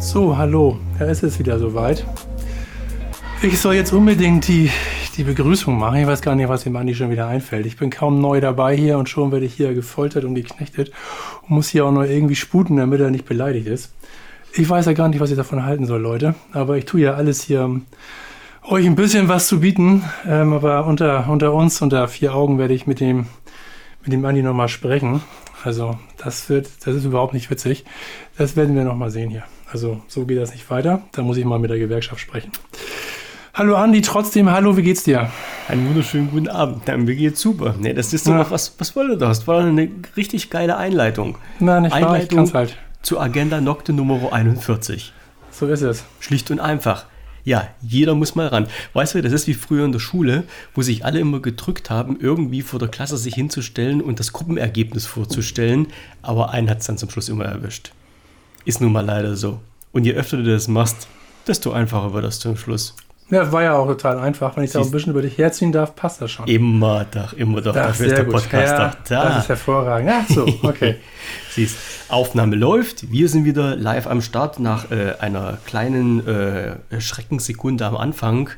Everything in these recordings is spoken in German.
So, hallo, da ist es wieder soweit. Ich soll jetzt unbedingt die, die Begrüßung machen. Ich weiß gar nicht, was dem Andi schon wieder einfällt. Ich bin kaum neu dabei hier und schon werde ich hier gefoltert und geknechtet und muss hier auch noch irgendwie sputen, damit er nicht beleidigt ist. Ich weiß ja gar nicht, was ich davon halten soll, Leute. Aber ich tue ja alles hier, euch ein bisschen was zu bieten. Ähm, aber unter, unter uns, unter vier Augen, werde ich mit dem, mit dem Andi nochmal sprechen. Also, das wird, das ist überhaupt nicht witzig. Das werden wir nochmal sehen hier. Also, so geht das nicht weiter. Da muss ich mal mit der Gewerkschaft sprechen. Hallo Andi, trotzdem, hallo, wie geht's dir? Einen wunderschönen guten Abend. Ja, mir geht's super. Nee, das ist doch Ja. was, was wollte das? Das war eine richtig geile Einleitung. Nein, nicht wahr, ich Einleitung kann's halt. zur Agenda Nocte Nummer 41. So ist es. Schlicht und einfach. Ja, jeder muss mal ran. Weißt du, das ist wie früher in der Schule, wo sich alle immer gedrückt haben, irgendwie vor der Klasse sich hinzustellen und das Gruppenergebnis vorzustellen, aber einen hat es dann zum Schluss immer erwischt. Ist nun mal leider so. Und je öfter du das machst, desto einfacher wird das zum Schluss. Ja, war ja auch total einfach. Wenn ich da ein bisschen über dich herziehen darf, passt das schon. Immer doch, immer doch. Dafür ist der Podcast ja, da. Das ist hervorragend. Ach so, okay. Siehst, Aufnahme läuft. Wir sind wieder live am Start nach äh, einer kleinen äh, Schreckensekunde am Anfang,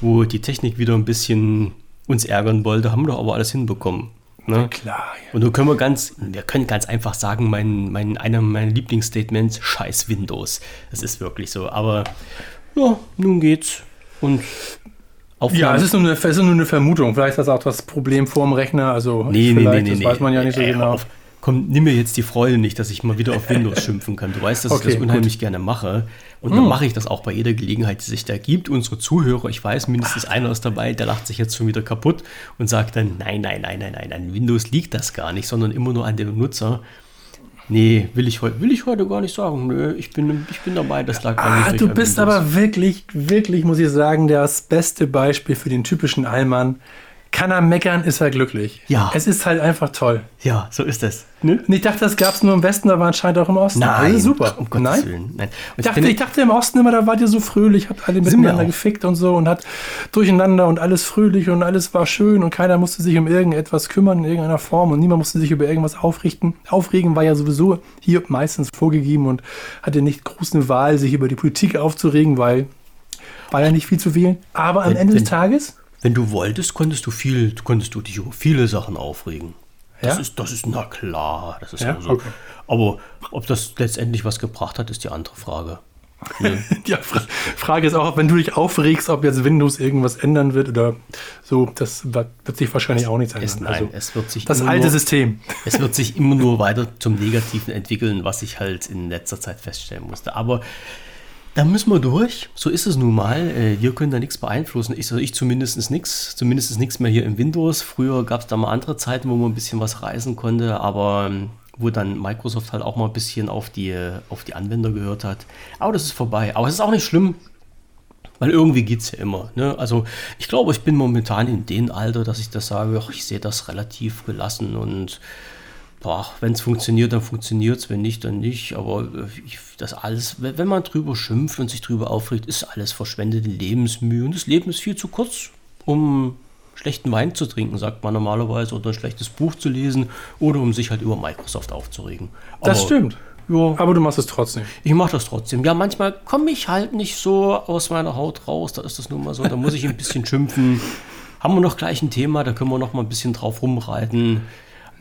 wo die Technik wieder ein bisschen uns ärgern wollte. Haben wir doch aber alles hinbekommen. Ne? Klar. Und nun können wir ganz, wir können ganz einfach sagen, mein, mein, einer meiner Lieblingsstatements, scheiß Windows. Das ist wirklich so. Aber ja, nun geht's. Und Aufnahme. Ja, es ist, nur eine, es ist nur eine Vermutung. Vielleicht ist das auch das Problem vorm Rechner. Also Nee, nee, nee, das nee. weiß man ja nicht so hör genau. auf. Komm, nimm mir jetzt die Freude nicht, dass ich mal wieder auf Windows schimpfen kann. Du weißt, dass Okay, ich das unheimlich gerne mache. Und dann mache ich das auch bei jeder Gelegenheit, die sich da gibt. Unsere Zuhörer, ich weiß, mindestens einer ist dabei, der lacht sich jetzt schon wieder kaputt und sagt dann, nein, nein, nein, nein, nein, an Windows liegt das gar nicht, sondern immer nur an dem Nutzer. Nee, will ich, will ich heute gar nicht sagen. Nö, ich bin, ich bin dabei, das lag Ah, du bist aber wirklich, wirklich, muss ich sagen, das beste Beispiel für den typischen Allmann. Kann er meckern, ist er glücklich. Ja. Es ist halt einfach toll. Ja, so ist das. Ne? Und ich dachte, das gab es nur im Westen, aber anscheinend auch im Osten. Das ist super. um Gottes Nein? Willen. Nein. Und Ich dachte, ich dachte im Osten immer, da wart ihr so fröhlich, habt alle miteinander gefickt und so und hat durcheinander und alles fröhlich und alles war schön und keiner musste sich um irgendetwas kümmern in irgendeiner Form und niemand musste sich über irgendwas aufrichten. Aufregen war ja sowieso hier meistens vorgegeben und hatte nicht große Wahl, sich über die Politik aufzuregen, weil war ja nicht viel zu wählen. Aber am Ende des Tages, Wenn du wolltest, konntest du viel, konntest du dich über viele Sachen aufregen. Das Ja? ist, das ist, na klar, das ist Ja? so. Okay. Aber ob das letztendlich was gebracht hat, ist die andere Frage. die Fra- Frage ist auch, wenn du dich aufregst, ob jetzt Windows irgendwas ändern wird oder so, das wird sich wahrscheinlich auch nichts ändern. Es, nein, Also, es wird sich das alte nur, System. Es wird sich immer nur weiter zum Negativen entwickeln, was ich halt in letzter Zeit feststellen musste. Aber da müssen wir durch. So ist es nun mal. Äh, Wir können da nichts beeinflussen. Ich, also ich zumindest nichts. Zumindest nichts mehr hier im Windows. Früher gab es da mal andere Zeiten, wo man ein bisschen was reißen konnte, aber ähm, wo dann Microsoft halt auch mal ein bisschen auf die, äh, auf die Anwender gehört hat. Aber das ist vorbei. Aber es ist auch nicht schlimm. Weil irgendwie geht es ja immer. Ne? Also ich glaube, ich bin momentan in dem Alter, dass ich das sage, ach, ich sehe das relativ gelassen und wenn es funktioniert, dann funktioniert es, wenn nicht, dann nicht. Aber äh, ich, das alles, wenn man drüber schimpft und sich drüber aufregt, ist alles verschwendete Lebensmühe. Und das Leben ist viel zu kurz, um schlechten Wein zu trinken, sagt man normalerweise, oder ein schlechtes Buch zu lesen oder um sich halt über Microsoft aufzuregen. Das Aber, stimmt. Ja, Aber du machst es trotzdem. ich mache das trotzdem. Ja, manchmal komme ich halt nicht so aus meiner Haut raus. Da ist das nun mal so. Da muss ich ein bisschen schimpfen. Haben wir noch gleich ein Thema, da können wir noch mal ein bisschen drauf rumreiten.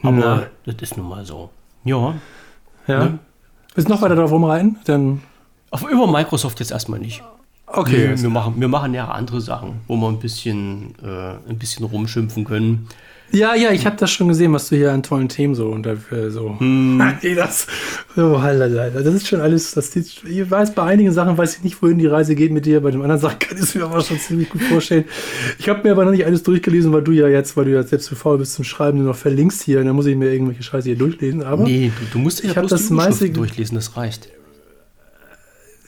Aber das ist nun mal so. Ja. Ja. Ne? Willst du noch weiter drauf rumreiten? Dann. Auf über Microsoft jetzt erstmal nicht. Okay. wir, wir, machen, wir machen ja andere Sachen, wo wir ein bisschen, äh, ein bisschen rumschimpfen können. Ja, ja, ich habe das schon gesehen, was du hier an tollen Themen so und dafür so. Ey, das, so halala. das ist schon alles. Das ich weiß, bei einigen Sachen weiß ich nicht, wohin die Reise geht mit dir. Bei den anderen Sachen kann ich es mir aber schon ziemlich gut vorstellen. Ich habe mir aber noch nicht alles durchgelesen, weil du ja jetzt, weil du ja selbst zu faul bist zum Schreiben, nur noch verlinkst hier. Und dann muss ich mir irgendwelche Scheiße hier durchlesen. Aber Nee, du, du musst ja Ich bloß das die meiste- durchlesen, das reicht.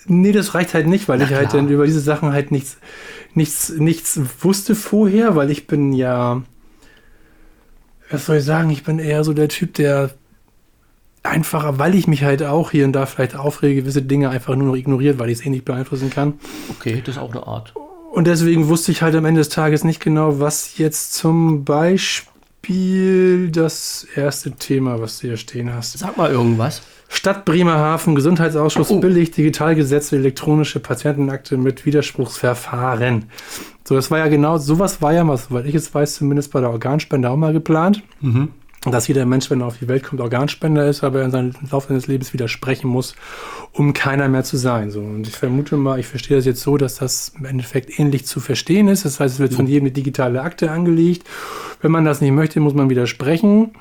Nee, das reicht halt nicht, weil Na ich halt dann über diese Sachen halt nichts, nichts, nichts wusste vorher, weil ich bin ja, was soll ich sagen, ich bin eher so der Typ, der einfacher, weil ich mich halt auch hier und da vielleicht aufrege, gewisse Dinge einfach nur noch ignoriert, weil ich es eh nicht beeinflussen kann. Okay, das ist auch eine Art. Und deswegen wusste ich halt am Ende des Tages nicht genau, was jetzt zum Beispiel das erste Thema, was du hier stehen hast. Sag mal irgendwas. Stadt Bremerhaven, Gesundheitsausschuss Oh. billigt Digitalgesetze, elektronische Patientenakte mit Widerspruchsverfahren. So, das war ja genau, sowas war ja mal, soweit ich es weiß, zumindest bei der Organspende auch mal geplant. Dass jeder Mensch, wenn er auf die Welt kommt, Organspender ist, aber er in seinem Laufe seines Lebens widersprechen muss, um keiner mehr zu sein. So. Und ich vermute mal, ich verstehe das jetzt so, dass das im Endeffekt ähnlich zu verstehen ist. Das heißt, es wird von jedem eine digitale Akte angelegt. Wenn man das nicht möchte, muss man widersprechen.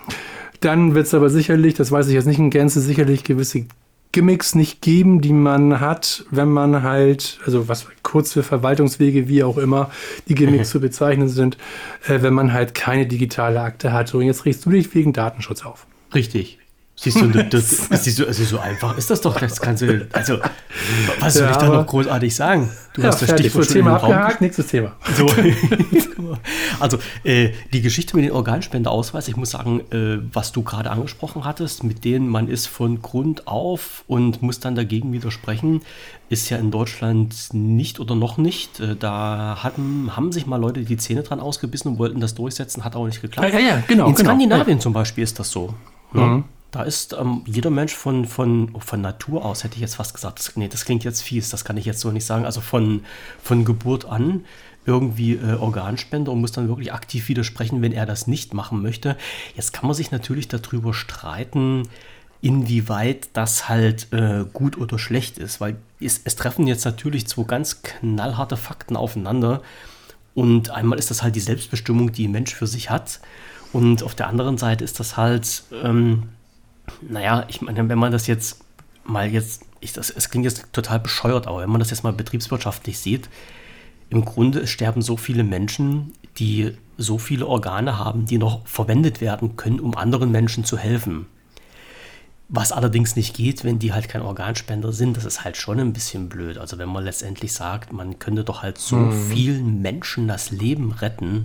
Dann wird es aber sicherlich, das weiß ich jetzt nicht in Gänze, sicherlich gewisse Gimmicks nicht geben, die man hat, wenn man halt, also was kurze Verwaltungswege, wie auch immer, die Gimmicks zu bezeichnen sind, äh, wenn man halt keine digitale Akte hat. Und jetzt regst du dich wegen Datenschutz auf. Richtig. Siehst du, das, das, siehst du, also so einfach ist das doch das Ganze. Also, was soll Ja, ich da noch großartig sagen? Du Ja, hast das fertig. Stichwort Thema abgehakt, nächstes Thema. So. also äh, die Geschichte mit dem Organspendeausweis, ich muss sagen, äh, was du gerade angesprochen hattest, mit denen man ist von Grund auf und muss dann dagegen widersprechen, ist ja in Deutschland nicht oder noch nicht. Äh, da hatten, haben sich mal Leute die Zähne dran ausgebissen und wollten das durchsetzen, hat auch nicht geklappt. Ja, ja, ja, genau, In genau, Skandinavien zum Beispiel ist das so. Ne? Da ist ähm, jeder Mensch von, von, von Natur aus, hätte ich jetzt fast gesagt, das, nee, das klingt jetzt fies, das kann ich jetzt so nicht sagen, also von, von Geburt an irgendwie äh, Organspender und muss dann wirklich aktiv widersprechen, wenn er das nicht machen möchte. Jetzt kann man sich natürlich darüber streiten, inwieweit das halt äh, gut oder schlecht ist, weil es, es treffen jetzt natürlich zwei ganz knallharte Fakten aufeinander. Und einmal ist das halt die Selbstbestimmung, die ein Mensch für sich hat. Und auf der anderen Seite ist das halt, ähm, naja, ich meine, wenn man das jetzt mal jetzt, ich, das, es klingt jetzt total bescheuert, aber wenn man das jetzt mal betriebswirtschaftlich sieht, im Grunde sterben so viele Menschen, die so viele Organe haben, die noch verwendet werden können, um anderen Menschen zu helfen. Was allerdings nicht geht, wenn die halt kein Organspender sind, das ist halt schon ein bisschen blöd. Also wenn man letztendlich sagt, man könnte doch halt so vielen Menschen das Leben retten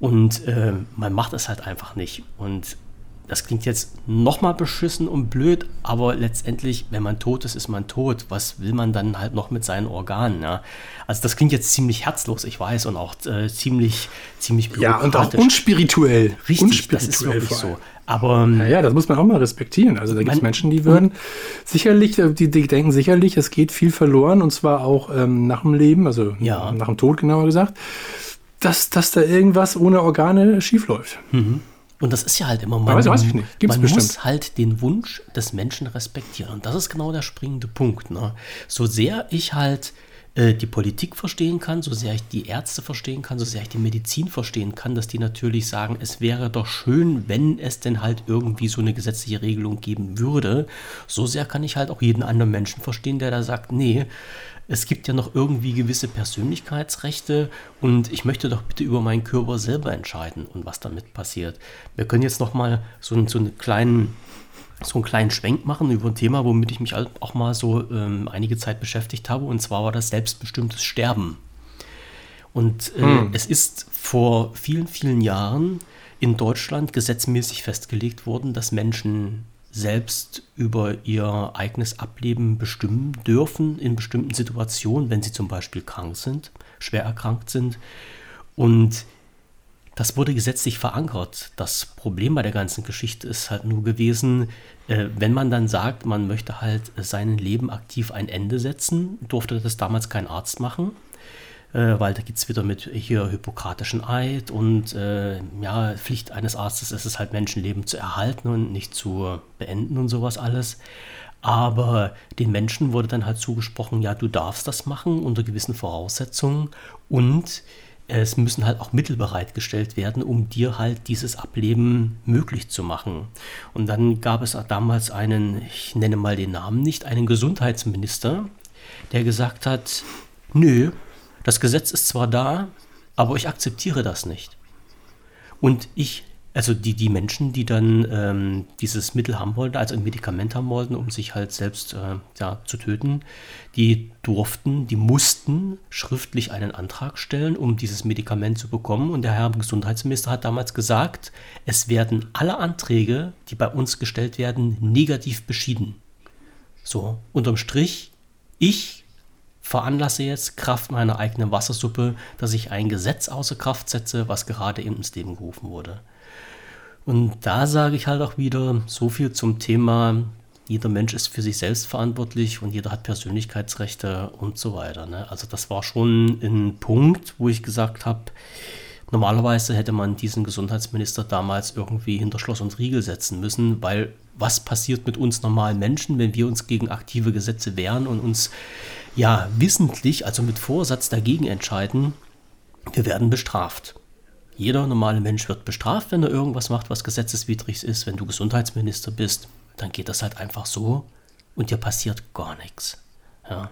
und äh, man macht es halt einfach nicht. Und das klingt jetzt nochmal beschissen und blöd, aber letztendlich, wenn man tot ist, ist man tot. Was will man dann halt noch mit seinen Organen? Ja? Also das klingt jetzt ziemlich herzlos, ich weiß, und auch äh, ziemlich, ziemlich Ja, und auch bürokratisch. unspirituell. Richtig, das ist Unspirituell wirklich so. Aber ähm, Ja, ja, das muss man auch mal respektieren. Also da gibt es Menschen, die würden sicherlich, äh, die, die denken sicherlich, es geht viel verloren und zwar auch ähm, nach dem Leben, also Ja. nach dem Tod genauer gesagt, dass, dass da irgendwas ohne Organe schiefläuft. Und das ist ja halt immer, man, weiß- weiß ich nicht. Gibt's man bestimmt. muss halt den Wunsch des Menschen respektieren. Und das ist genau der springende Punkt. Ne? So sehr ich halt äh, die Politik verstehen kann, so sehr ich die Ärzte verstehen kann, so sehr ich die Medizin verstehen kann, dass die natürlich sagen, es wäre doch schön, wenn es denn halt irgendwie so eine gesetzliche Regelung geben würde. So sehr kann ich halt auch jeden anderen Menschen verstehen, der da sagt, nee, es gibt ja noch irgendwie gewisse Persönlichkeitsrechte und ich möchte doch bitte über meinen Körper selber entscheiden und was damit passiert. Wir können jetzt noch mal so, einen- so einen kleinen so einen kleinen Schwenk machen über ein Thema, womit ich mich auch mal so ähm, einige Zeit beschäftigt habe, und zwar war das selbstbestimmtes Sterben. Und äh, es ist vor vielen, vielen Jahren in Deutschland gesetzmäßig festgelegt worden, dass Menschen selbst über ihr eigenes Ableben bestimmen dürfen in bestimmten Situationen, wenn sie zum Beispiel krank sind, schwer erkrankt sind. Und das wurde gesetzlich verankert. Das Problem bei der ganzen Geschichte ist halt nur gewesen, äh, wenn man dann sagt, man möchte halt seinem Leben aktiv ein Ende setzen, durfte das damals kein Arzt machen, äh, weil da geht es wieder mit hier hippokratischen Eid und äh, ja, Pflicht eines Arztes ist es halt, Menschenleben zu erhalten und nicht zu beenden und sowas alles. Aber den Menschen wurde dann halt zugesprochen, ja, du darfst das machen unter gewissen Voraussetzungen und es müssen halt auch Mittel bereitgestellt werden, um dir halt dieses Ableben möglich zu machen. Und dann gab es damals einen, ich nenne mal den Namen nicht, einen Gesundheitsminister, der gesagt hat, nö, das Gesetz ist zwar da, aber ich akzeptiere das nicht. Und ich, also die, die Menschen, die dann ähm, dieses Mittel haben wollten, also ein Medikament haben wollten, um sich halt selbst äh, ja, zu töten, die durften, die mussten schriftlich einen Antrag stellen, um dieses Medikament zu bekommen. Und der Herr Gesundheitsminister hat damals gesagt, es werden alle Anträge, die bei uns gestellt werden, negativ beschieden. So, unterm Strich, ich veranlasse jetzt Kraft meiner eigenen Wassersuppe, dass ich ein Gesetz außer Kraft setze, was gerade eben ins Leben gerufen wurde. Und da sage ich halt auch wieder so viel zum Thema, jeder Mensch ist für sich selbst verantwortlich und jeder hat Persönlichkeitsrechte und so weiter. Ne? Also das war schon ein Punkt, wo ich gesagt habe, normalerweise hätte man diesen Gesundheitsminister damals irgendwie hinter Schloss und Riegel setzen müssen, weil was passiert mit uns normalen Menschen, wenn wir uns gegen aktive Gesetze wehren und uns ja wissentlich, also mit Vorsatz dagegen entscheiden, wir werden bestraft. Jeder normale Mensch wird bestraft, wenn er irgendwas macht, was gesetzeswidrig ist. Wenn du Gesundheitsminister bist, dann geht das halt einfach so und dir passiert gar nichts. Ja.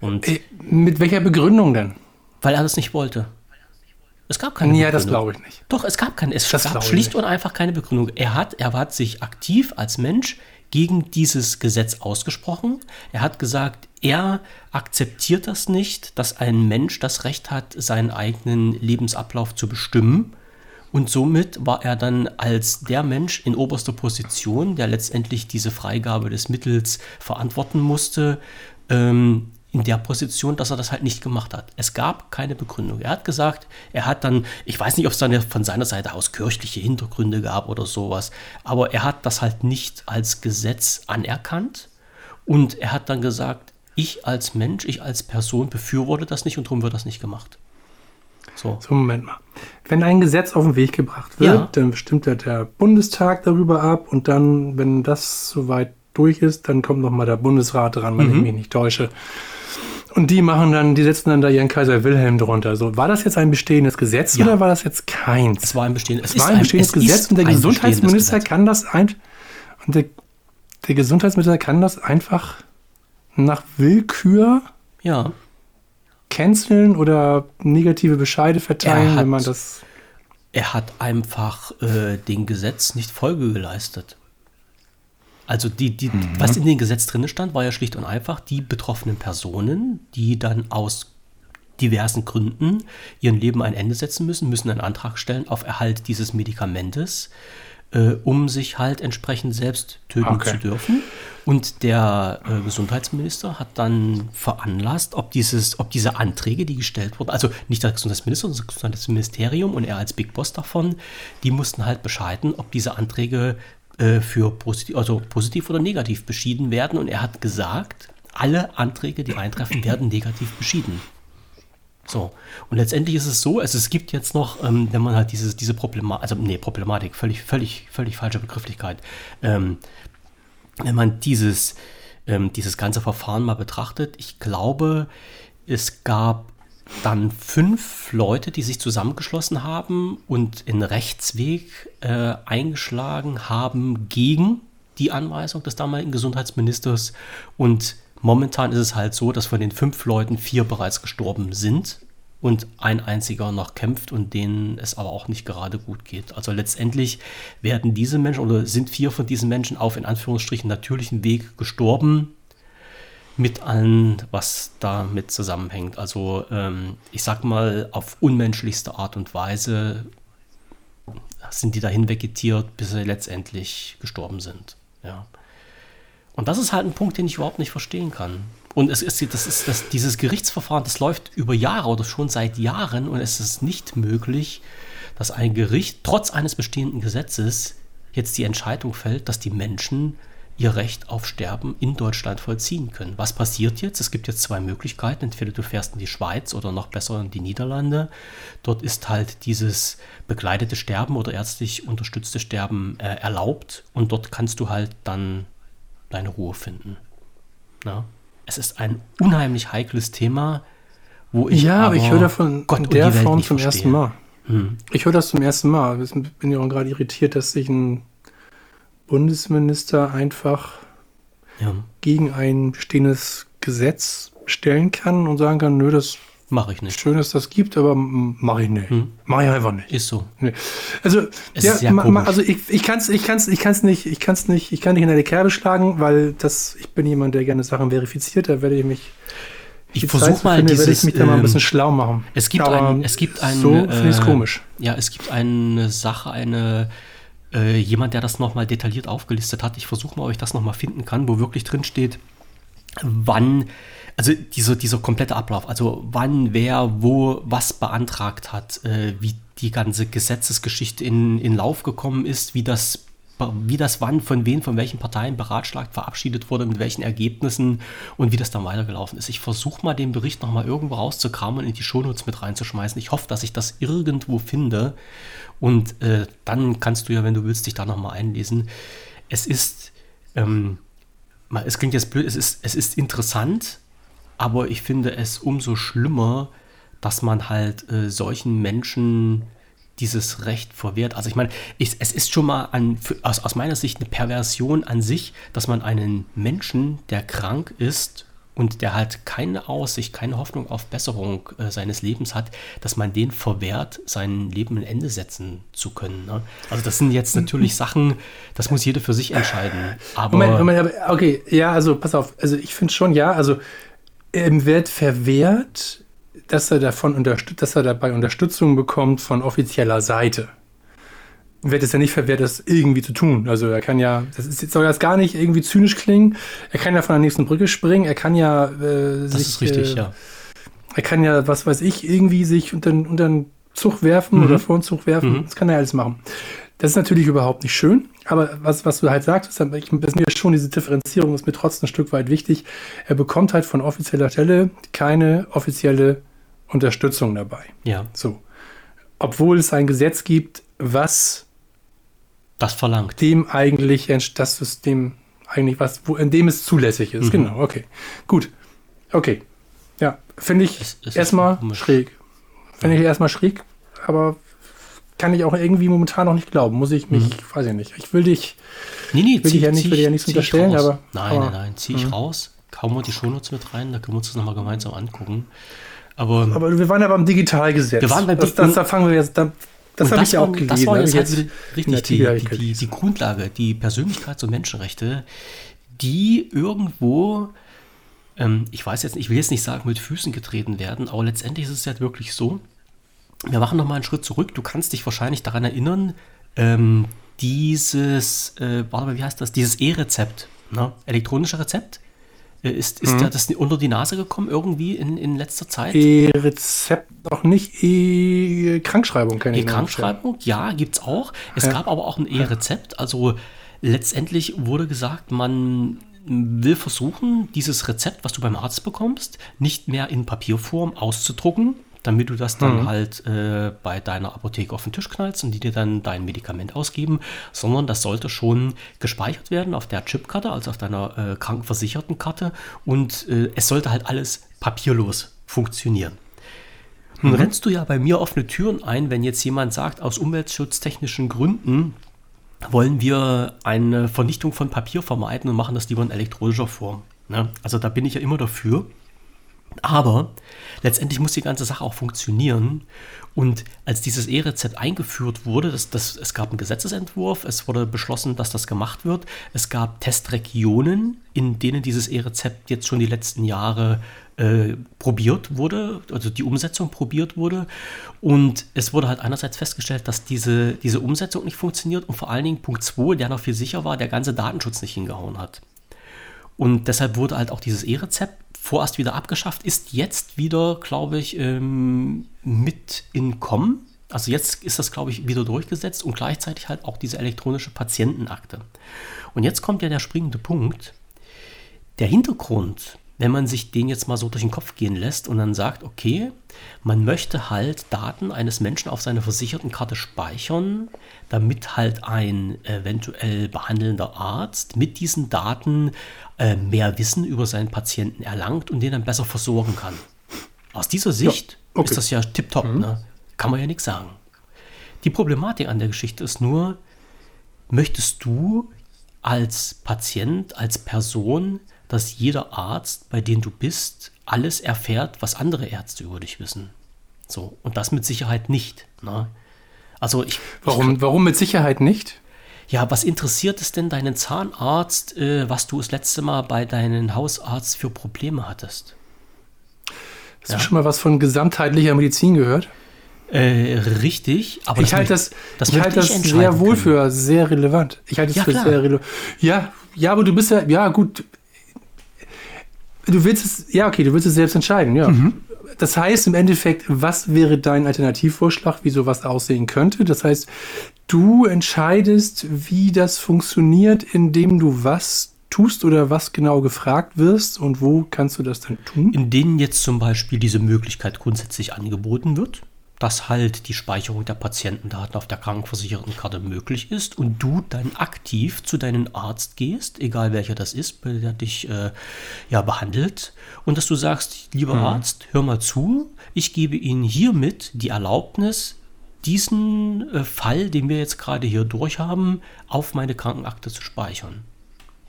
Und äh, Mit welcher Begründung denn? Weil er das nicht wollte. Es gab keine ja, Begründung. das glaube ich nicht. Doch, es gab keine. Es das gab schlicht und einfach keine Begründung. Er hat, er hat sich aktiv als Mensch gegen dieses Gesetz ausgesprochen. Er hat gesagt, er akzeptiert das nicht, dass ein Mensch das Recht hat, seinen eigenen Lebensablauf zu bestimmen. Und somit war er dann als der Mensch in oberster Position, der letztendlich diese Freigabe des Mittels verantworten musste, ähm, in der Position, dass er das halt nicht gemacht hat. Es gab keine Begründung. Er hat gesagt, er hat dann, ich weiß nicht, ob es dann von seiner Seite aus kirchliche Hintergründe gab oder sowas, aber er hat das halt nicht als Gesetz anerkannt und er hat dann gesagt, ich als Mensch, ich als Person befürworte das nicht und darum wird das nicht gemacht. So. so, Moment mal. Wenn ein Gesetz auf den Weg gebracht wird, ja. dann bestimmt der Bundestag darüber ab und dann, wenn das soweit durch ist, dann kommt nochmal der Bundesrat dran, wenn mhm. ich mich nicht täusche. Und die machen dann, die setzen dann da ihren Kaiser Wilhelm drunter. So, war das jetzt ein bestehendes Gesetz ja. oder war das jetzt keins? Es war ein bestehendes, es war ein bestehendes ein, Gesetz und der Gesundheitsminister kann das ein, und der, der Gesundheitsminister kann das einfach nach Willkür ja. canceln oder negative Bescheide verteilen, hat, wenn man das. Er hat einfach äh, dem Gesetz nicht Folge geleistet. Also die, die, mhm. was in dem Gesetz drin stand, war ja schlicht und einfach die betroffenen Personen, die dann aus diversen Gründen ihrem Leben ein Ende setzen müssen, müssen einen Antrag stellen auf Erhalt dieses Medikamentes, äh, um sich halt entsprechend selbst töten okay. zu dürfen. Und der äh, Gesundheitsminister hat dann veranlasst, ob, dieses, ob diese Anträge, die gestellt wurden, also nicht der Gesundheitsminister, sondern das Gesundheitsministerium und er als Big Boss davon, die mussten halt bescheiden, ob diese Anträge äh, für positiv, also positiv oder negativ beschieden werden. Und er hat gesagt, alle Anträge, die eintreffen, werden negativ beschieden. So. Und letztendlich ist es so, also es gibt jetzt noch, ähm, wenn man halt dieses, diese Problematik, also nee, Problematik, völlig, völlig, völlig falsche Begrifflichkeit. Ähm, wenn man dieses, ähm, dieses ganze Verfahren mal betrachtet, ich glaube, es gab dann fünf Leute, die sich zusammengeschlossen haben und einen Rechtsweg äh, eingeschlagen haben gegen die Anweisung des damaligen Gesundheitsministers. Und momentan ist es halt so, dass von den fünf Leuten vier bereits gestorben sind und ein einziger noch kämpft und denen es aber auch nicht gerade gut geht. Also letztendlich werden diese Menschen oder sind vier von diesen Menschen auf in Anführungsstrichen natürlichen Weg gestorben mit allem, was damit zusammenhängt. Also ähm, ich sag mal, auf unmenschlichste Art und Weise sind die dahin vegetiert, bis sie letztendlich gestorben sind. Ja. Und das ist halt ein Punkt, den ich überhaupt nicht verstehen kann. Und es ist, das ist das, dieses Gerichtsverfahren, das läuft über Jahre oder schon seit Jahren und es ist nicht möglich, dass ein Gericht trotz eines bestehenden Gesetzes jetzt die Entscheidung fällt, dass die Menschen ihr Recht auf Sterben in Deutschland vollziehen können. Was passiert jetzt? Es gibt jetzt zwei Möglichkeiten. Entweder du fährst in die Schweiz oder noch besser in die Niederlande. Dort ist halt dieses begleitete Sterben oder ärztlich unterstützte Sterben äh, erlaubt und dort kannst du halt dann deine Ruhe finden. Na? Es ist ein unheimlich heikles Thema, wo ich. Ja, aber ich höre davon Gott in der Form zum verstehe. ersten Mal. Hm. Ich höre das zum ersten Mal. Ich bin ja auch gerade irritiert, dass sich ein Bundesminister einfach ja. gegen ein bestehendes Gesetz stellen kann und sagen kann, nö, das mache ich nicht. Schön, dass das gibt, aber mache ich nicht. Hm. Mache ich einfach nicht. Ist so. Nee. Also, ja, ma, ma, also ich, ich kann es ich kann's, ich kann's nicht, ich kann's nicht, ich kann nicht in eine Kerbe schlagen, weil das, ich bin jemand, der gerne Sachen verifiziert, da werde ich mich ich versuche mal finde, dieses, ich mich da mal ein bisschen ähm, schlau machen. Es gibt aber ein, es gibt ein, so finde ich äh, komisch. Ja, es gibt eine Sache, eine äh, jemand, der das nochmal detailliert aufgelistet hat. Ich versuche mal, ob ich das nochmal finden kann, wo wirklich drin steht, wann, also dieser, dieser komplette Ablauf, also wann, wer, wo, was beantragt hat, äh, wie die ganze Gesetzesgeschichte in, in Lauf gekommen ist, wie das wie das wann, von wem, von welchen Parteien beratschlagt, verabschiedet wurde, mit welchen Ergebnissen und wie das dann weitergelaufen ist. Ich versuche mal den Bericht nochmal irgendwo rauszukramen und in die Shownotes mit reinzuschmeißen. Ich hoffe, dass ich das irgendwo finde und äh, dann kannst du ja, wenn du willst, dich da nochmal einlesen. Es ist, ähm, es klingt jetzt blöd, es ist, es ist interessant, aber ich finde es umso schlimmer, dass man halt äh, solchen Menschen dieses Recht verwehrt. Also ich meine, ich, es ist schon mal an, für, aus, aus meiner Sicht eine Perversion an sich, dass man einen Menschen, der krank ist und der halt keine Aussicht, keine Hoffnung auf Besserung äh, seines Lebens hat, dass man den verwehrt, sein Leben ein Ende setzen zu können. Ne? Also das sind jetzt natürlich Sachen, das muss jeder für sich entscheiden. Aber Moment, Moment, okay, ja, also pass auf, also ich finde schon, ja, also ähm, wird verwehrt, dass er davon unterstützt, dass er dabei Unterstützung bekommt von offizieller Seite. Wird es ja nicht verwehrt, das irgendwie zu tun. Also er kann ja, das ist, soll das gar nicht irgendwie zynisch klingen. Er kann ja von der nächsten Brücke springen. Er kann ja äh, das sich, ist richtig, äh, ja. Er kann ja, was weiß ich, irgendwie sich unter, unter den Zug werfen mhm. oder vor den Zug werfen. Mhm. Das kann er alles machen. Das ist natürlich überhaupt nicht schön, aber was, was du halt sagst, ist, ich, ist mir schon diese Differenzierung ist mir trotzdem ein Stück weit wichtig. Er bekommt halt von offizieller Stelle keine offizielle Unterstützung dabei. Ja. So. Obwohl es ein Gesetz gibt, was das verlangt. Dem eigentlich, das System eigentlich was, wo, in dem es zulässig ist. Mhm. Genau, okay. Gut. Okay. Ja, finde ich erstmal schräg. Finde ich erstmal schräg, aber kann ich auch irgendwie momentan noch nicht glauben. Muss ich mich, mhm. weiß ich nicht. Ich will dich, nee, nee, will zieh, dich ja nicht, will dir ja nichts unterstellen, aber. Nein, aber, nein, nein, zieh ich mhm. raus. Kaum mal die Shownotes mit rein, da können wir uns das nochmal gemeinsam angucken. Aber, aber wir waren ja beim Digitalgesetz. Wir waren beim das, das, da fangen wir jetzt. Da, das habe ich ja auch gelesen. Das war jetzt, jetzt halt richtig die, die, die, die, Grundlage, die Persönlichkeits- und Menschenrechte, die irgendwo, ähm, ich weiß jetzt, ich will jetzt nicht sagen, mit Füßen getreten werden, aber letztendlich ist es ja wirklich so. Wir machen nochmal einen Schritt zurück. Du kannst dich wahrscheinlich daran erinnern, ähm, dieses, äh, warte mal, wie heißt das? Dieses E-Rezept, ne? elektronische Rezept äh, ist, ist mhm. ja das unter die Nase gekommen irgendwie in, in letzter Zeit? E-Rezept noch nicht, E-Krankschreibung kenne ich. E-Krankschreibung, ja, gibt es auch. Es ja. gab aber auch ein E-Rezept. Also letztendlich wurde gesagt, man will versuchen, dieses Rezept, was du beim Arzt bekommst, nicht mehr in Papierform auszudrucken, damit du das dann mhm. halt äh, bei deiner Apotheke auf den Tisch knallst und die dir dann dein Medikament ausgeben, sondern das sollte schon gespeichert werden auf der Chipkarte, also auf deiner äh, krankenversicherten Karte und äh, es sollte halt alles papierlos funktionieren. Nun mhm. rennst du ja bei mir offene Türen ein, wenn jetzt jemand sagt, aus umweltschutztechnischen Gründen wollen wir eine Vernichtung von Papier vermeiden und machen das lieber in elektronischer Form. Ne? Also da bin ich ja immer dafür. Aber letztendlich muss die ganze Sache auch funktionieren. Und als dieses E-Rezept eingeführt wurde, das, das, es gab einen Gesetzesentwurf, es wurde beschlossen, dass das gemacht wird. Es gab Testregionen, in denen dieses E-Rezept jetzt schon die letzten Jahre äh, probiert wurde, also die Umsetzung probiert wurde. Und es wurde halt einerseits festgestellt, dass diese, diese Umsetzung nicht funktioniert und vor allen Dingen Punkt 2, der noch viel sicher war, der ganze Datenschutz nicht hingehauen hat. Und deshalb wurde halt auch dieses E-Rezept vorerst wieder abgeschafft, ist jetzt wieder, glaube ich, ähm, mit in Kommen. Also jetzt ist das, glaube ich, wieder durchgesetzt und gleichzeitig halt auch diese elektronische Patientenakte. Und jetzt kommt ja der springende Punkt. Der Hintergrund, wenn man sich den jetzt mal so durch den Kopf gehen lässt und dann sagt, okay, man möchte halt Daten eines Menschen auf seiner versicherten Karte speichern, damit halt ein eventuell behandelnder Arzt mit diesen Daten äh, mehr Wissen über seinen Patienten erlangt und den dann besser versorgen kann. Aus dieser Sicht ja, okay. ist das ja tipptopp, mhm. ne? kann man ja nichts sagen. Die Problematik an der Geschichte ist nur, möchtest du als Patient, als Person, dass jeder Arzt, bei dem du bist, alles erfährt, was andere Ärzte über dich wissen? So, und das mit Sicherheit nicht. Ne? Also ich, warum, ich, warum mit Sicherheit nicht? Ja, was interessiert es denn deinen Zahnarzt, äh, was du das letzte Mal bei deinem Hausarzt für Probleme hattest? Hast ja? du schon mal was von gesamtheitlicher Medizin gehört? Äh, richtig, aber ich halte das, das, ich halte das sehr wohl können. für sehr relevant. Ich halte es ja, für klar. sehr relevant. Ja, ja, aber du bist ja, ja gut. Du willst es, ja, okay, du willst es selbst entscheiden, ja. Mhm. Das heißt im Endeffekt, was wäre dein Alternativvorschlag, wie sowas aussehen könnte? Das heißt, du entscheidest, wie das funktioniert, indem du was tust oder was genau gefragt wirst und wo kannst du das dann tun? In denen jetzt zum Beispiel diese Möglichkeit grundsätzlich angeboten wird dass halt die Speicherung der Patientendaten auf der Krankenversichertenkarte möglich ist und du dann aktiv zu deinem Arzt gehst, egal welcher das ist, der dich äh, ja behandelt, und dass du sagst, lieber mhm. Arzt, hör mal zu, ich gebe Ihnen hiermit die Erlaubnis, diesen äh, Fall, den wir jetzt gerade hier durchhaben, auf meine Krankenakte zu speichern.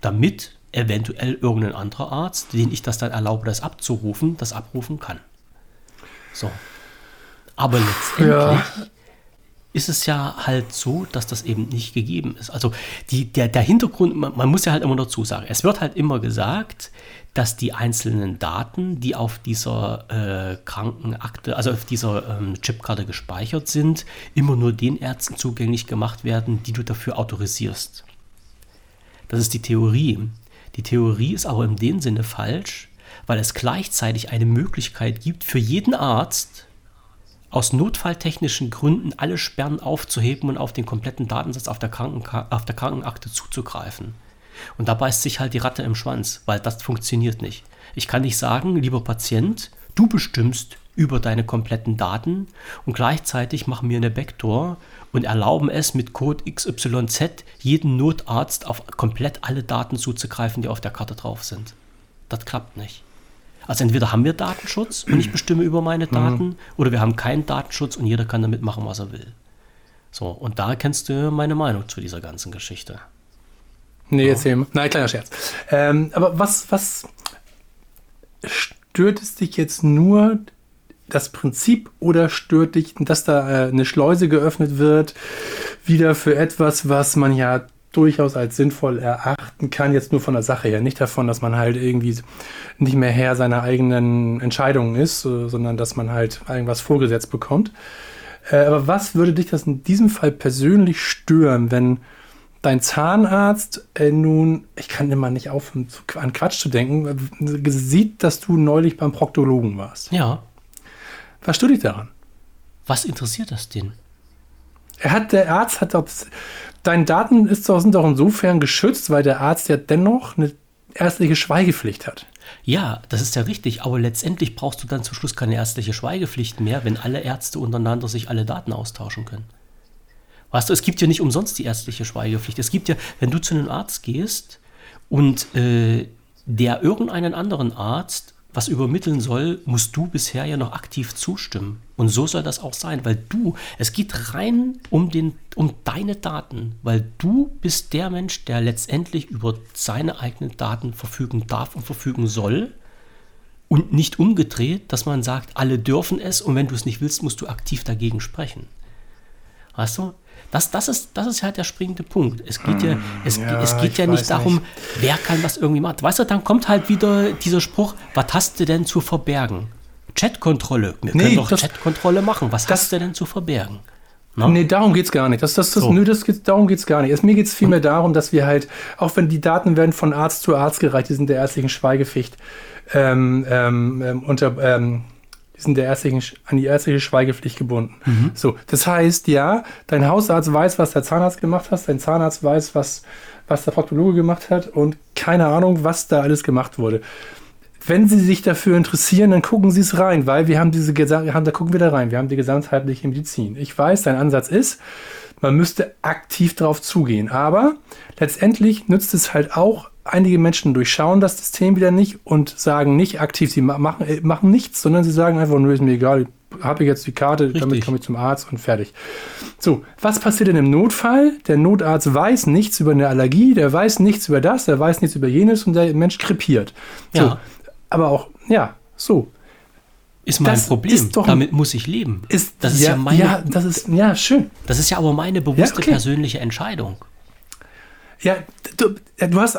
Damit eventuell irgendein anderer Arzt, den ich das dann erlaube, das abzurufen, das abrufen kann. So. Aber letztendlich ja. ist es ja halt so, dass das eben nicht gegeben ist. Also die, der, der Hintergrund, man, man muss ja halt immer dazu sagen, es wird halt immer gesagt, dass die einzelnen Daten, die auf dieser äh, Krankenakte, also auf dieser ähm, Chipkarte gespeichert sind, immer nur den Ärzten zugänglich gemacht werden, die du dafür autorisierst. Das ist die Theorie. Die Theorie ist aber in dem Sinne falsch, weil es gleichzeitig eine Möglichkeit gibt für jeden Arzt, aus notfalltechnischen Gründen alle Sperren aufzuheben und auf den kompletten Datensatz auf der, Krankenka auf der Krankenakte zuzugreifen. Und da beißt sich halt die Ratte im Schwanz, weil das funktioniert nicht. Ich kann nicht sagen, lieber Patient, du bestimmst über deine kompletten Daten und gleichzeitig machen wir eine Backdoor und erlauben es mit Code XYZ jeden Notarzt auf komplett alle Daten zuzugreifen, die auf der Karte drauf sind. Das klappt nicht. Also entweder haben wir Datenschutz und ich bestimme über meine mhm. Daten oder wir haben keinen Datenschutz und jeder kann damit machen, was er will. So, und da kennst du meine Meinung zu dieser ganzen Geschichte. Nee, ja. erzähl mal. Nein, kleiner Scherz. Ähm, aber was, was stört es dich jetzt nur das Prinzip oder stört dich, dass da äh, eine Schleuse geöffnet wird, wieder für etwas, was man ja durchaus als sinnvoll erachten kann, jetzt nur von der Sache her, nicht davon, dass man halt irgendwie nicht mehr Herr seiner eigenen Entscheidungen ist, sondern dass man halt irgendwas vorgesetzt bekommt. Äh, aber was würde dich das in diesem Fall persönlich stören, wenn dein Zahnarzt äh, nun, ich kann immer nicht aufhören, an Quatsch zu denken, sieht, dass du neulich beim Proktologen warst? Ja. Was stört dich daran? Was interessiert das denn? Er hat, der Arzt hat, deine Daten ist, sind doch insofern geschützt, weil der Arzt ja dennoch eine ärztliche Schweigepflicht hat. Ja, das ist ja richtig, aber letztendlich brauchst du dann zum Schluss keine ärztliche Schweigepflicht mehr, wenn alle Ärzte untereinander sich alle Daten austauschen können. Weißt du, es gibt ja nicht umsonst die ärztliche Schweigepflicht. Es gibt ja, wenn du zu einem Arzt gehst und äh, der irgendeinen anderen Arzt was übermitteln soll, musst du bisher ja noch aktiv zustimmen. Und so soll das auch sein, weil du, es geht rein um, den, um deine Daten, weil du bist der Mensch, der letztendlich über seine eigenen Daten verfügen darf und verfügen soll. Und nicht umgedreht, dass man sagt, alle dürfen es und wenn du es nicht willst, musst du aktiv dagegen sprechen. Weißt du? Das, das, ist, das ist halt der springende Punkt. Es geht ja, es, ja, es geht ja nicht darum, nicht. wer kann was irgendwie machen. Weißt du, dann kommt halt wieder dieser Spruch, was hast du denn zu verbergen? Chatkontrolle. Wir nee, können doch Chatkontrolle machen. Was das, hast du denn zu verbergen? No? Nee, darum geht es gar nicht. Das, das, das, so. nö, das geht, darum geht es gar nicht. Es, mir geht es vielmehr darum, dass wir halt, auch wenn die Daten werden von Arzt zu Arzt gereicht, die sind der ärztlichen Schweigepflicht ähm, ähm, ähm unter, ähm, die sind der ärztlichen, an die ärztliche Schweigepflicht gebunden. Mhm. So, das heißt, ja, dein Hausarzt weiß, was der Zahnarzt gemacht hat, dein Zahnarzt weiß, was, was der Proktologe gemacht hat und keine Ahnung, was da alles gemacht wurde. Wenn Sie sich dafür interessieren, dann gucken Sie es rein, weil wir haben diese, haben, da gucken wir da rein, wir haben die gesamtheitliche Medizin. Ich weiß, dein Ansatz ist, man müsste aktiv darauf zugehen, aber letztendlich nützt es halt auch einige Menschen durchschauen das System wieder nicht und sagen nicht aktiv, sie machen, äh, machen nichts, sondern sie sagen einfach, nur ist mir egal, habe ich jetzt die Karte, Richtig. damit komme ich zum Arzt und fertig. So, was passiert denn im Notfall? Der Notarzt weiß nichts über eine Allergie, der weiß nichts über das, der weiß nichts über jenes und der Mensch krepiert. So, ja. Aber auch, ja, so. Ist mein das Problem. Ist Damit muss ich leben. Ist, das ist ja, ja meine. Ja, das ist, ja, schön. Das ist ja aber meine bewusste ja, okay. persönliche Entscheidung. Ja, du, du hast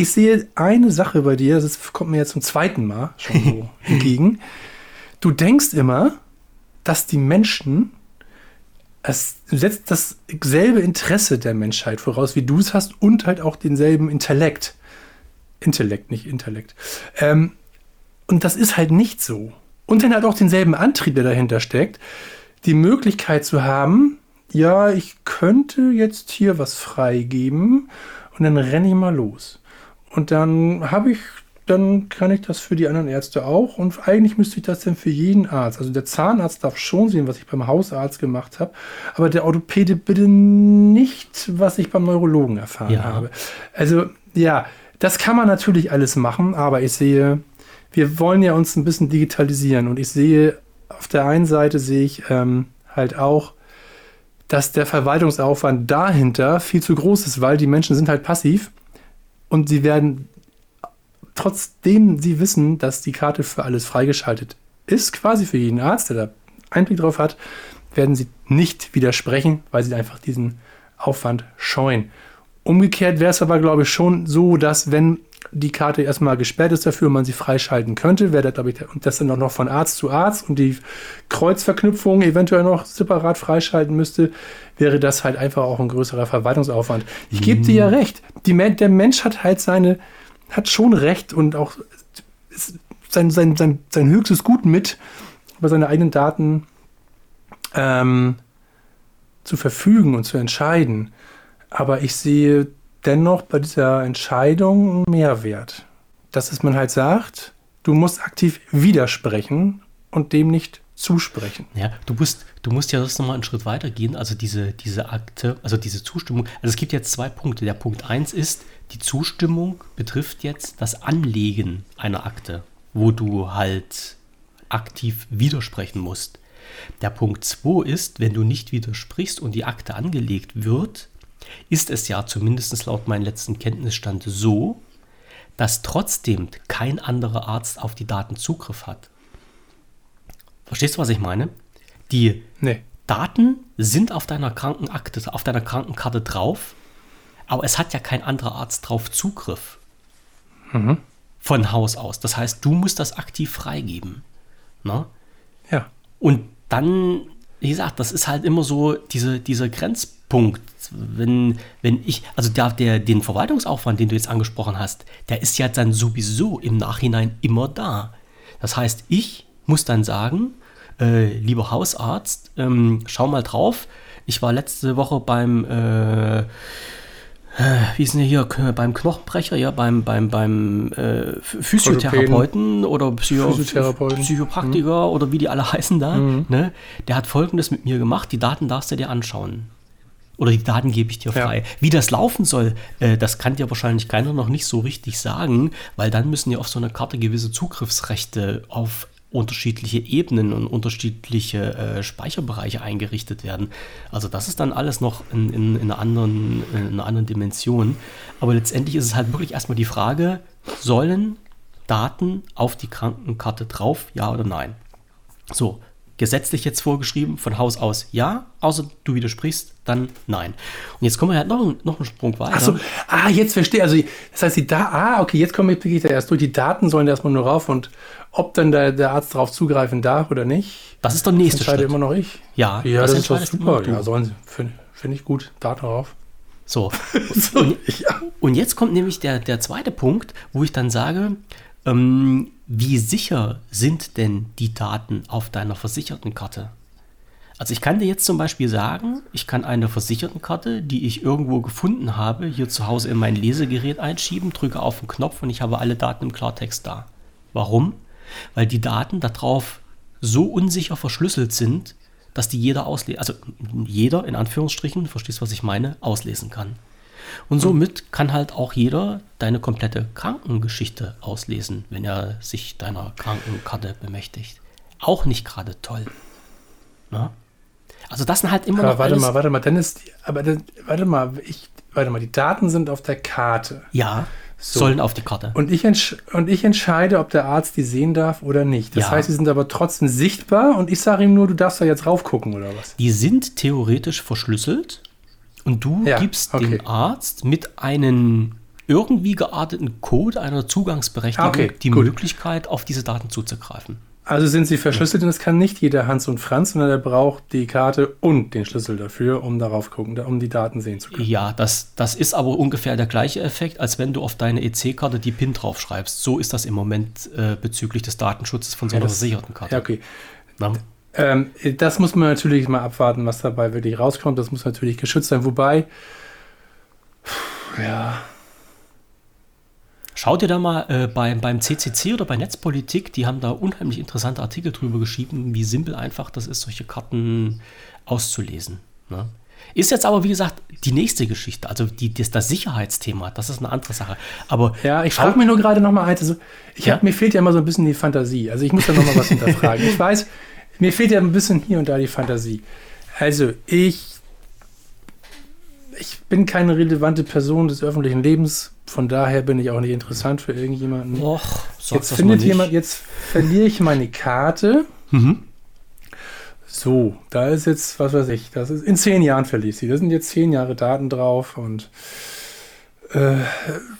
ich sehe eine Sache bei dir, das kommt mir jetzt zum zweiten Mal schon so entgegen. Du denkst immer, dass die Menschen, es, setzt dasselbe Interesse der Menschheit voraus, wie du es hast, und halt auch denselben Intellekt. Intellekt, nicht Intellekt. Ähm, und das ist halt nicht so. Und dann hat auch denselben Antrieb, der dahinter steckt, die Möglichkeit zu haben, ja, ich könnte jetzt hier was freigeben und dann renne ich mal los. Und dann habe ich, dann kann ich das für die anderen Ärzte auch. Und eigentlich müsste ich das dann für jeden Arzt. Also der Zahnarzt darf schon sehen, was ich beim Hausarzt gemacht habe, aber der Orthopäde bitte nicht, was ich beim Neurologen erfahren Ja. habe. Also ja, das kann man natürlich alles machen, aber ich sehe, wir wollen ja uns ein bisschen digitalisieren und ich sehe, auf der einen Seite sehe ich ähm, halt auch, dass der Verwaltungsaufwand dahinter viel zu groß ist, weil die Menschen sind halt passiv und sie werden, trotzdem sie wissen, dass die Karte für alles freigeschaltet ist, quasi für jeden Arzt, der da Einblick drauf hat, werden sie nicht widersprechen, weil sie einfach diesen Aufwand scheuen. Umgekehrt wäre es aber, glaube ich, schon so, dass wenn die Karte erstmal gesperrt ist dafür man sie freischalten könnte, wäre das, glaube ich, und das dann auch noch von Arzt zu Arzt und die Kreuzverknüpfung eventuell noch separat freischalten müsste, wäre das halt einfach auch ein größerer Verwaltungsaufwand. Ich gebe dir ja recht. Die, der Mensch hat halt seine, hat schon recht und auch sein, sein, sein, sein höchstes Gut mit, über seine eigenen Daten ähm, zu verfügen und zu entscheiden. Aber ich sehe dennoch bei dieser Entscheidung einen Mehrwert. Dass es man halt sagt, du musst aktiv widersprechen und dem nicht zusprechen. Ja, du musst, du musst ja das nochmal einen Schritt weiter gehen. Also diese, diese Akte, also diese Zustimmung. Also es gibt jetzt zwei Punkte. Der Punkt 1 ist, die Zustimmung betrifft jetzt das Anlegen einer Akte, wo du halt aktiv widersprechen musst. Der Punkt 2 ist, wenn du nicht widersprichst und die Akte angelegt wird, ist es ja zumindest laut meinem letzten Kenntnisstand so, dass trotzdem kein anderer Arzt auf die Daten Zugriff hat. Verstehst du, was ich meine? Die Nee. Daten sind auf deiner Krankenakte, auf deiner Krankenkarte drauf, aber es hat ja kein anderer Arzt drauf Zugriff. Von Haus aus. Das heißt, du musst das aktiv freigeben. Ne? Ja. Und dann, wie gesagt, das ist halt immer so diese, dieser Grenzpunkt. Wenn, wenn ich, also der, der, den Verwaltungsaufwand, den du jetzt angesprochen hast, der ist ja dann sowieso im Nachhinein immer da. Das heißt, ich muss dann sagen, äh, lieber Hausarzt, ähm, schau mal drauf. Ich war letzte Woche beim, äh, wie ist denn hier, beim Knochenbrecher, ja, beim, beim, beim äh, Physiotherapeuten oder Psycho Physiotherapeuten. Psychopraktiker oder wie die alle heißen da, ne? der hat folgendes mit mir gemacht, die Daten darfst du dir anschauen. Oder die Daten gebe ich dir Ja. frei. Wie das laufen soll, äh, das kann dir wahrscheinlich keiner noch nicht so richtig sagen, weil dann müssen ja auf so einer Karte gewisse Zugriffsrechte auf unterschiedliche Ebenen und unterschiedliche äh, Speicherbereiche eingerichtet werden. Also das ist dann alles noch in, in, in, einer anderen, in einer anderen Dimension. Aber letztendlich ist es halt wirklich erstmal die Frage, sollen Daten auf die Krankenkarte drauf, ja oder nein? So, gesetzlich jetzt vorgeschrieben, von Haus aus ja, außer du widersprichst, dann nein. Und jetzt kommen wir halt noch, einen- noch einen Sprung weiter. Achso, ah, jetzt verstehe. Also, das heißt, die da, ah, okay, jetzt komme ich, kriege ich da erst durch. Die Daten sollen da erstmal nur rauf und ob dann der, der Arzt darauf zugreifen darf oder nicht, Das ist der nächste entscheide Schritt. immer noch ich. Ja, ja das das, ist doch super. Ja, sollen sie. Finde find ich gut. Daten rauf. So. So, Und, ja. und jetzt kommt nämlich der, der zweite Punkt, wo ich dann sage, ähm, wie sicher sind denn die Daten auf deiner Versichertenkarte? Also ich kann dir jetzt zum Beispiel sagen, ich kann eine Versichertenkarte, die ich irgendwo gefunden habe, hier zu Hause in mein Lesegerät einschieben, drücke auf den Knopf und ich habe alle Daten im Klartext da. Warum? Weil die Daten darauf so unsicher verschlüsselt sind, dass die jeder auslesen, also jeder in Anführungsstrichen, verstehst was ich meine, auslesen kann. Und somit kann halt auch jeder deine komplette Krankengeschichte auslesen, wenn er sich deiner Krankenkarte bemächtigt. Auch nicht gerade toll. Na? Also das sind halt immer Aber noch warte mal, warte mal, dann ist, die, aber dann, warte mal, ich, warte mal, die Daten sind auf der Karte. ja, sollen auf die Karte. Und ich, und ich entscheide, ob der Arzt die sehen darf oder nicht. Das Ja. heißt, sie sind aber trotzdem sichtbar und ich sage ihm nur, du darfst da jetzt raufgucken oder was? Die sind theoretisch verschlüsselt und du Ja, gibst okay. dem Arzt mit einem irgendwie gearteten Code einer Zugangsberechtigung Okay, die gut. Möglichkeit, auf diese Daten zuzugreifen. Also sind sie verschlüsselt und das kann nicht jeder Hans und Franz, sondern er braucht die Karte und den Schlüssel dafür, um darauf gucken, um die Daten sehen zu können. Ja, das, das ist aber ungefähr der gleiche Effekt, als wenn du auf deine EC-Karte die PIN draufschreibst. So ist das im Moment äh, bezüglich des Datenschutzes von so einer Ja, versicherten Karte. Ja, okay. Na? Ähm, das muss man natürlich mal abwarten, was dabei wirklich rauskommt. Das muss natürlich geschützt sein. Wobei, ja, Schau dir da mal äh, beim, beim CCC oder bei Netzpolitik, die haben da unheimlich interessante Artikel drüber geschrieben, wie simpel einfach das ist, solche Karten auszulesen. Ne? Ist jetzt aber, wie gesagt, die nächste Geschichte, also die, das, das Sicherheitsthema, das ist eine andere Sache. Aber ja, ich frage mich nur gerade noch mal eins. Also, ich Ja? hab, mir fehlt ja immer so ein bisschen die Fantasie. Also ich muss da noch mal was hinterfragen. Ich weiß, mir fehlt ja ein bisschen hier und da die Fantasie. Also ich, ich bin keine relevante Person des öffentlichen Lebens. Von daher bin ich auch nicht interessant für irgendjemanden. Och, Jetzt das findet jemand, jetzt verliere ich meine Karte. Mhm. So, da ist jetzt, was weiß ich, das ist in zehn Jahren verliere ich sie. Da sind jetzt zehn Jahre Daten drauf und äh,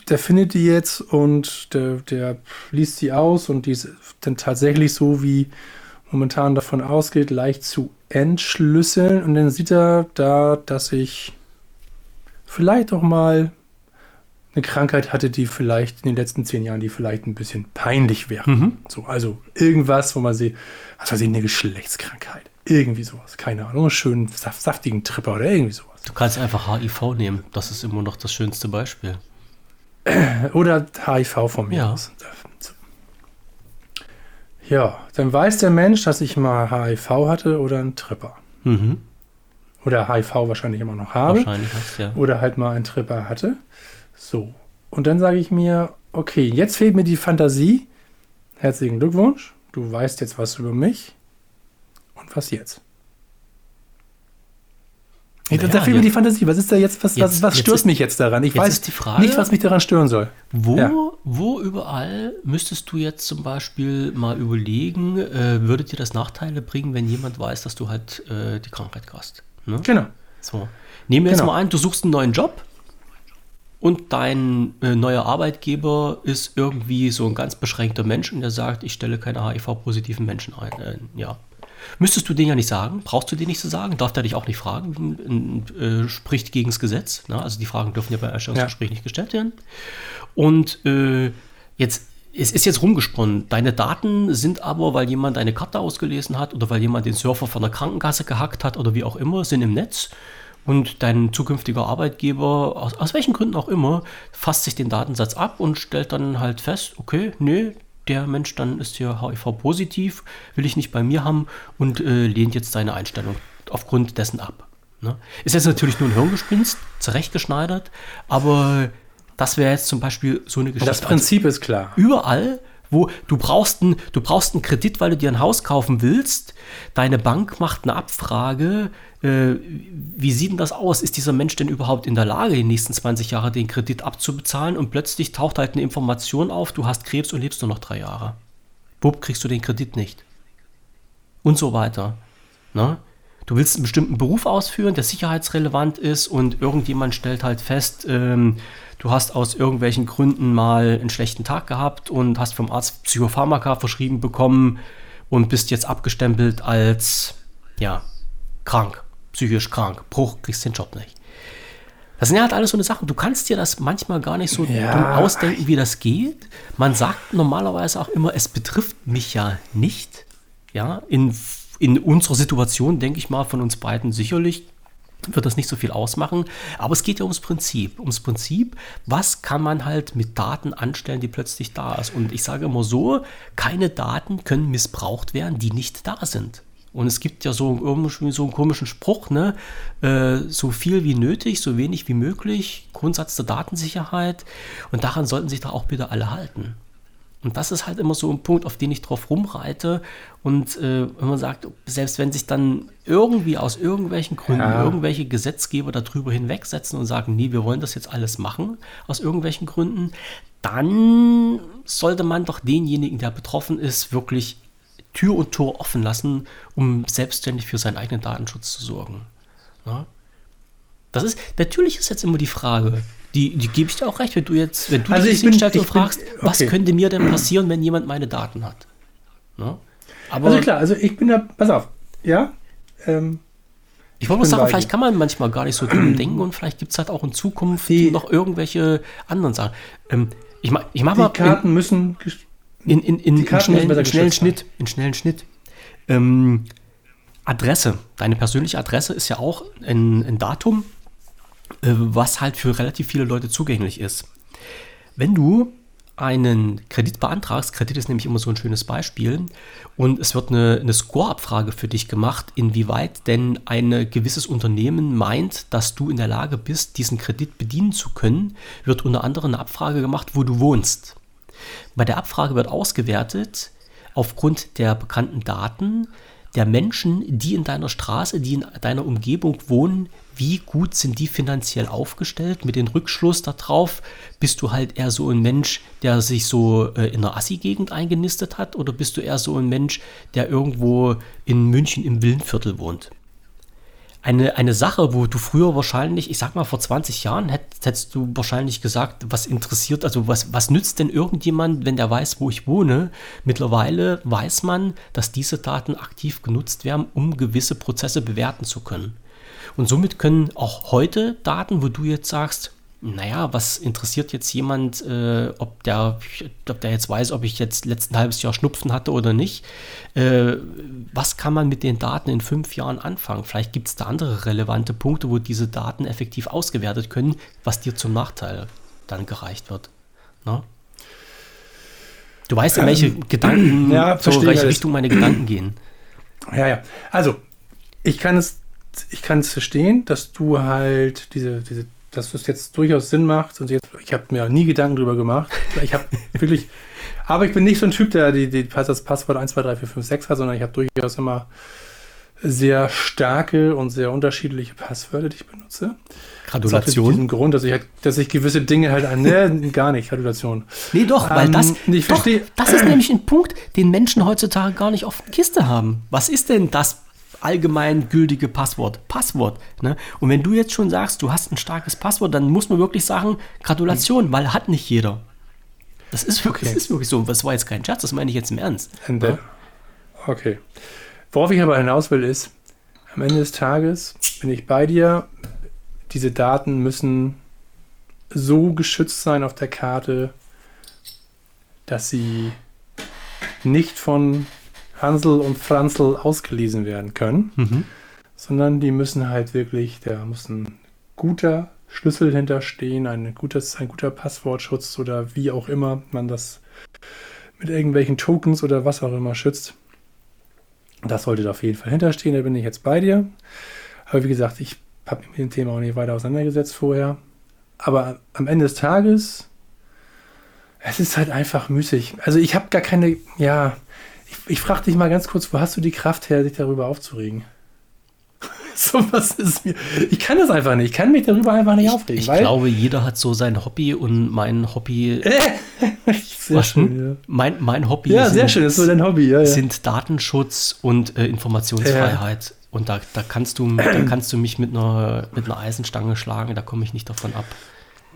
der findet die jetzt und der, der liest sie aus und die ist dann tatsächlich so, wie momentan davon ausgeht, leicht zu entschlüsseln und dann sieht er da, dass ich vielleicht auch mal eine Krankheit hatte, die vielleicht in den letzten zehn Jahren, die vielleicht ein bisschen peinlich wäre. Mhm. So, also irgendwas, wo man sieht, was weiß ich, eine Geschlechtskrankheit. Irgendwie sowas. Keine Ahnung. Einen schönen, saf- saftigen Tripper oder irgendwie sowas. Du kannst einfach HIV nehmen, das ist immer noch das schönste Beispiel. Oder HIV von mir Ja. aus. Ja, dann weiß der Mensch, dass ich mal HIV hatte oder einen Tripper. Mhm. Oder HIV wahrscheinlich immer noch habe. Wahrscheinlich hast ja. Oder halt mal einen Tripper hatte. So. Und dann sage ich mir, okay, jetzt fehlt mir die Fantasie. Herzlichen Glückwunsch. Du weißt jetzt was über mich. Und was jetzt? Naja, da fehlt mir jetzt- die Fantasie. Was ist da jetzt? Was, Jetzt- was, was jetzt stört ist- mich jetzt daran? Ich jetzt weiß die Frage- nicht, was mich daran stören soll. Wo, Ja. wo überall müsstest du jetzt zum Beispiel mal überlegen, äh, würde dir das Nachteile bringen, wenn jemand weiß, dass du halt äh, die Krankheit hast? Ne? Genau. So. Nehmen wir jetzt Genau. mal an, du suchst einen neuen Job und dein äh, neuer Arbeitgeber ist irgendwie so ein ganz beschränkter Mensch und der sagt, ich stelle keine HIV-positiven Menschen ein. Äh, ja. Müsstest du den ja nicht sagen, brauchst du den nicht zu sagen, darf der dich auch nicht fragen, äh, spricht gegen das Gesetz. Ne? Also die Fragen dürfen ja bei Einstellungsgespräch nicht gestellt werden. Und äh, jetzt, es ist jetzt rumgesponnen. Deine Daten sind aber, weil jemand deine Karte ausgelesen hat oder weil jemand den Surfer von der Krankenkasse gehackt hat oder wie auch immer, sind im Netz. Und dein zukünftiger Arbeitgeber, aus, aus welchen Gründen auch immer, fasst sich den Datensatz ab und stellt dann halt fest, okay, nee, der Mensch dann ist hier HIV-positiv, will ich nicht bei mir haben und äh, lehnt jetzt seine Einstellung aufgrund dessen ab. Ne? Ist jetzt natürlich nur ein Hirngespinst, zurechtgeschneidert, aber das wäre jetzt zum Beispiel so eine Geschichte. Das Prinzip ist klar. überall, wo du brauchst, einen, du brauchst einen Kredit, weil du dir ein Haus kaufen willst. Deine Bank macht eine Abfrage. Äh, wie sieht denn das aus? Ist dieser Mensch denn überhaupt in der Lage, die nächsten 20 Jahre den Kredit abzubezahlen? Und plötzlich taucht halt eine Information auf, du hast Krebs und lebst nur noch drei Jahre. Wupp, kriegst du den Kredit nicht. Und so weiter. Ne? Du willst einen bestimmten Beruf ausführen, der sicherheitsrelevant ist und irgendjemand stellt halt fest, ähm, du hast aus irgendwelchen Gründen mal einen schlechten Tag gehabt und hast vom Arzt Psychopharmaka verschrieben bekommen und bist jetzt abgestempelt als, ja, krank, psychisch krank, Bruch, kriegst den Job nicht. Das sind ja halt alles so eine Sachen. Du kannst dir das manchmal gar nicht so Ja. ausdenken, wie das geht. Man sagt normalerweise auch immer, es betrifft mich ja nicht. Ja, in, in unserer Situation, denke ich mal, von uns beiden sicherlich wird das nicht so viel ausmachen. Aber es geht ja ums Prinzip. Ums Prinzip, was kann man halt mit Daten anstellen, die plötzlich da ist. Und ich sage immer so, keine Daten können missbraucht werden, die nicht da sind. Und es gibt ja so irgendwie so einen komischen Spruch, ne? Äh, so viel wie nötig, so wenig wie möglich, Grundsatz der Datensicherheit. Und daran sollten sich da auch bitte alle halten. Und das ist halt immer so ein Punkt, auf den ich drauf rumreite. Und äh, wenn man sagt, selbst wenn sich dann irgendwie aus irgendwelchen Gründen Ja. irgendwelche Gesetzgeber darüber hinwegsetzen und sagen, nee, wir wollen das jetzt alles machen, aus irgendwelchen Gründen, dann sollte man doch denjenigen, der betroffen ist, wirklich Tür und Tor offen lassen, um selbstständig für seinen eigenen Datenschutz zu sorgen. Ja? Das ist, natürlich ist jetzt immer die Frage, die, die gebe ich dir auch recht, wenn du jetzt, wenn du Also dich hinstellst und ich bin- fragst, was okay. könnte mir denn passieren, wenn jemand meine Daten hat? Ne? Aber also klar, also ich bin da, pass auf, ja, ähm, ich wollte mal bin sagen, vielleicht kann man manchmal gar nicht so dumm denken und vielleicht gibt es halt auch in Zukunft Die- noch irgendwelche anderen Sachen. Ähm, ich mach, ich mach die mal Karten müssen, in, in, in, in, schnellen, schnellen. Schnitt. In schnellen Schnitt. Ähm, Adresse. Deine persönliche Adresse ist ja auch ein, ein Datum, äh, was halt für relativ viele Leute zugänglich ist. Wenn du einen Kredit beantragst, Kredit ist nämlich immer so ein schönes Beispiel, und es wird eine, eine Score-Abfrage für dich gemacht, inwieweit denn ein gewisses Unternehmen meint, dass du in der Lage bist, diesen Kredit bedienen zu können, wird unter anderem eine Abfrage gemacht, wo du wohnst. Bei der Abfrage wird ausgewertet, aufgrund der bekannten Daten der Menschen, die in deiner Straße, die in deiner Umgebung wohnen, wie gut sind die finanziell aufgestellt? Mit dem Rückschluss darauf, bist du halt eher so ein Mensch, der sich so äh, in der Assi-Gegend eingenistet hat, oder bist du eher so ein Mensch, der irgendwo in München im Villenviertel wohnt? Eine, eine Sache, wo du früher wahrscheinlich, ich sag mal vor 20 Jahren, hätt, hättest du wahrscheinlich gesagt, was interessiert, also was, was nützt denn irgendjemand, wenn der weiß, wo ich wohne? Mittlerweile weiß man, dass diese Daten aktiv genutzt werden, um gewisse Prozesse bewerten zu können. Und somit können auch heute Daten, wo du jetzt sagst, naja, was interessiert jetzt jemand, äh, ob, der, ob der jetzt weiß, ob ich jetzt letzten halbes Jahr Schnupfen hatte oder nicht? Äh, was kann man mit den Daten in fünf Jahren anfangen? Vielleicht gibt es da andere relevante Punkte, wo diese Daten effektiv ausgewertet können, was dir zum Nachteil dann gereicht wird. Ne? Du weißt, in welche Gedanken, ja, so in welche. Richtung meine Gedanken gehen. Ja, ja. Also, ich kann es, ich kann es verstehen, dass du halt diese, diese, dass das jetzt durchaus Sinn macht. Und jetzt, ich habe mir nie Gedanken drüber gemacht. Ich habe wirklich, aber ich bin nicht so ein Typ, der die, die das Passwort 1, 2, 3, 4, 5, 6 hat, sondern ich habe durchaus immer sehr starke und sehr unterschiedliche Passwörter, die ich benutze. Das hat Gratulation. diesen Grund, dass ich, halt, dass ich gewisse Dinge halt an, ne, gar nicht, Gratulation. Nee, doch, weil Ähm, das, ich doch, verstehe- das ist nämlich ein Punkt, den Menschen heutzutage gar nicht auf der Kiste haben. Was ist denn das allgemein gültige Passwort? Passwort. Ne? Und wenn du jetzt schon sagst, du hast ein starkes Passwort, dann muss man wirklich sagen, Gratulation, weil hat nicht jeder. Das ist wirklich, Okay. das ist wirklich so. Das war jetzt kein Scherz, das meine ich jetzt im Ernst. And that- Okay. Worauf ich aber hinaus will, ist, am Ende des Tages bin ich bei dir. Diese Daten müssen so geschützt sein auf der Karte, dass sie nicht von Hansel und Franzl ausgelesen werden können, Mhm. sondern die müssen halt wirklich, da muss ein guter Schlüssel hinterstehen, ein, gutes, ein guter Passwortschutz oder wie auch immer man das mit irgendwelchen Tokens oder was auch immer schützt. Das sollte da auf jeden Fall hinterstehen, da bin ich jetzt bei dir. Aber wie gesagt, ich habe mich mit dem Thema auch nicht weiter auseinandergesetzt vorher. Aber am Ende des Tages, es ist halt einfach müßig. Also ich habe gar keine, ja, ich, ich frage dich mal ganz kurz, wo hast du die Kraft her, dich darüber aufzuregen? so was ist mir. Ich kann das einfach nicht. Ich kann mich darüber einfach nicht aufregen. Ich glaube, jeder hat so sein Hobby und mein Hobby. sehr schön, Mein, mein Hobby ja. Ja, sehr sind- schön, das ist so dein Hobby. Ja, ja. sind Datenschutz und äh, Informationsfreiheit. Und da, da, kannst du, da kannst du mich mit einer, mit einer Eisenstange schlagen, da komme ich nicht davon ab.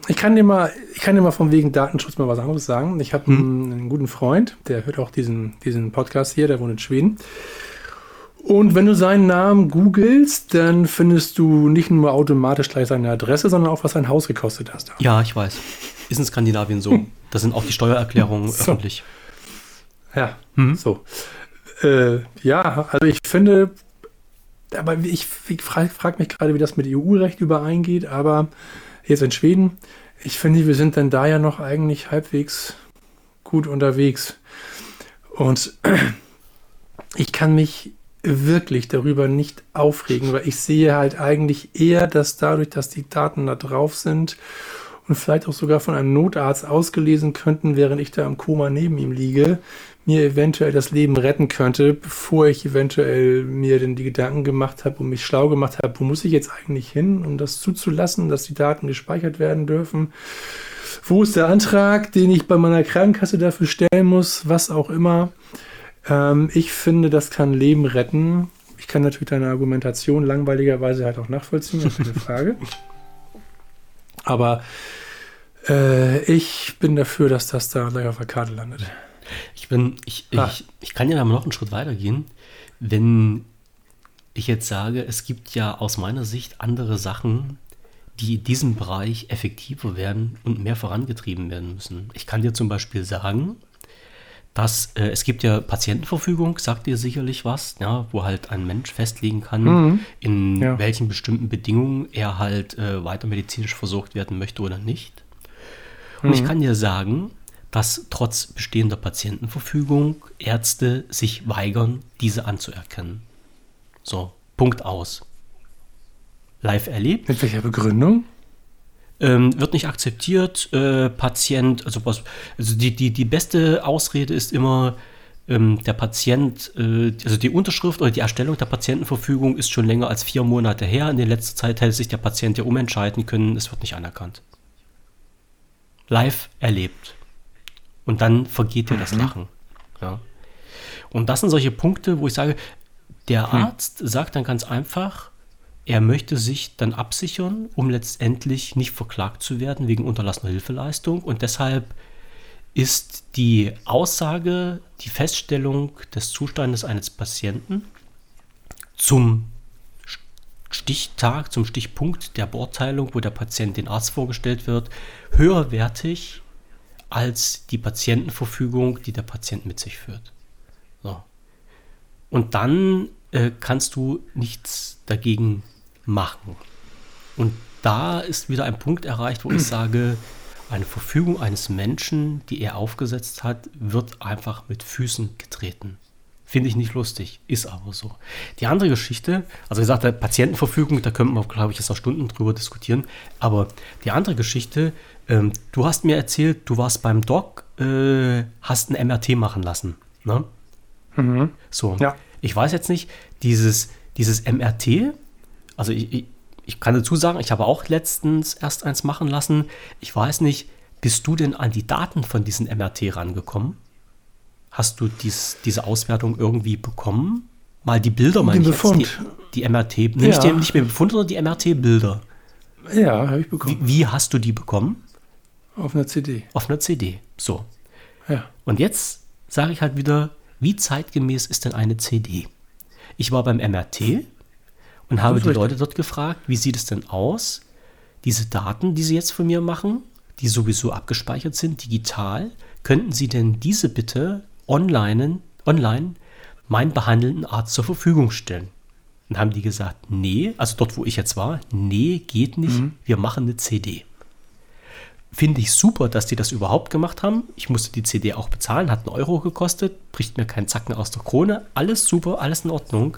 Ich kann dir mal, ich kann dir mal vom wegen Datenschutz mal was anderes sagen. Ich habe einen, einen guten Freund, der hört auch diesen, diesen Podcast hier, der wohnt in Schweden. Und wenn du seinen Namen googelst, dann findest du nicht nur automatisch gleich seine Adresse, sondern auch, was sein Haus gekostet hat. Ja, ich weiß. Ist in Skandinavien so. Da sind auch die Steuererklärungen So. öffentlich. Ja, Mhm. so. Äh, ja, also ich finde, aber ich, ich frage frag mich gerade, wie das mit EU-Recht übereingeht, aber jetzt in Schweden, ich finde, wir sind dann da ja noch eigentlich halbwegs gut unterwegs. Und ich kann mich wirklich darüber nicht aufregen, weil ich sehe halt eigentlich eher, dass dadurch, dass die Daten da drauf sind und vielleicht auch sogar von einem Notarzt ausgelesen könnten, während ich da im Koma neben ihm liege, mir eventuell das Leben retten könnte, bevor ich eventuell mir denn die Gedanken gemacht habe und mich schlau gemacht habe, wo muss ich jetzt eigentlich hin, um das zuzulassen, dass die Daten gespeichert werden dürfen. Wo ist der Antrag, den ich bei meiner Krankenkasse dafür stellen muss, was auch immer. Ähm, ich finde, das kann Leben retten. Ich kann natürlich deine Argumentation langweiligerweise halt auch nachvollziehen, das ist keine Frage. Aber äh, ich bin dafür, dass das da gleich auf der Karte landet. Ich bin, ich, Ah. ich, ich kann ja noch einen Schritt weiter gehen, wenn ich jetzt sage, es gibt ja aus meiner Sicht andere Sachen, die in diesem Bereich effektiver werden und mehr vorangetrieben werden müssen. Ich kann dir zum Beispiel sagen, dass äh, es gibt ja Patientenverfügung, sagt dir sicherlich was, ja, wo halt ein Mensch festlegen kann, in Ja. welchen bestimmten Bedingungen er halt äh, weiter medizinisch versorgt werden möchte oder nicht. Und ich kann dir sagen, dass trotz bestehender Patientenverfügung Ärzte sich weigern, diese anzuerkennen. So, Punkt aus. Live erlebt, Mit welcher Begründung? ähm, wird nicht akzeptiert, äh, Patient, also was, also die, die, die beste Ausrede ist immer, ähm, der Patient, äh, also die Unterschrift oder die Erstellung der Patientenverfügung ist schon länger als vier Monate her. In der letzten Zeit hätte sich der Patient ja umentscheiden können, es wird nicht anerkannt. Live erlebt. Und dann vergeht dir das Lachen. Ja. Und das sind solche Punkte, wo ich sage, der Arzt sagt dann ganz einfach, er möchte sich dann absichern, um letztendlich nicht verklagt zu werden wegen unterlassener Hilfeleistung. Und deshalb ist die Aussage, die Feststellung des Zustandes eines Patienten zum Stichtag, zum Stichpunkt der Beurteilung, wo der Patient den Arzt vorgestellt wird, höherwertig als die Patientenverfügung, die der Patient mit sich führt. So. Und dann äh, kannst du nichts dagegen machen. Und da ist wieder ein Punkt erreicht, wo ich sage, eine Verfügung eines Menschen, die er aufgesetzt hat, wird einfach mit Füßen getreten. Finde ich nicht lustig, ist aber so. Die andere Geschichte, also wie gesagt, der Patientenverfügung, da könnten wir, glaube ich, jetzt noch Stunden drüber diskutieren. Aber die andere Geschichte, ähm, du hast mir erzählt, du warst beim Doc, äh, hast ein MRT machen lassen. Ne? So, Ja. ich weiß jetzt nicht, dieses, dieses MRT, also ich, ich, ich kann dazu sagen, ich habe auch letztens erst eins machen lassen. Ich weiß nicht, bist du denn an die Daten von diesem MRT rangekommen? Hast du dies, diese Auswertung irgendwie bekommen? Mal die Bilder, meine ich jetzt, Befund. Die, die MRT, nee, nicht, Ja. den, nicht mehr Befund, sondern die MRT-Bilder. Ja, habe ich Wie, bekommen. wie hast du die bekommen? Auf einer CD. Auf einer CD. So. Ja. Und jetzt sage ich halt wieder, wie zeitgemäß ist denn eine CD? Ich war beim MRT und habe die richtig. Leute dort gefragt, wie sieht es denn aus? Diese Daten, die sie jetzt von mir machen, die sowieso abgespeichert sind, digital, könnten sie denn diese bitte online, online meinen behandelnden Arzt zur Verfügung stellen? Dann haben die gesagt, nee, also dort, wo ich jetzt war, nee, geht nicht, wir machen eine CD. Finde ich super, dass die das überhaupt gemacht haben. Ich musste die CD auch bezahlen, hat einen Euro gekostet, bricht mir keinen Zacken aus der Krone. Alles super, alles in Ordnung.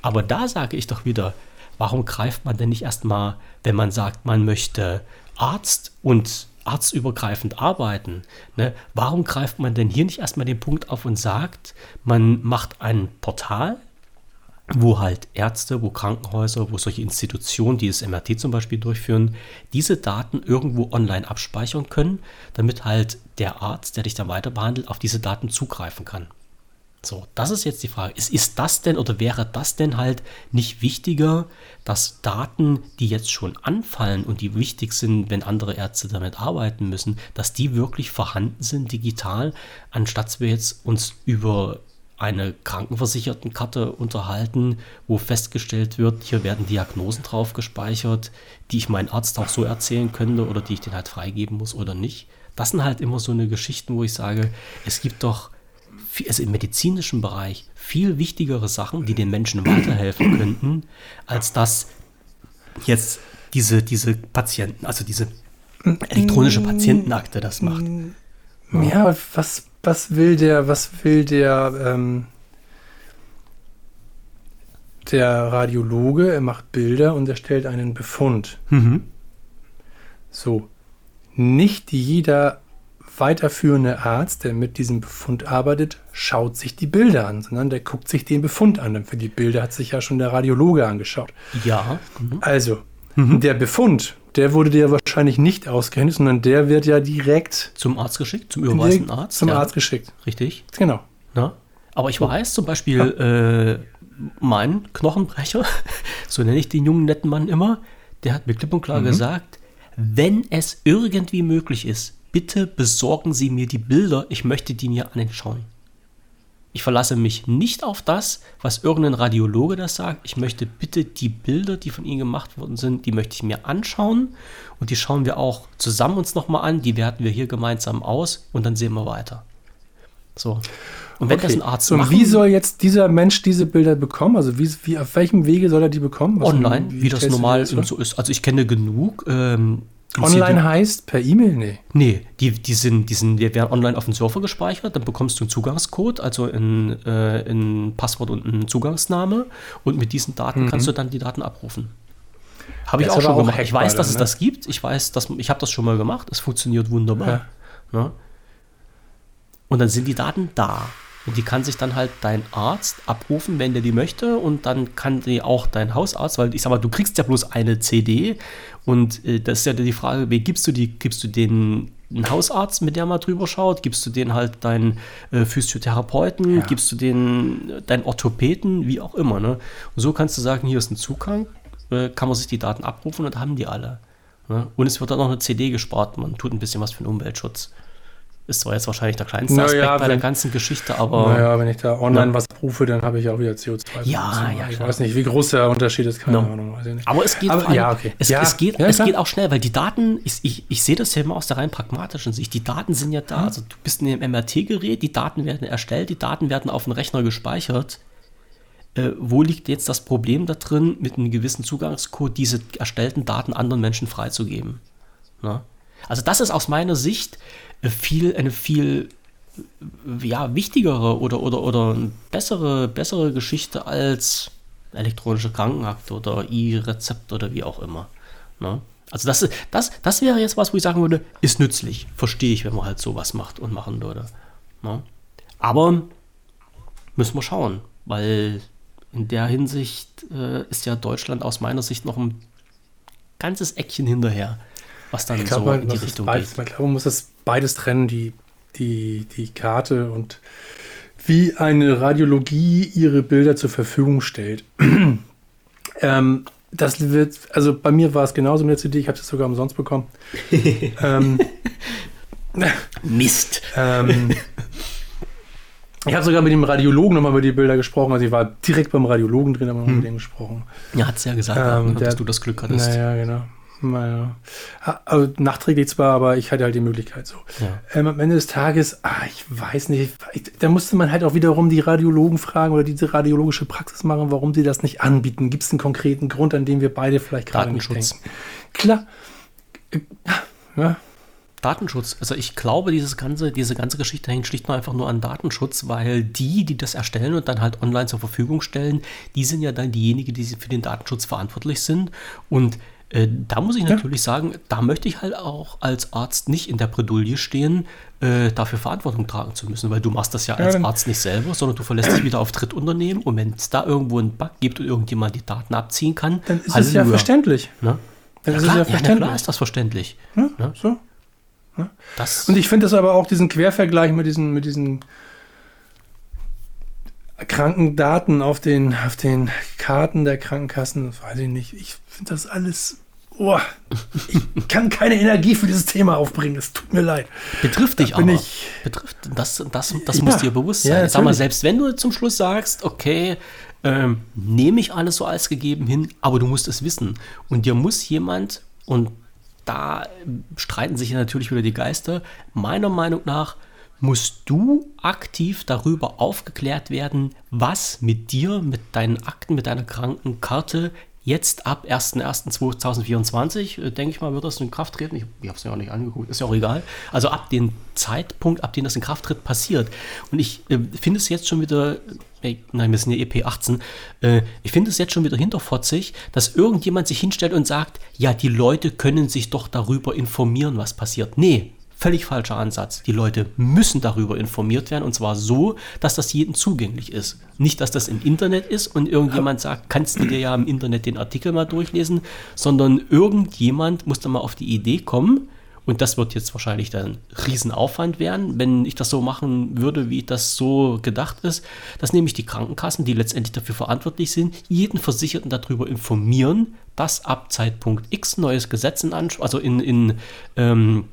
Aber da sage ich doch wieder, warum greift man denn nicht erstmal, wenn man sagt, man möchte Arzt und arztübergreifend arbeiten, ne? warum greift man denn hier nicht erstmal den Punkt auf und sagt, man macht ein Portal, wo halt Ärzte, wo Krankenhäuser, wo solche Institutionen, die das MRT zum Beispiel durchführen, diese Daten irgendwo online abspeichern können, damit halt der Arzt, der dich dann weiter behandelt, auf diese Daten zugreifen kann. So, das ist jetzt die Frage. Ist, ist das denn oder wäre das denn halt nicht wichtiger, dass Daten, die jetzt schon anfallen und die wichtig sind, wenn andere Ärzte damit arbeiten müssen, dass die wirklich vorhanden sind digital, anstatt wir jetzt uns über eine Krankenversichertenkarte unterhalten, wo festgestellt wird, hier werden Diagnosen drauf gespeichert, die ich meinem Arzt auch so erzählen könnte oder die ich den halt freigeben muss oder nicht. Das sind halt immer so eine Geschichten, wo ich sage, es gibt doch also im medizinischen Bereich viel wichtigere Sachen, die den Menschen weiterhelfen könnten, als dass jetzt diese, diese Patienten, also diese elektronische Patientenakte das macht. Ja, was, was will der, was will der, ähm, der Radiologe? Er macht Bilder und erstellt einen Befund. Mhm. So. Nicht jeder weiterführende Arzt, der mit diesem Befund arbeitet, schaut sich die Bilder an, sondern der guckt sich den Befund an. Denn für die Bilder hat sich ja schon der Radiologe angeschaut. Ja. Mhm. Also, der Befund, der wurde dir wahrscheinlich nicht ausgehändigt, sondern der wird ja direkt Zum Arzt geschickt, zum überweisenden Arzt. zum ja. Arzt geschickt. Richtig. Genau. Ja. Aber ich weiß zum Beispiel, äh, mein Knochenbrecher, so nenne ich den jungen netten Mann immer, der hat mir klipp und klar gesagt, wenn es irgendwie möglich ist, bitte besorgen Sie mir die Bilder, ich möchte die mir anschauen. Ich verlasse mich nicht auf das, was irgendein Radiologe das sagt. Ich möchte bitte die Bilder, die von Ihnen gemacht worden sind, die möchte ich mir anschauen und die schauen wir auch zusammen uns nochmal an. Die werten wir hier gemeinsam aus und dann sehen wir weiter. So. Und wenn okay. das ein Arzt macht. Und wie soll jetzt dieser Mensch diese Bilder bekommen? Also wie, wie auf welchem Wege soll er die bekommen? Was Online, wie, wie das normal so ist. Also ich kenne genug. Ähm, Online heißt per E-Mail? Nee. Nee, die, die, sind, die, sind, die werden online auf dem Server gespeichert, dann bekommst du einen Zugangscode, also ein, äh, ein Passwort und einen Zugangsname und mit diesen Daten mhm. kannst du dann die Daten abrufen. Habe ich auch schon auch gemacht. Ich weiß, dass dann, es ne? das gibt. Ich weiß, dass ich habe das schon mal gemacht. Es funktioniert wunderbar. Ja. Ja. Ne? Und dann sind die Daten da. Und die kann sich dann halt dein Arzt abrufen, wenn der die möchte. Und dann kann die auch dein Hausarzt, weil ich sag mal, du kriegst ja bloß eine CD. Und äh, das ist ja die Frage, wie gibst du die? Gibst du den einen Hausarzt, mit der mal drüber schaut? Gibst du den halt deinen äh, Physiotherapeuten? Ja. Gibst du den äh, deinen Orthopäden? Wie auch immer. Ne? Und so kannst du sagen, hier ist ein Zugang, äh, kann man sich die Daten abrufen und haben die alle. Ne? Und es wird dann noch eine CD gespart. Man tut ein bisschen was für den Umweltschutz. Ist zwar jetzt wahrscheinlich der kleinste naja, Aspekt bei wenn, der ganzen Geschichte, aber. Naja, wenn ich da online na, was rufe, dann habe ich auch wieder CO2. Ja, ja. Ich klar. weiß nicht, wie groß der Unterschied ist, keine no. Ahnung. Aber es geht, aber, allem, ja, okay. es, ja, es, geht, ja, es geht auch schnell, weil die Daten, ich, ich, ich sehe das ja immer aus der rein pragmatischen Sicht. Die Daten sind ja da. Hm. Also du bist in dem MRT-Gerät, die Daten werden erstellt, die Daten werden auf den Rechner gespeichert. Äh, wo liegt jetzt das Problem da drin, mit einem gewissen Zugangscode diese erstellten Daten anderen Menschen freizugeben? Na? Also das ist aus meiner Sicht viel, eine viel ja, wichtigere oder, oder, oder bessere, bessere Geschichte als elektronische Krankenakte oder E-Rezept oder wie auch immer. Ne? Also das, das, das wäre jetzt was, wo ich sagen würde, ist nützlich. Verstehe ich, wenn man halt sowas macht und machen würde. Ne? Aber müssen wir schauen, weil in der Hinsicht äh, ist ja Deutschland aus meiner Sicht noch ein ganzes Eckchen hinterher was dann glaub, so in die Richtung beides, geht. Ich glaube, man muss das beides trennen, die, die, die Karte und wie eine Radiologie ihre Bilder zur Verfügung stellt. ähm, das wird, also bei mir war es genauso mit der CD, ich habe es sogar umsonst bekommen. ähm, Mist. Ähm, ich habe sogar mit dem Radiologen nochmal über die Bilder gesprochen. Also ich war direkt beim Radiologen drin, aber hm. mit dem gesprochen. Ja, hat es ja gesagt, ähm, dass der, du das Glück hattest. Naja, genau. Naja. Also nachträglich zwar, aber ich hatte halt die Möglichkeit so. Ja. Ähm, am Ende des Tages, ah, ich weiß nicht, ich, da musste man halt auch wiederum die Radiologen fragen oder diese radiologische Praxis machen, warum sie das nicht anbieten. Gibt es einen konkreten Grund, an dem wir beide vielleicht gerade nicht denken? Klar. Äh, ja. Datenschutz. Also ich glaube, dieses ganze, diese ganze Geschichte hängt schlicht und einfach nur an Datenschutz, weil die, die das erstellen und dann halt online zur Verfügung stellen, die sind ja dann diejenigen, die für den Datenschutz verantwortlich sind. Und äh, da muss ich natürlich ja. sagen, da möchte ich halt auch als Arzt nicht in der Bredouille stehen, äh, dafür Verantwortung tragen zu müssen, weil du machst das ja als ja, Arzt nicht selber, sondern du verlässt dich wieder auf Drittunternehmen und wenn es da irgendwo einen Bug gibt und irgendjemand die Daten abziehen kann, dann ist Halleluja. es ja verständlich. Ne? Dann ja, ist klar, es ja verständlich. Ja, klar ist das verständlich. Ne? so. Das und ich finde das aber auch diesen Quervergleich mit diesen, mit diesen Krankendaten auf den, auf den Karten der Krankenkassen, das weiß ich nicht. Ich finde das alles. Oh, ich kann keine Energie für dieses Thema aufbringen. Es tut mir leid. Betrifft dich aber. Ich, Betrifft, das das, das ja, muss dir bewusst sein. Ja, Sag mal, selbst wenn du zum Schluss sagst, okay, ähm, nehme ich alles so als gegeben hin, aber du musst es wissen. Und dir muss jemand, und da streiten sich natürlich wieder die Geister, meiner Meinung nach musst du aktiv darüber aufgeklärt werden, was mit dir, mit deinen Akten, mit deiner Krankenkarte jetzt ab 01.01.2024, äh, denke ich mal, wird das in Kraft treten. Ich, ich habe es ja auch nicht angeguckt, ist ja auch egal. Also ab dem Zeitpunkt, ab dem das in Kraft tritt, passiert. Und ich äh, finde es jetzt schon wieder, äh, nein, wir sind ja EP18, äh, ich finde es jetzt schon wieder hinterfotzig, dass irgendjemand sich hinstellt und sagt, ja, die Leute können sich doch darüber informieren, was passiert. Nee, Völlig falscher Ansatz. Die Leute müssen darüber informiert werden und zwar so, dass das jedem zugänglich ist. Nicht, dass das im Internet ist und irgendjemand sagt, kannst du dir ja im Internet den Artikel mal durchlesen, sondern irgendjemand muss dann mal auf die Idee kommen, und das wird jetzt wahrscheinlich dann Riesenaufwand werden, wenn ich das so machen würde, wie das so gedacht ist, dass nämlich die Krankenkassen, die letztendlich dafür verantwortlich sind, jeden Versicherten darüber informieren, dass ab Zeitpunkt X neues Gesetz in Anspruch, also in, in ähm,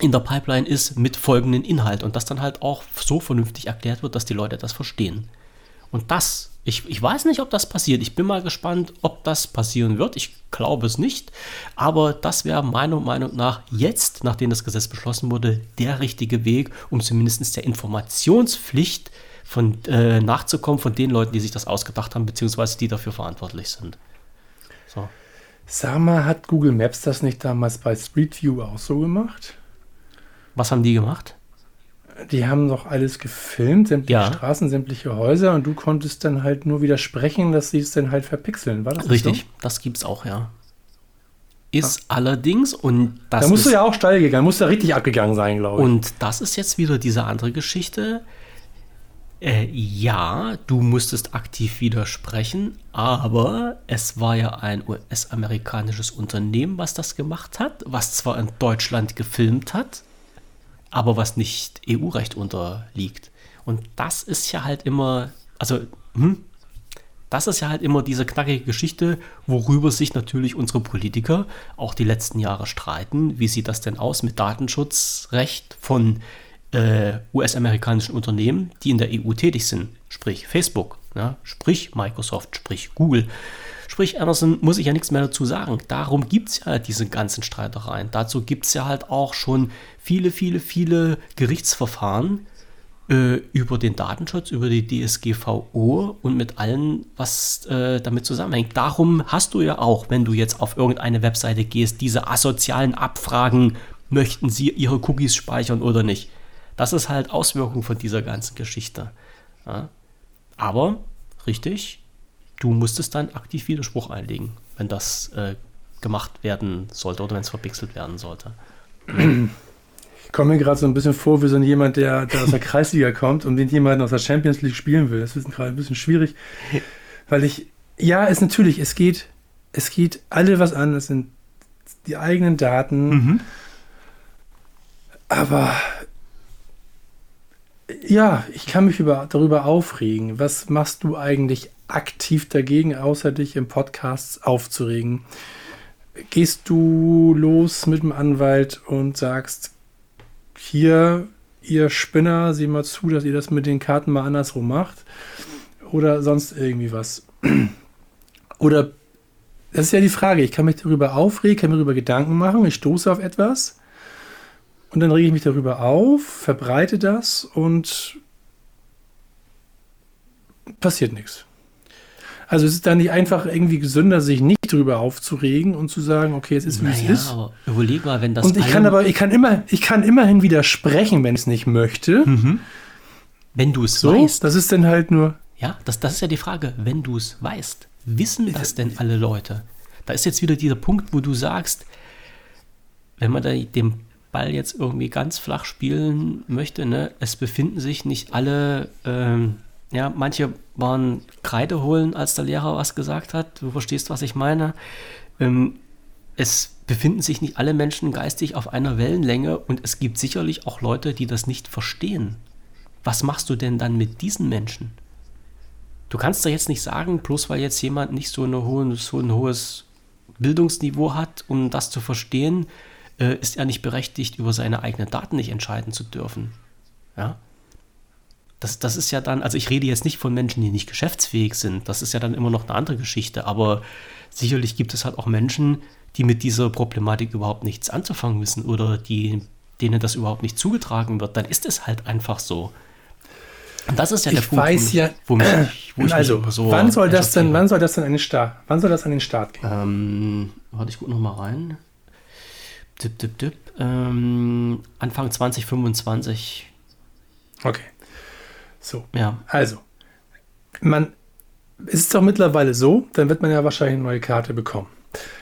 in der Pipeline ist mit folgenden Inhalt und das dann halt auch so vernünftig erklärt wird, dass die Leute das verstehen. Und das, ich, ich weiß nicht, ob das passiert. Ich bin mal gespannt, ob das passieren wird. Ich glaube es nicht. Aber das wäre meiner Meinung nach jetzt, nachdem das Gesetz beschlossen wurde, der richtige Weg, um zumindest der Informationspflicht von, äh, nachzukommen von den Leuten, die sich das ausgedacht haben, beziehungsweise die dafür verantwortlich sind. So. Sag mal, hat Google Maps das nicht damals bei Street View auch so gemacht? Was haben die gemacht? Die haben doch alles gefilmt, sämtliche ja. Straßen, sämtliche Häuser und du konntest dann halt nur widersprechen, dass sie es dann halt verpixeln. War das Richtig, so? das gibt's auch, ja. Ist ja. allerdings und das. Da musst ist, du ja auch steil gegangen, musst da richtig abgegangen sein, glaube ich. Und das ist jetzt wieder diese andere Geschichte. Äh, ja, du musstest aktiv widersprechen, aber es war ja ein US-amerikanisches Unternehmen, was das gemacht hat, was zwar in Deutschland gefilmt hat, aber was nicht EU-Recht unterliegt. Und das ist ja halt immer, also, hm, das ist ja halt immer diese knackige Geschichte, worüber sich natürlich unsere Politiker auch die letzten Jahre streiten. Wie sieht das denn aus mit Datenschutzrecht von äh, US-amerikanischen Unternehmen, die in der EU tätig sind? Sprich Facebook, ja, sprich Microsoft, sprich Google. Sprich, Amazon muss ich ja nichts mehr dazu sagen. Darum gibt es ja diese ganzen Streitereien. Dazu gibt es ja halt auch schon viele, viele, viele Gerichtsverfahren äh, über den Datenschutz, über die DSGVO und mit allem, was äh, damit zusammenhängt. Darum hast du ja auch, wenn du jetzt auf irgendeine Webseite gehst, diese asozialen Abfragen, möchten sie ihre Cookies speichern oder nicht. Das ist halt Auswirkung von dieser ganzen Geschichte. Ja? Aber, richtig, du musstest dann aktiv Widerspruch einlegen, wenn das äh, gemacht werden sollte oder wenn es verpixelt werden sollte. Ich komme mir gerade so ein bisschen vor wie so jemand, der, der aus der Kreisliga kommt und den jemanden aus der Champions League spielen will. Das ist gerade ein bisschen schwierig, weil ich, ja, es natürlich, es geht, es geht alle was an, es sind die eigenen Daten, mhm. aber ja, ich kann mich über, darüber aufregen. Was machst du eigentlich aktiv dagegen, außer dich im Podcast aufzuregen? Gehst du los mit dem Anwalt und sagst, hier, ihr Spinner, sieh mal zu, dass ihr das mit den Karten mal andersrum macht? Oder sonst irgendwie was? Oder, das ist ja die Frage, ich kann mich darüber aufregen, kann mir darüber Gedanken machen, ich stoße auf etwas und dann rege ich mich darüber auf, verbreite das und passiert nichts. Also es ist dann nicht einfach irgendwie gesünder, sich nicht darüber aufzuregen und zu sagen, okay, es ist wie naja, es ist. Aber überleg mal, wenn das. Und ich kann aber, ich kann immer, ich kann immerhin widersprechen, wenn es nicht möchte. Mhm. Wenn du es so, weißt. Das ist dann halt nur. Ja, das, das ist ja die Frage, wenn du es weißt. Wissen das denn alle Leute? Da ist jetzt wieder dieser Punkt, wo du sagst, wenn man da dem Ball jetzt irgendwie ganz flach spielen möchte, ne, es befinden sich nicht alle, ähm, ja, manche waren Kreide holen, als der Lehrer was gesagt hat. Du verstehst, was ich meine. Ähm, es befinden sich nicht alle Menschen geistig auf einer Wellenlänge und es gibt sicherlich auch Leute, die das nicht verstehen. Was machst du denn dann mit diesen Menschen? Du kannst doch jetzt nicht sagen, bloß weil jetzt jemand nicht so, eine hohe, so ein hohes Bildungsniveau hat, um das zu verstehen, äh, ist er nicht berechtigt, über seine eigenen Daten nicht entscheiden zu dürfen. Ja. Das, das ist ja dann, also ich rede jetzt nicht von Menschen, die nicht geschäftsfähig sind. Das ist ja dann immer noch eine andere Geschichte. Aber sicherlich gibt es halt auch Menschen, die mit dieser Problematik überhaupt nichts anzufangen wissen oder die, denen das überhaupt nicht zugetragen wird. Dann ist es halt einfach so. Und das ist ja der ich Punkt, weiß ja, wo mich, wo ich also, so wann soll das denn, wann soll das denn an den Start, wann soll das an den Start gehen? Ähm, warte, ich gucke noch mal rein. Dip, dip, dip. Ähm, Anfang 2025. Okay. So. Ja. Also, man es ist doch mittlerweile so, dann wird man ja wahrscheinlich eine neue Karte bekommen.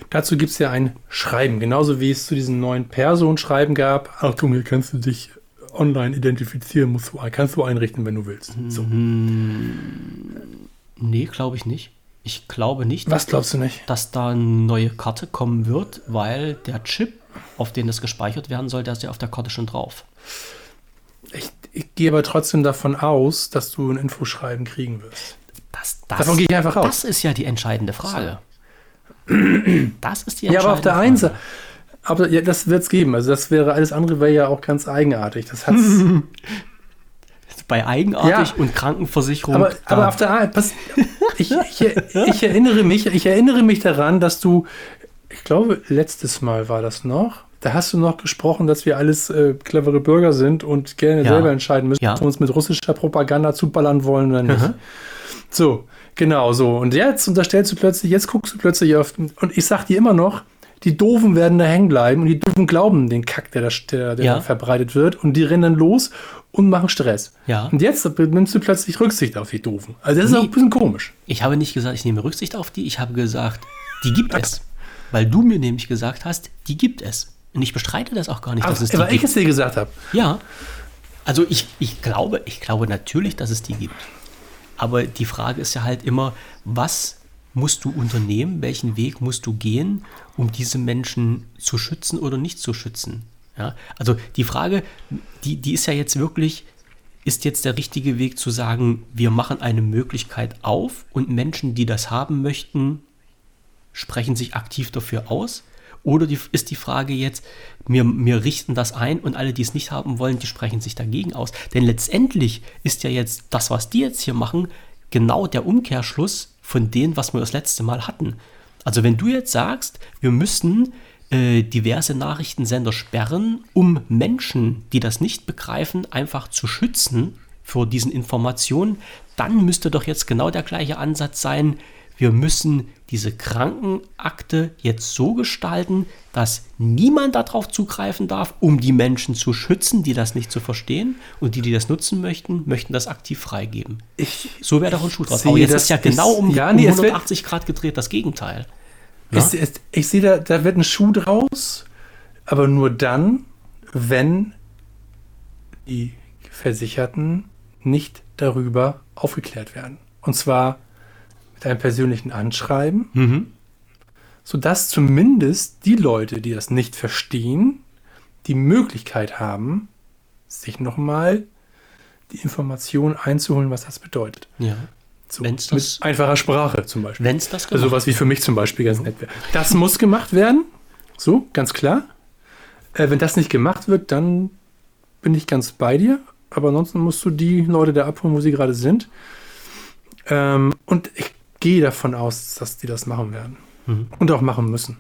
Dazu gibt es ja ein Schreiben, genauso wie es zu diesem neuen Person-Schreiben gab. Achtung, hier kannst du dich online identifizieren, musst du, kannst du einrichten, wenn du willst. So. Mm, nee, glaube ich nicht. Ich glaube nicht. Was glaubst du nicht? Dass da eine neue Karte kommen wird, weil der Chip auf den das gespeichert werden soll, der ist ja auf der Karte schon drauf. Ich, ich gehe aber trotzdem davon aus, dass du ein Infoschreiben kriegen wirst. Das, das, davon gehe ich einfach aus. Das ist ja die entscheidende Frage. Das ist die entscheidende Frage. Ja, aber auf der, einen, aber ja, das wird es geben. Also das wäre alles andere wäre ja auch ganz eigenartig. Das hat's. Bei eigenartig Ja. und Krankenversicherung. aber, aber auf der Art, pass, ich, ich, ich erinnere mich, ich erinnere mich daran, dass du, ich glaube, letztes Mal war das noch. Da hast du noch gesprochen, dass wir alles äh, clevere Bürger sind und gerne Ja. selber entscheiden müssen, Ja. ob wir uns mit russischer Propaganda zuballern wollen oder nicht. Mhm. So, genau so. Und jetzt unterstellst du plötzlich, jetzt guckst du plötzlich auf, und ich sag dir immer noch, die Doofen werden da hängen bleiben und die Doofen glauben den Kack, der da, der, der Ja. da verbreitet wird und die rennen dann los und machen Stress. Ja. Und jetzt nimmst du plötzlich Rücksicht auf die Doofen. Also das ist Nee. auch ein bisschen komisch. Ich habe nicht gesagt, ich nehme Rücksicht auf die, ich habe gesagt, die gibt es. Weil du mir nämlich gesagt hast, die gibt es. Und ich bestreite das auch gar nicht, Aber, dass es die weil ich gibt. es dir gesagt habe. Ja. Also ich, ich glaube, ich glaube natürlich, dass es die gibt. Aber die Frage ist ja halt immer, was musst du unternehmen, welchen Weg musst du gehen, um diese Menschen zu schützen oder nicht zu schützen? Ja, also die Frage, die, die ist ja jetzt wirklich, ist jetzt der richtige Weg zu sagen, wir machen eine Möglichkeit auf und Menschen, die das haben möchten, sprechen sich aktiv dafür aus? Oder die, ist die Frage jetzt, wir, wir richten das ein und alle, die es nicht haben wollen, die sprechen sich dagegen aus? Denn letztendlich ist ja jetzt das, was die jetzt hier machen, genau der Umkehrschluss von dem, was wir das letzte Mal hatten. Also wenn du jetzt sagst, wir müssen äh, diverse Nachrichtensender sperren, um Menschen, die das nicht begreifen, einfach zu schützen vor diesen Informationen, dann müsste doch jetzt genau der gleiche Ansatz sein, wir müssen diese Krankenakte jetzt so gestalten, dass niemand darauf zugreifen darf, um die Menschen zu schützen, die das nicht zu verstehen und die, die das nutzen möchten, möchten das aktiv freigeben. Ich, So wäre doch ein Schuh draus. Aber jetzt das- ist ja genau um, ja, um nee, wird- 180 Grad gedreht das Gegenteil. es, es, ich sehe, da, da wird ein Schuh draus, aber nur dann, wenn die Versicherten nicht darüber aufgeklärt werden. Und zwar mit einem persönlichen Anschreiben, Mhm. sodass zumindest die Leute, die das nicht verstehen, die Möglichkeit haben, sich nochmal die Information einzuholen, was das bedeutet. Ja. So, Wenn's das- mit einfacher Sprache zum Beispiel. Wenn es das Also gemacht sowas wie für mich zum Beispiel ganz nett wäre. Das muss gemacht werden, so, ganz klar. Äh, wenn das nicht gemacht wird, dann bin ich ganz bei dir. Aber ansonsten musst du die Leute da abholen, wo sie gerade sind. Ähm, und ich gehe davon aus, dass die das machen werden. Mhm. Und auch machen müssen.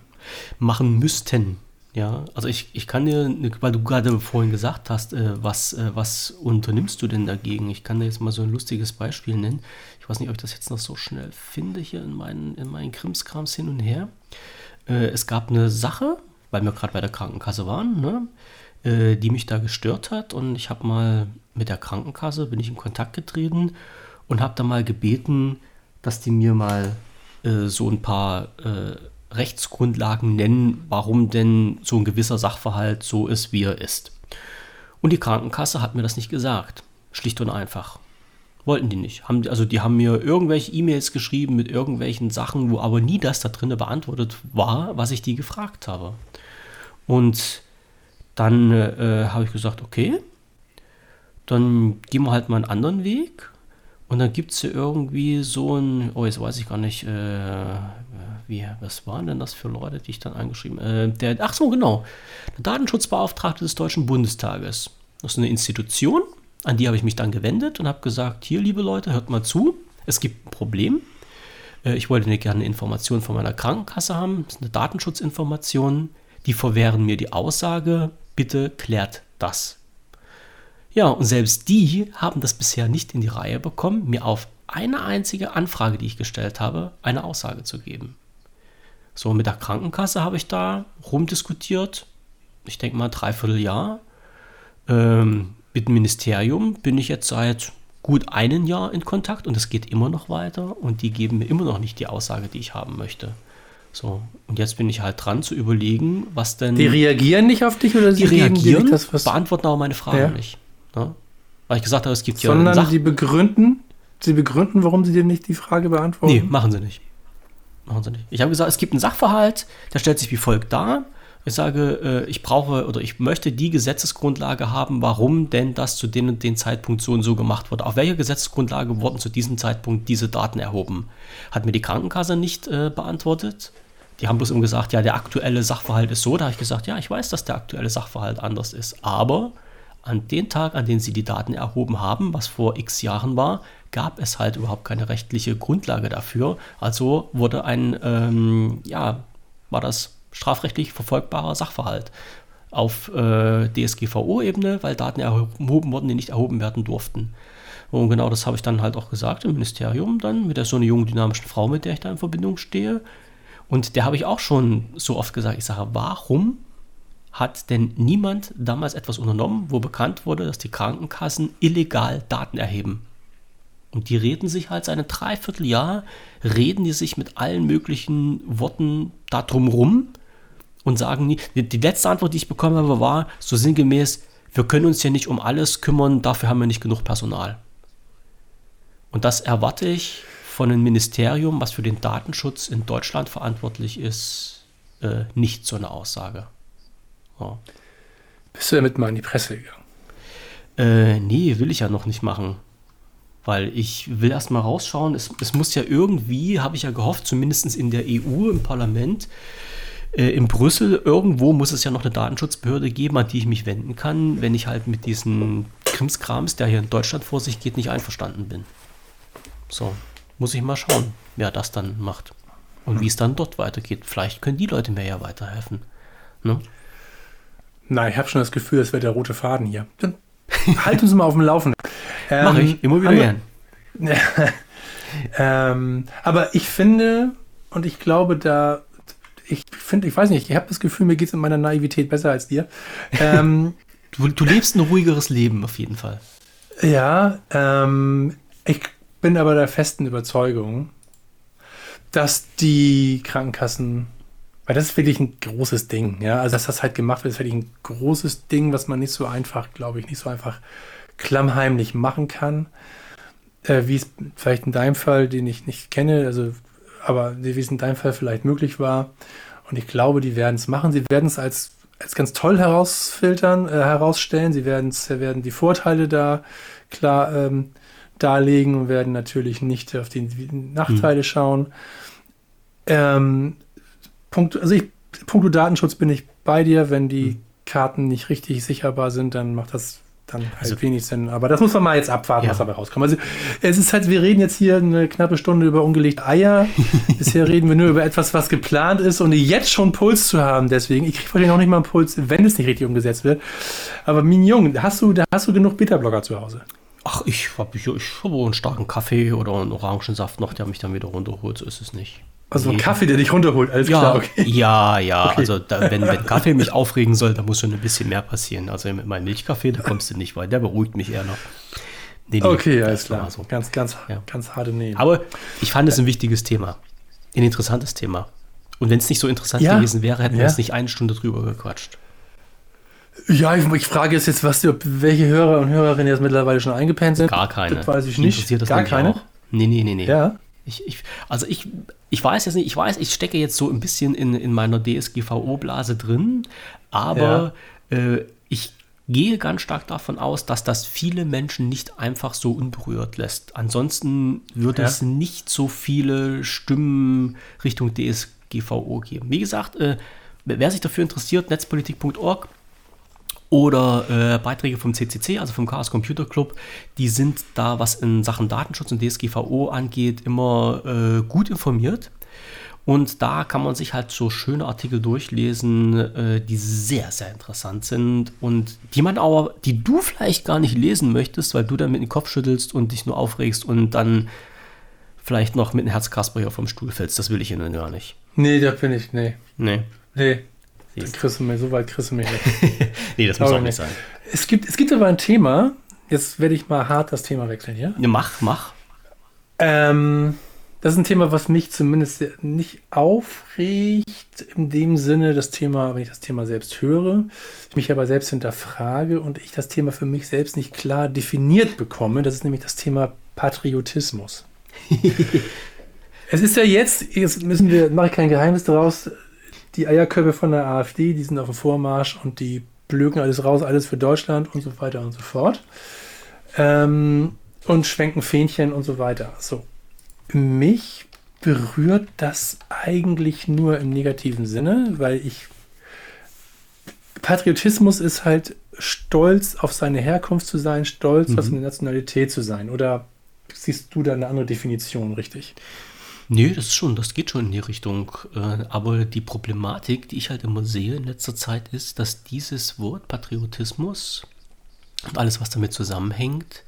machen müssten. Ja, also ich, ich kann dir, weil du gerade vorhin gesagt hast, äh, was, äh, was unternimmst du denn dagegen? Ich kann dir jetzt mal so ein lustiges Beispiel nennen. Ich weiß nicht, ob ich das jetzt noch so schnell finde hier in meinen, in meinen Krimskrams hin und her. Äh, es gab eine Sache, weil wir gerade bei der Krankenkasse waren, ne, äh, die mich da gestört hat und ich habe mal mit der Krankenkasse, bin ich in Kontakt getreten und habe da mal gebeten, dass die mir mal äh, so ein paar äh, Rechtsgrundlagen nennen, warum denn so ein gewisser Sachverhalt so ist, wie er ist. Und die Krankenkasse hat mir das nicht gesagt. Schlicht und einfach. Wollten die nicht. Haben, also die haben mir irgendwelche E-Mails geschrieben mit irgendwelchen Sachen, wo aber nie das da drin beantwortet war, was ich die gefragt habe. Und dann äh, habe ich gesagt, okay, dann gehen wir halt mal einen anderen Weg. Und dann gibt es irgendwie so ein, oh, jetzt weiß ich gar nicht, äh, wie, was waren denn das für Leute, die ich dann angeschrieben äh, Ach so, genau, der Datenschutzbeauftragte des Deutschen Bundestages. Das ist eine Institution, an die habe ich mich dann gewendet und habe gesagt, hier, liebe Leute, hört mal zu, es gibt ein Problem. Äh, Ich wollte gerne eine Information von meiner Krankenkasse haben, das ist eine Datensschutzinformation. Die verwehren mir die Aussage, bitte klärt das. Ja, und selbst die haben das bisher nicht in die Reihe bekommen, mir auf eine einzige Anfrage, die ich gestellt habe, eine Aussage zu geben. So, mit der Krankenkasse habe ich da rumdiskutiert. Ich denke mal dreiviertel Jahr. Ähm, mit dem Ministerium bin ich jetzt seit gut einem Jahr in Kontakt und es geht immer noch weiter und die geben mir immer noch nicht die Aussage, die ich haben möchte. So, und jetzt bin ich halt dran zu überlegen, was denn. Die reagieren nicht auf dich oder sie reagieren, das, was. beantworten aber meine Fragen Ja. nicht. Ne? Weil ich gesagt habe, es gibt ja Sondern Sach die begründen, sie begründen, warum sie dir nicht die Frage beantworten. Nee, machen sie nicht. Machen sie nicht. Ich habe gesagt, es gibt einen Sachverhalt, der stellt sich wie folgt dar. Ich sage, äh, ich brauche oder ich möchte die Gesetzesgrundlage haben, warum denn das zu dem und dem Zeitpunkt so und so gemacht wurde. Auf welcher Gesetzesgrundlage wurden zu diesem Zeitpunkt diese Daten erhoben? Hat mir die Krankenkasse nicht äh, beantwortet. Die haben bloß immer gesagt, ja, der aktuelle Sachverhalt ist so. Da habe ich gesagt, ja, ich weiß, dass der aktuelle Sachverhalt anders ist. Aber an dem Tag, an dem sie die Daten erhoben haben, was vor x Jahren war, gab es halt überhaupt keine rechtliche Grundlage dafür. Also wurde ein, ähm, ja, war das strafrechtlich verfolgbarer Sachverhalt auf äh, DSGVO-Ebene, weil Daten erhoben wurden, die nicht erhoben werden durften. Und genau das habe ich dann halt auch gesagt im Ministerium dann mit der so einer jungen dynamischen Frau, mit der ich da in Verbindung stehe. Und der habe ich auch schon so oft gesagt, ich sage, warum hat denn niemand damals etwas unternommen, wo bekannt wurde, dass die Krankenkassen illegal Daten erheben? Und die reden sich halt seit einem Dreivierteljahr, reden die sich mit allen möglichen Worten darum rum und sagen nie. Die, letzte Antwort, die ich bekommen habe, war so sinngemäß, wir können uns ja nicht um alles kümmern, dafür haben wir nicht genug Personal. Und das erwarte ich von einem Ministerium, was für den Datenschutz in Deutschland verantwortlich ist, äh, nicht so eine Aussage. Ja. Bist du damit mal in die Presse gegangen? Äh, nee, will ich ja noch nicht machen. Weil ich will erst mal rausschauen. Es, es muss ja irgendwie, habe ich ja gehofft, zumindest in der EU, im Parlament, äh, in Brüssel, irgendwo muss es ja noch eine Datenschutzbehörde geben, an die ich mich wenden kann, wenn ich halt mit diesen Krimskrams, der hier in Deutschland vor sich geht, nicht einverstanden bin. So, muss ich mal schauen, wer das dann macht. Und wie es dann dort weitergeht. Vielleicht können die Leute mir ja weiterhelfen. Ne? Na, ich habe schon das Gefühl, es wird der rote Faden hier. Dann halt uns mal auf dem Laufenden. Ähm, Mach ich, immer wieder gern. ähm, aber ich finde, und ich glaube, da, ich finde, ich weiß nicht, ich habe das Gefühl, mir geht es in meiner Naivität besser als dir. Ähm, du, du lebst ein ruhigeres Leben auf jeden Fall. Ja, ähm, ich bin aber der festen Überzeugung, dass die Krankenkassen, weil das ist wirklich ein großes Ding, ja, also dass das halt gemacht wird, ist wirklich ein großes Ding, was man nicht so einfach, glaube ich, nicht so einfach klammheimlich machen kann, äh, wie es vielleicht in deinem Fall, den ich nicht kenne, also aber wie es in deinem Fall vielleicht möglich war. Und ich glaube, die werden es machen. Sie werden es als, als ganz toll herausfiltern, äh, herausstellen. Sie werden, werden die Vorteile da klar ähm, darlegen und werden natürlich nicht auf die Nachteile hm. schauen. Ähm, Punkt, also ich, puncto Datenschutz bin ich bei dir. Wenn die hm. Karten nicht richtig sicherbar sind, dann macht das dann halt also, wenig Sinn. Aber das muss man mal jetzt abwarten, ja. was dabei rauskommt. Also es ist halt, wir reden jetzt hier eine knappe Stunde über ungelegte Eier. Bisher reden wir nur über etwas, was geplant ist und jetzt schon Puls zu haben. Deswegen, ich kriege dir noch nicht mal einen Puls, wenn es nicht richtig umgesetzt wird. Aber Mignon, hast du, hast du genug Beta-Blogger zu Hause? Ach, ich habe ich, ich hab einen starken Kaffee oder einen Orangensaft noch, der mich dann wieder runterholt. So ist es nicht. Also ein Kaffee, der dich runterholt, alles ja, klar, okay. Ja, ja, okay. also da, wenn, wenn Kaffee mich aufregen soll, da muss schon ein bisschen mehr passieren. Also mit meinem Milchkaffee, da kommst du nicht weit, der beruhigt mich eher noch. Nee, nee, okay, alles klar. So. Ganz, ganz, ja. ganz harte Nähe. Aber ich fand es ein wichtiges Thema. Ein interessantes Thema. Und wenn es nicht so interessant gewesen wäre, hätten wir uns nicht eine Stunde drüber gequatscht. Ja, ich, ich, frage jetzt, was, welche Hörer und Hörerinnen jetzt mittlerweile schon eingepennt sind. Gar keine. Das weiß ich nicht. Interessiert das Gar keine? Auch? Nee, nee, nee, nee. Ja. Ich, ich, also ich, ich weiß jetzt nicht, ich weiß, ich stecke jetzt so ein bisschen in, in meiner DSGVO-Blase drin, aber ja. äh, ich gehe ganz stark davon aus, dass das viele Menschen nicht einfach so unberührt lässt. Ansonsten würde ja. es nicht so viele Stimmen Richtung DSGVO geben. Wie gesagt, äh, wer sich dafür interessiert, netzpolitik.org, oder äh, Beiträge vom CCC, also vom Chaos Computer Club, die sind da, was in Sachen Datenschutz und DSGVO angeht, immer äh, gut informiert. Und da kann man sich halt so schöne Artikel durchlesen, äh, die sehr, sehr interessant sind und die man aber, die du vielleicht gar nicht lesen möchtest, weil du dann mit dem Kopf schüttelst und dich nur aufregst und dann vielleicht noch mit einem Herzkasper hier vom Stuhl fällst. Das will ich Ihnen gar nicht. Nee, da bin ich, nee. Nee. Nee, Siehst. Kriegst du mir, so weit kriegst du mich nicht. nee, das muss auch nicht sein. Es gibt, es gibt aber ein Thema, jetzt werde ich mal hart das Thema wechseln hier. Ja, mach, mach. Ähm, das ist ein Thema, was mich zumindest nicht aufregt, in dem Sinne, das Thema, wenn ich das Thema selbst höre, ich mich aber selbst hinterfrage und ich das Thema für mich selbst nicht klar definiert bekomme. Das ist nämlich das Thema Patriotismus. es ist ja jetzt, jetzt müssen wir, mache ich kein Geheimnis daraus, die Eierköpfe von der AfD, die sind auf dem Vormarsch und die blöken alles raus, alles für Deutschland und so weiter und so fort. Ähm, und schwenken Fähnchen und so weiter. So. Mich berührt das eigentlich nur im negativen Sinne, weil ich Patriotismus ist halt stolz auf seine Herkunft zu sein, stolz mhm. auf seine Nationalität zu sein. Oder siehst du da eine andere Definition richtig? Nee, das schon, das geht schon in die Richtung. Äh, aber die Problematik, die ich halt immer sehe in letzter Zeit, ist, dass dieses Wort Patriotismus und alles, was damit zusammenhängt,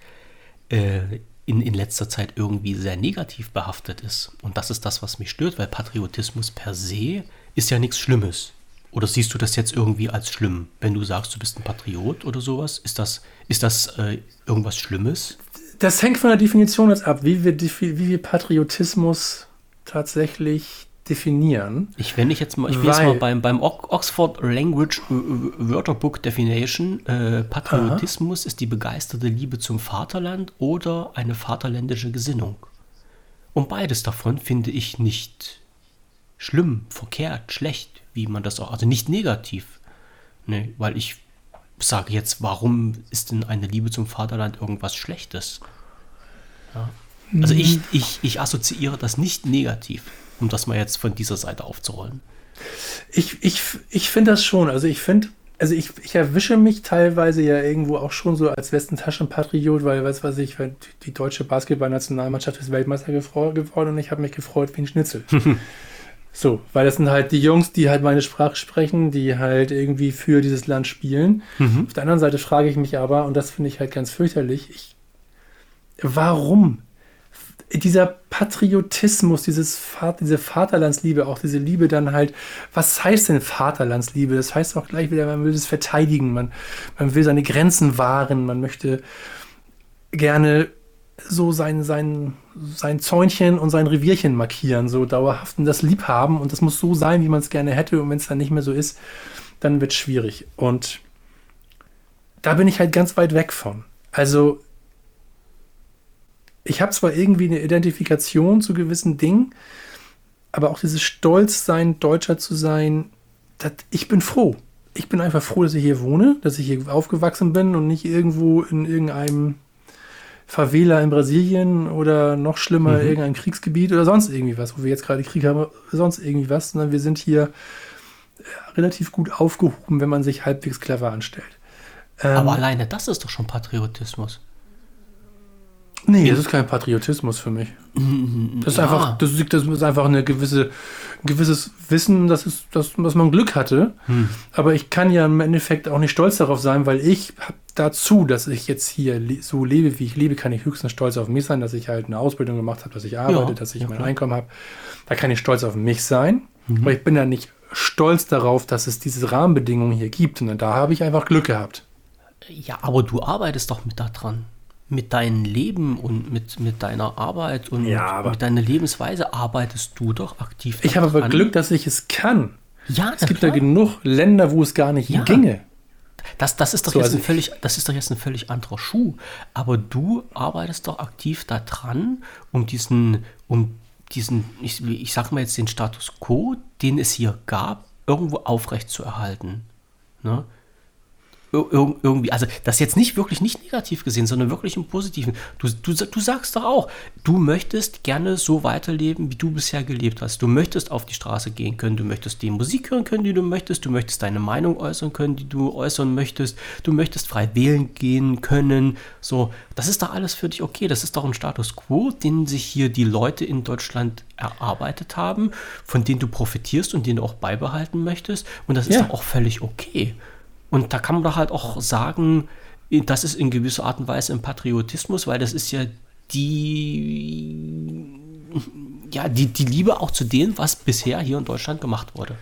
äh, in, in letzter Zeit irgendwie sehr negativ behaftet ist. Und das ist das, was mich stört, weil Patriotismus per se ist ja nichts Schlimmes. Oder siehst du das jetzt irgendwie als schlimm, wenn du sagst, du bist ein Patriot oder sowas? Ist das, ist das äh, irgendwas Schlimmes? Das hängt von der Definition jetzt ab, wie wir, wie wir Patriotismus tatsächlich definieren. Ich, wenn ich jetzt mal, ich bin jetzt mal beim, beim Oxford Language äh, äh, Wörterbook Definition, äh, Patriotismus aha. ist die begeisterte Liebe zum Vaterland oder eine vaterländische Gesinnung. Und beides davon finde ich nicht schlimm, verkehrt, schlecht, wie man das auch, also nicht negativ. Ne, weil ich sage jetzt, warum ist denn eine Liebe zum Vaterland irgendwas Schlechtes? Ja. Also ich, hm. ich, ich assoziiere das nicht negativ, um das mal jetzt von dieser Seite aufzurollen. Ich, ich, ich finde das schon. Also ich finde, also ich, ich erwische mich teilweise ja irgendwo auch schon so als Westentaschenpatriot, weil, was weiß ich, die deutsche Basketballnationalmannschaft ist Weltmeister geworden und ich habe mich gefreut wie ein Schnitzel. So, weil das sind halt die Jungs, die halt meine Sprache sprechen, die halt irgendwie für dieses Land spielen. Mhm. Auf der anderen Seite frage ich mich aber, und das finde ich halt ganz fürchterlich, ich, warum dieser Patriotismus, dieses diese Vaterlandsliebe, auch diese Liebe dann halt, was heißt denn Vaterlandsliebe? Das heißt auch gleich wieder, man will es verteidigen, man, man will seine Grenzen wahren, man möchte gerne so sein, sein, sein Zäunchen und sein Revierchen markieren, so dauerhaft und das lieb haben und das muss so sein, wie man es gerne hätte und wenn es dann nicht mehr so ist, dann wird es schwierig. Und da bin ich halt ganz weit weg von. Also ich habe zwar irgendwie eine Identifikation zu gewissen Dingen, aber auch dieses Stolzsein, Deutscher zu sein, das, ich bin froh. Ich bin einfach froh, dass ich hier wohne, dass ich hier aufgewachsen bin und nicht irgendwo in irgendeinem Favela in Brasilien oder noch schlimmer mhm. irgendein Kriegsgebiet oder sonst irgendwie was, wo wir jetzt gerade Krieg haben, sonst irgendwie was, sondern wir sind hier äh, relativ gut aufgehoben, wenn man sich halbwegs clever anstellt. Ähm, Aber alleine das ist doch schon Patriotismus. Nee, das ist kein Patriotismus für mich. Das ist ja. einfach, das ist, das ist einfach eine gewisse, ein gewisses Wissen, dass, es, dass, dass man Glück hatte. Hm. Aber ich kann ja im Endeffekt auch nicht stolz darauf sein, weil ich habe dazu, dass ich jetzt hier so lebe, wie ich lebe, kann ich höchstens stolz auf mich sein, dass ich halt eine Ausbildung gemacht habe, dass ich arbeite, ja, dass ich ja, mein Einkommen habe. Da kann ich stolz auf mich sein. Mhm. Aber ich bin ja nicht stolz darauf, dass es diese Rahmenbedingungen hier gibt. Und da habe ich einfach Glück gehabt. Ja, aber du arbeitest doch mit da dran mit deinem Leben und mit, mit deiner Arbeit und ja, mit, deiner Lebensweise arbeitest du doch aktiv. Ich habe aber Glück, dass ich es kann. Ja, es gibt klar. ja genug Länder, wo es gar nicht ja. ginge. Das, das, ist doch so, jetzt also ein völlig, das ist doch jetzt ein völlig anderer Schuh. Aber du arbeitest doch aktiv daran, um diesen, um diesen, ich, ich sag mal jetzt den Status quo, den es hier gab, irgendwo aufrecht zu erhalten. Ne? Irgendwie, also das jetzt nicht wirklich nicht negativ gesehen, sondern wirklich im Positiven. Du, du, du sagst doch auch, du möchtest gerne so weiterleben, wie du bisher gelebt hast. Du möchtest auf die Straße gehen können, du möchtest die Musik hören können, die du möchtest, du möchtest deine Meinung äußern können, die du äußern möchtest, du möchtest frei wählen gehen können. So, das ist doch alles für dich okay. Das ist doch ein Status quo, den sich hier die Leute in Deutschland erarbeitet haben, von denen du profitierst und den du auch beibehalten möchtest. Und das ist ja. doch auch völlig okay. Und da kann man doch halt auch sagen, das ist in gewisser Art und Weise ein Patriotismus, weil das ist ja die, ja, die, die Liebe auch zu dem, was bisher hier in Deutschland gemacht wurde.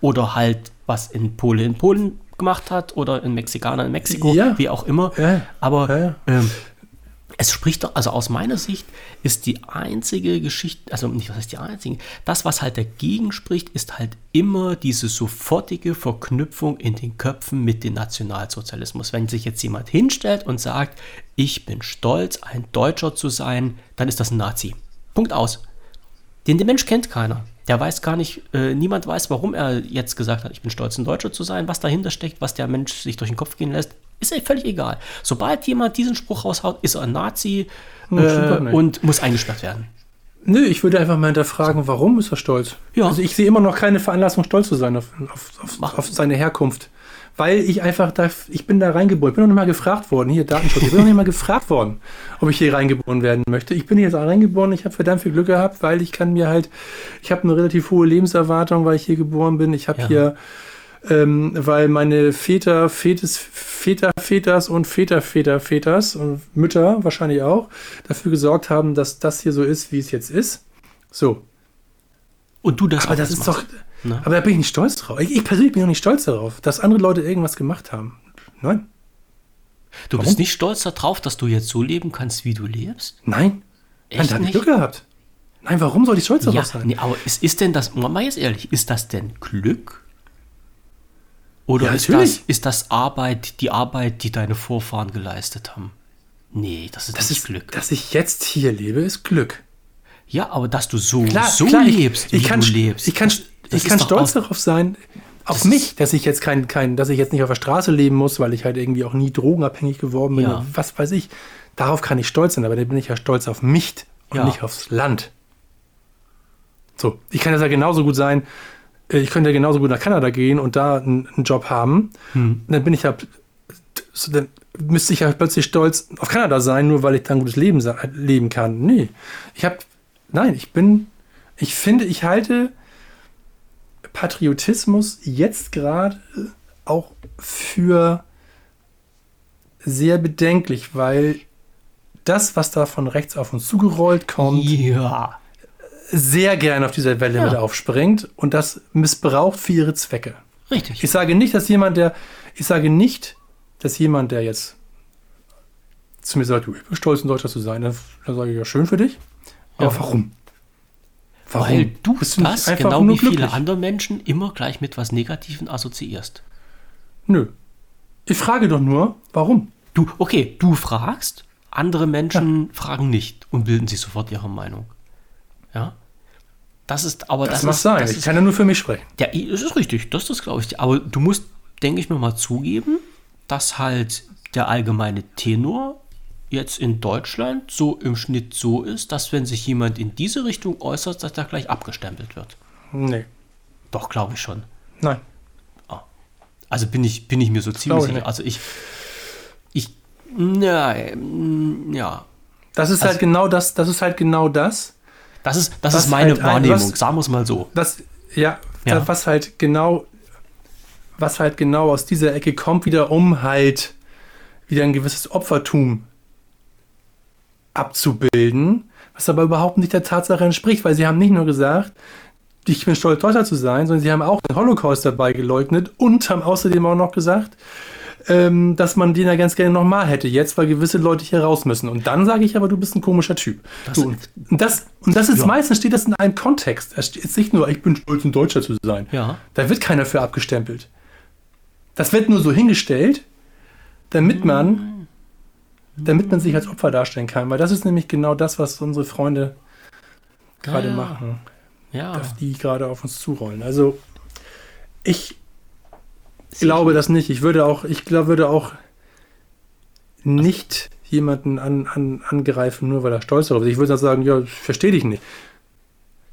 Oder halt, was in Polen in Polen gemacht hat oder in Mexikaner in Mexiko, ja. wie auch immer. Ja. Aber ja. Ähm, es spricht doch, also aus meiner Sicht ist die einzige Geschichte, also nicht was heißt die einzige, das, was halt dagegen spricht, ist halt immer diese sofortige Verknüpfung in den Köpfen mit dem Nationalsozialismus. Wenn sich jetzt jemand hinstellt und sagt, ich bin stolz, ein Deutscher zu sein, dann ist das ein Nazi. Punkt aus. Den der Mensch kennt keiner. Der weiß gar nicht, äh, niemand weiß, warum er jetzt gesagt hat, ich bin stolz, ein Deutscher zu sein, was dahinter steckt, was der Mensch sich durch den Kopf gehen lässt. Ist ja völlig egal. Sobald jemand diesen Spruch raushaut, ist er ein Nazi äh, und muss eingesperrt werden. Nö, ich würde einfach mal hinterfragen, warum ist er stolz? Ja. Also ich sehe immer noch keine Veranlassung, stolz zu sein auf, auf, auf, auf seine Herkunft. Weil ich einfach da, ich bin da reingeboren. Ich bin noch nicht mal gefragt worden, hier Datenschutz, ich bin noch nicht mal gefragt worden, ob ich hier reingeboren werden möchte. Ich bin hier jetzt reingeboren, ich habe verdammt viel Glück gehabt, weil ich kann mir halt, ich habe eine relativ hohe Lebenserwartung, weil ich hier geboren bin. Ich habe Ja. hier, ähm, weil meine Väter, Vätes, Väter, Väters und Väter, Väter, Väters und Mütter wahrscheinlich auch dafür gesorgt haben, dass das hier so ist, wie es jetzt ist. So, Und du das aber das ist machst. doch. Ne? Aber da bin ich nicht stolz drauf. Ich, ich persönlich bin auch nicht stolz darauf, dass andere Leute irgendwas gemacht haben. Nein. Du Warum? bist nicht stolz darauf, dass du jetzt so leben kannst, wie du lebst? Nein. Nein, Echt da habe ich? Glück gehabt. Nein, warum soll ich stolz darauf Ja, sein? nee, aber ist, ist denn das, mal jetzt ehrlich, ist das denn Glück? Oder Ja, ist, das, ist das Arbeit, die Arbeit, die deine Vorfahren geleistet haben? Nee, das ist das ist Glück. Dass ich jetzt hier lebe, ist Glück. ja, aber dass du so, Klar, so klar, ich- lebst, ich, wie kann, du lebst. Ich kann, das- ich kann stolz auch- darauf sein, auf mich, dass ich jetzt kein, kein, dass ich jetzt nicht auf der Straße leben muss, weil ich halt irgendwie auch nie drogenabhängig geworden bin. Ja. Was weiß ich. Darauf kann ich stolz sein, aber dann bin ich ja stolz auf mich und Ja. nicht aufs Land. So, ich kann das ja genauso gut sein. Äh, Ich könnte ja genauso gut nach Kanada gehen und da einen, einen Job haben. Hm. Dann bin ich ja, dann müsste ich ja plötzlich stolz auf Kanada sein, nur weil ich da ein gutes Leben leben kann. Nee, ich habe, nein, ich bin, ich finde, ich halte Patriotismus jetzt gerade auch für sehr bedenklich, weil das, was da von rechts auf uns zugerollt kommt, Ja. Sehr gerne auf dieser Welle Ja. mit aufspringt und das missbraucht für ihre Zwecke. Richtig. Ich sage nicht, dass jemand, der, ich sage nicht, dass jemand, der jetzt zu mir sagt, du, ich bin stolz, ein Deutscher zu sein, dann, dann sage ich ja schön für dich. Aber Ja. warum? Weil du Bist nicht das, einfach genau nur wie viele andere Menschen, immer gleich mit was Negativem assoziierst. Nö. Ich frage doch nur, warum? Du, okay, du fragst, andere Menschen fragen nicht und bilden sich sofort ihre Meinung. Ja? Das ist, aber Das, das, mag sein. das ich ist, kann ja nur für mich sprechen. ja, das ist richtig, das ist glaube ich. Aber du musst, denke ich mir mal, zugeben, dass halt der allgemeine Tenor jetzt in Deutschland so im Schnitt so ist, dass wenn sich jemand in diese Richtung äußert, dass da gleich abgestempelt wird. Nee. Doch, glaube ich schon. Nein. Also bin ich, bin ich mir so ziemlich sicher. nicht. Also ich, ich, na, ja, Das ist Also- halt genau das, das ist halt genau das, das ist, das Was ist meine halt ein- Wahrnehmung, was- sagen wir es mal so. das, ja, Ja. Was halt genau, was halt genau aus dieser Ecke kommt, wieder um halt wieder ein gewisses Opfertum abzubilden, was aber überhaupt nicht der Tatsache entspricht, weil sie haben nicht nur gesagt, ich bin stolz, Deutscher zu sein, sondern sie haben auch den Holocaust dabei geleugnet und haben außerdem auch noch gesagt, ähm, dass man den ja ganz gerne nochmal hätte jetzt, weil gewisse Leute hier raus müssen. Und dann sage ich aber, du bist ein komischer Typ. Das- du, und, das, und das ist Ja. meistens steht das in einem Kontext. Es steht jetzt nicht nur, ich bin stolz, ein Deutscher zu sein. Ja. Da wird keiner für abgestempelt. Das wird nur so hingestellt, damit man, damit man sich als Opfer darstellen kann. Weil das ist nämlich genau das, was unsere Freunde gerade Ja. machen, Ja, dass die gerade auf uns zurollen. Also ich glaube das nicht. Ich würde auch, ich glaube, würde auch nicht jemanden an, an, angreifen, nur weil er stolz darauf ist. Ich würde dann sagen, ja, ich verstehe dich nicht.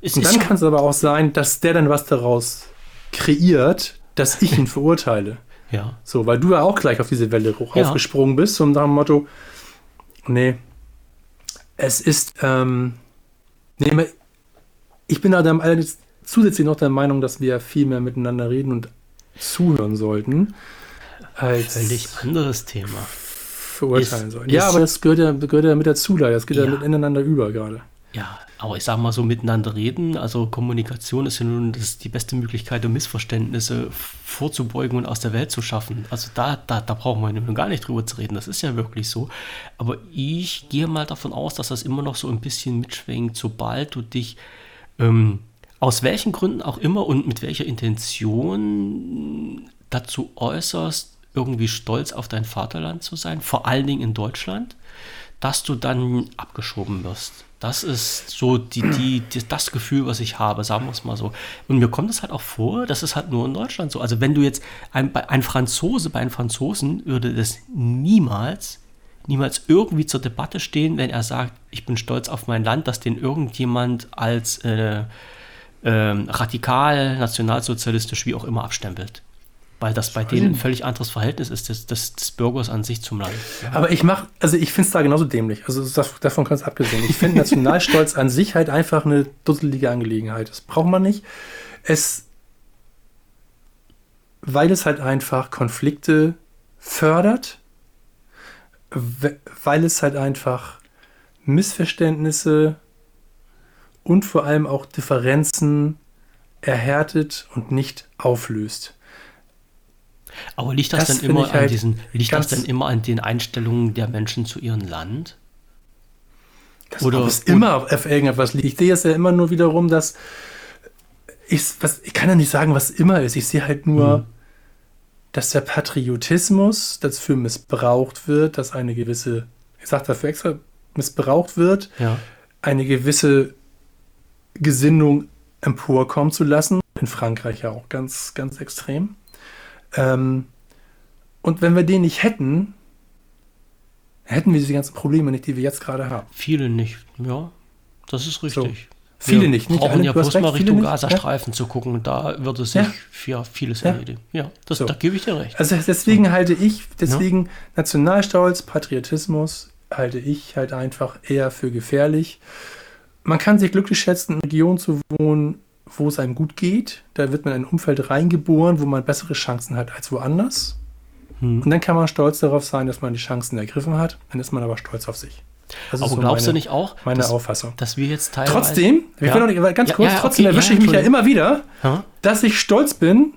es Und dann kann es aber auch sein, dass der dann was daraus kreiert, dass ich ihn verurteile. ja, So, weil du ja auch gleich auf diese Welle hoch Ja. aufgesprungen bist, nach dem Motto, nee, es ist, ähm, nee, ich bin da zusätzlich noch der Meinung, dass wir viel mehr miteinander reden und zuhören sollten, als völlig anderes Thema. verurteilen ist- sollten. Ja, ist- aber das gehört ja, gehört ja mit dazu, leider. Das geht ja, Ja. mit ineinander über gerade. Ja, aber ich sag mal so miteinander reden, also Kommunikation ist ja nun das die beste Möglichkeit, um Missverständnisse vorzubeugen und aus der Welt zu schaffen. Also da, da, da brauchen wir nun gar nicht drüber zu reden, das ist ja wirklich so. Aber ich gehe mal davon aus, dass das immer noch so ein bisschen mitschwingt, sobald du dich ähm, aus welchen Gründen auch immer und mit welcher Intention dazu äußerst, irgendwie stolz auf dein Vaterland zu sein, vor allen Dingen in Deutschland, dass du dann abgeschoben wirst. Das ist so die, die, die, das Gefühl, was ich habe, sagen wir es mal so. Und mir kommt es halt auch vor, das ist halt nur in Deutschland so. Also wenn du jetzt, ein, ein Franzose, bei einem Franzosen würde das niemals niemals irgendwie zur Debatte stehen, wenn er sagt, ich bin stolz auf mein Land, dass den irgendjemand als äh, äh, radikal, nationalsozialistisch, wie auch immer abstempelt. Weil das bei denen ein völlig anderes Verhältnis ist, des, des, des Bürgers an sich zum Land. Aber ich mache, also ich finde es da genauso dämlich. Also das, davon ganz abgesehen. Ich finde Nationalstolz an sich halt einfach eine dusselige Angelegenheit. Das braucht man nicht. Es, weil es halt einfach Konflikte fördert, weil es halt einfach Missverständnisse und vor allem auch Differenzen erhärtet und nicht auflöst. Aber liegt das, das dann immer an halt diesen, liegt das dann immer an den Einstellungen der Menschen zu ihrem Land? Das oder es immer auf irgendetwas liegt. Ich sehe es ja immer nur wiederum, dass ich, was, ich kann ja nicht sagen, was immer ist. Ich sehe halt nur, hm. dass der Patriotismus dafür missbraucht wird, dass eine gewisse, ich sage dafür extra, missbraucht wird, ja. eine gewisse Gesinnung emporkommen zu lassen. In Frankreich ja auch ganz, ganz extrem. Ähm, und wenn wir den nicht hätten, hätten wir diese ganzen Probleme nicht, die wir jetzt gerade haben. Viele nicht, ja. Das ist richtig. So. Viele wir nicht. nicht brauchen alle, ja bloß mal Richtung Gazastreifen ja? zu gucken. Da würde sich ja. für vieles ja. erledigen. Ja, das, so. da gebe ich dir recht. Also deswegen halte ich, deswegen Nationalstolz, Patriotismus halte ich halt einfach eher für gefährlich. Man kann sich glücklich schätzen, in einer Region zu wohnen, wo es einem gut geht. Da wird man in ein Umfeld reingeboren, wo man bessere Chancen hat als woanders. Hm. Und dann kann man stolz darauf sein, dass man die Chancen ergriffen hat. Dann ist man aber stolz auf sich. Das aber so glaubst meine, du nicht auch, meine dass, Auffassung. dass wir jetzt teilweise... Trotzdem, ja. noch nicht, ganz kurz, ja, ja, trotzdem okay, erwische ich mich ja immer wieder, ha? dass ich stolz bin.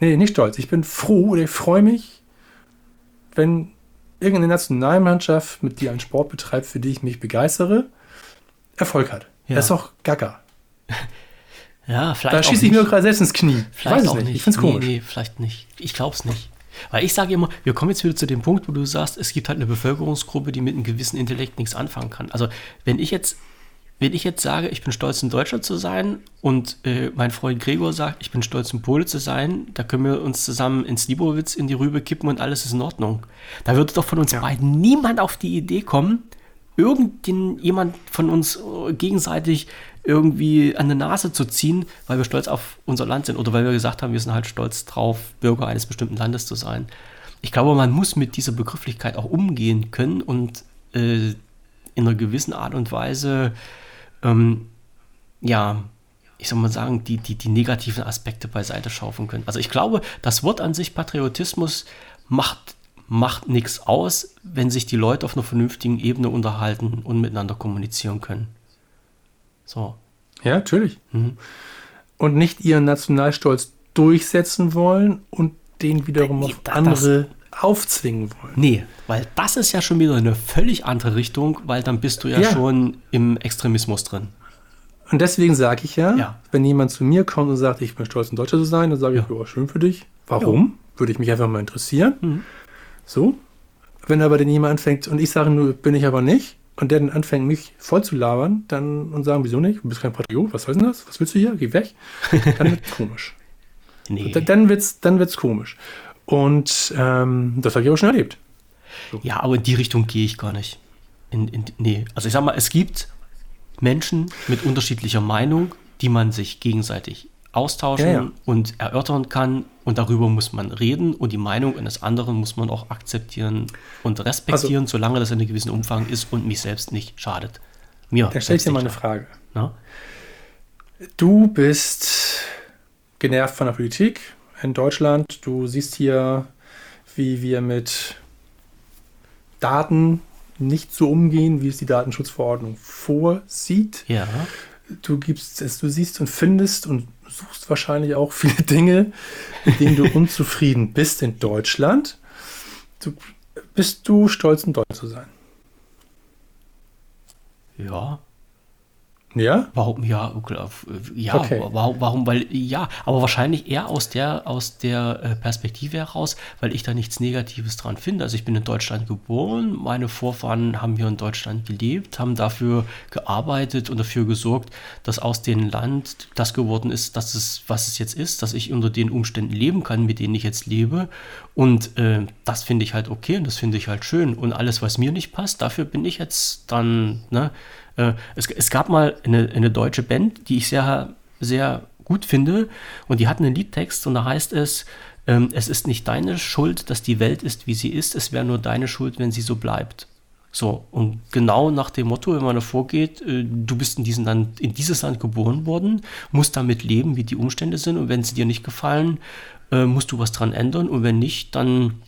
Nee, nicht stolz. Ich bin froh oder ich freue mich, wenn irgendeine Nationalmannschaft, mit die einen Sport betreibt, für die ich mich begeistere, Erfolg hat. Das ist doch gaga. Ja, vielleicht. Da schieße ich mir gerade selbst ins Knie. Vielleicht auch nicht. nicht. Ich finde es komisch. Nee, vielleicht nicht. Ich glaube es nicht. Weil ich sage immer, wir kommen jetzt wieder zu dem Punkt, wo du sagst, es gibt halt eine Bevölkerungsgruppe, die mit einem gewissen Intellekt nichts anfangen kann. Also, wenn ich jetzt, wenn ich jetzt sage, ich bin stolz, in Deutschland zu sein und äh, mein Freund Gregor sagt, ich bin stolz, in Pole zu sein, da können wir uns zusammen ins Libowitz in die Rübe kippen und alles ist in Ordnung. Da würde doch von uns ja. beiden niemand auf die Idee kommen, irgendjemand von uns äh, gegenseitig irgendwie an der Nase zu ziehen, weil wir stolz auf unser Land sind oder weil wir gesagt haben, wir sind halt stolz drauf, Bürger eines bestimmten Landes zu sein. Ich glaube, man muss mit dieser Begrifflichkeit auch umgehen können und äh, in einer gewissen Art und Weise, ähm, ja, ich soll mal sagen, die, die, die negativen Aspekte beiseite schaufeln können. Also ich glaube, das Wort an sich Patriotismus macht macht nichts aus, wenn sich die Leute auf einer vernünftigen Ebene unterhalten und miteinander kommunizieren können. So. Ja, natürlich. Mhm. Und nicht ihren Nationalstolz durchsetzen wollen und den wiederum auf das, andere aufzwingen wollen. Nee, weil das ist ja schon wieder eine völlig andere Richtung, weil dann bist du ja, ja. schon im Extremismus drin. Und deswegen sage ich ja, ja, wenn jemand zu mir kommt und sagt, ich bin stolz, ein Deutscher zu sein, dann sage ich, ja, oh, schön für dich. Warum? Würde ich mich einfach mal interessieren. Mhm. So. Wenn aber dann jemand anfängt und ich sage nur, bin ich aber nicht, und der dann anfängt, mich voll zu labern, dann und sagen, wieso nicht? Du bist kein Patriot, was soll denn das? Was willst du hier? Geh weg. Dann wird's komisch. Nee. Dann, dann, wird's, dann wird's komisch. Und ähm, das habe ich auch schon erlebt. So. Ja, aber in die Richtung gehe ich gar nicht. In, in, nee, also ich sag mal, es gibt Menschen mit unterschiedlicher Meinung, die man sich gegenseitig austauschen ja, ja. und erörtern kann. Und darüber muss man reden und die Meinung eines anderen muss man auch akzeptieren und respektieren, also, solange das in einem gewissen Umfang ist und mich selbst nicht schadet. Mir. Da stelle ich dir mal eine Frage. Na? Du bist genervt von der Politik in Deutschland. Du siehst hier, wie wir mit Daten nicht so umgehen, wie es die Datenschutzverordnung vorsieht. Ja. Du gibst es, du siehst und findest und suchst wahrscheinlich auch viele Dinge, mit denen du unzufrieden bist in Deutschland. Du, bist du stolz, in Deutsch zu sein? Ja. Ja? Warum? Ja, ja. Okay. Warum, warum? Weil ja, aber wahrscheinlich eher aus der aus der äh, Perspektive heraus, weil ich da nichts Negatives dran finde. Also ich bin in Deutschland geboren, meine Vorfahren haben hier in Deutschland gelebt, haben dafür gearbeitet und dafür gesorgt, dass aus dem Land das geworden ist, dass es was es jetzt ist, dass ich unter den Umständen leben kann, mit denen ich jetzt lebe. Und äh, das finde ich halt okay und das finde ich halt schön. Und alles, was mir nicht passt, dafür bin ich jetzt dann ne, äh, es, es, gab mal eine, eine, deutsche Band, die ich sehr, sehr gut finde und die hatten einen Liedtext und da heißt es, ähm, es ist nicht deine Schuld, dass die Welt ist, wie sie ist, es wäre nur deine Schuld, wenn sie so bleibt. So, und genau nach dem Motto, wenn man davor geht, äh, du bist in, diesem Land, in dieses Land geboren worden, musst damit leben, wie die Umstände sind und wenn sie dir nicht gefallen, äh, musst du was dran ändern und wenn nicht, dann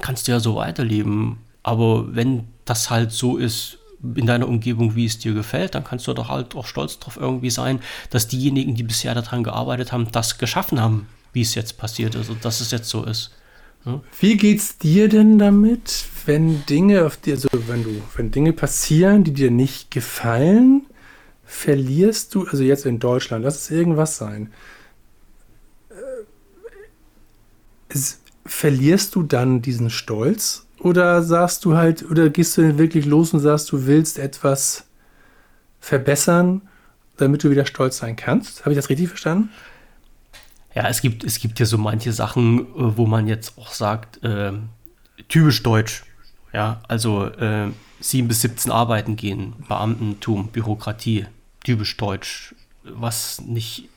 kannst du ja so weiterleben. Aber wenn das halt so ist, in deiner Umgebung, wie es dir gefällt, dann kannst du doch halt auch stolz drauf irgendwie sein, dass diejenigen, die bisher daran gearbeitet haben, das geschaffen haben, wie es jetzt passiert ist und dass es jetzt so ist. Ja? Wie geht's dir denn damit, wenn Dinge auf dir, also wenn du, wenn Dinge passieren, die dir nicht gefallen, verlierst du, also jetzt in Deutschland, lass es irgendwas sein, äh, es, verlierst du dann diesen Stolz oder sagst du halt, oder gehst du denn wirklich los und sagst, du willst etwas verbessern, damit du wieder stolz sein kannst? Habe ich das richtig verstanden? Ja, es gibt, es gibt ja so manche Sachen, äh, wo man jetzt auch sagt, äh, typisch deutsch. Ja, also äh, 7 bis 17 Arbeiten gehen, Beamtentum, Bürokratie, typisch deutsch, was nicht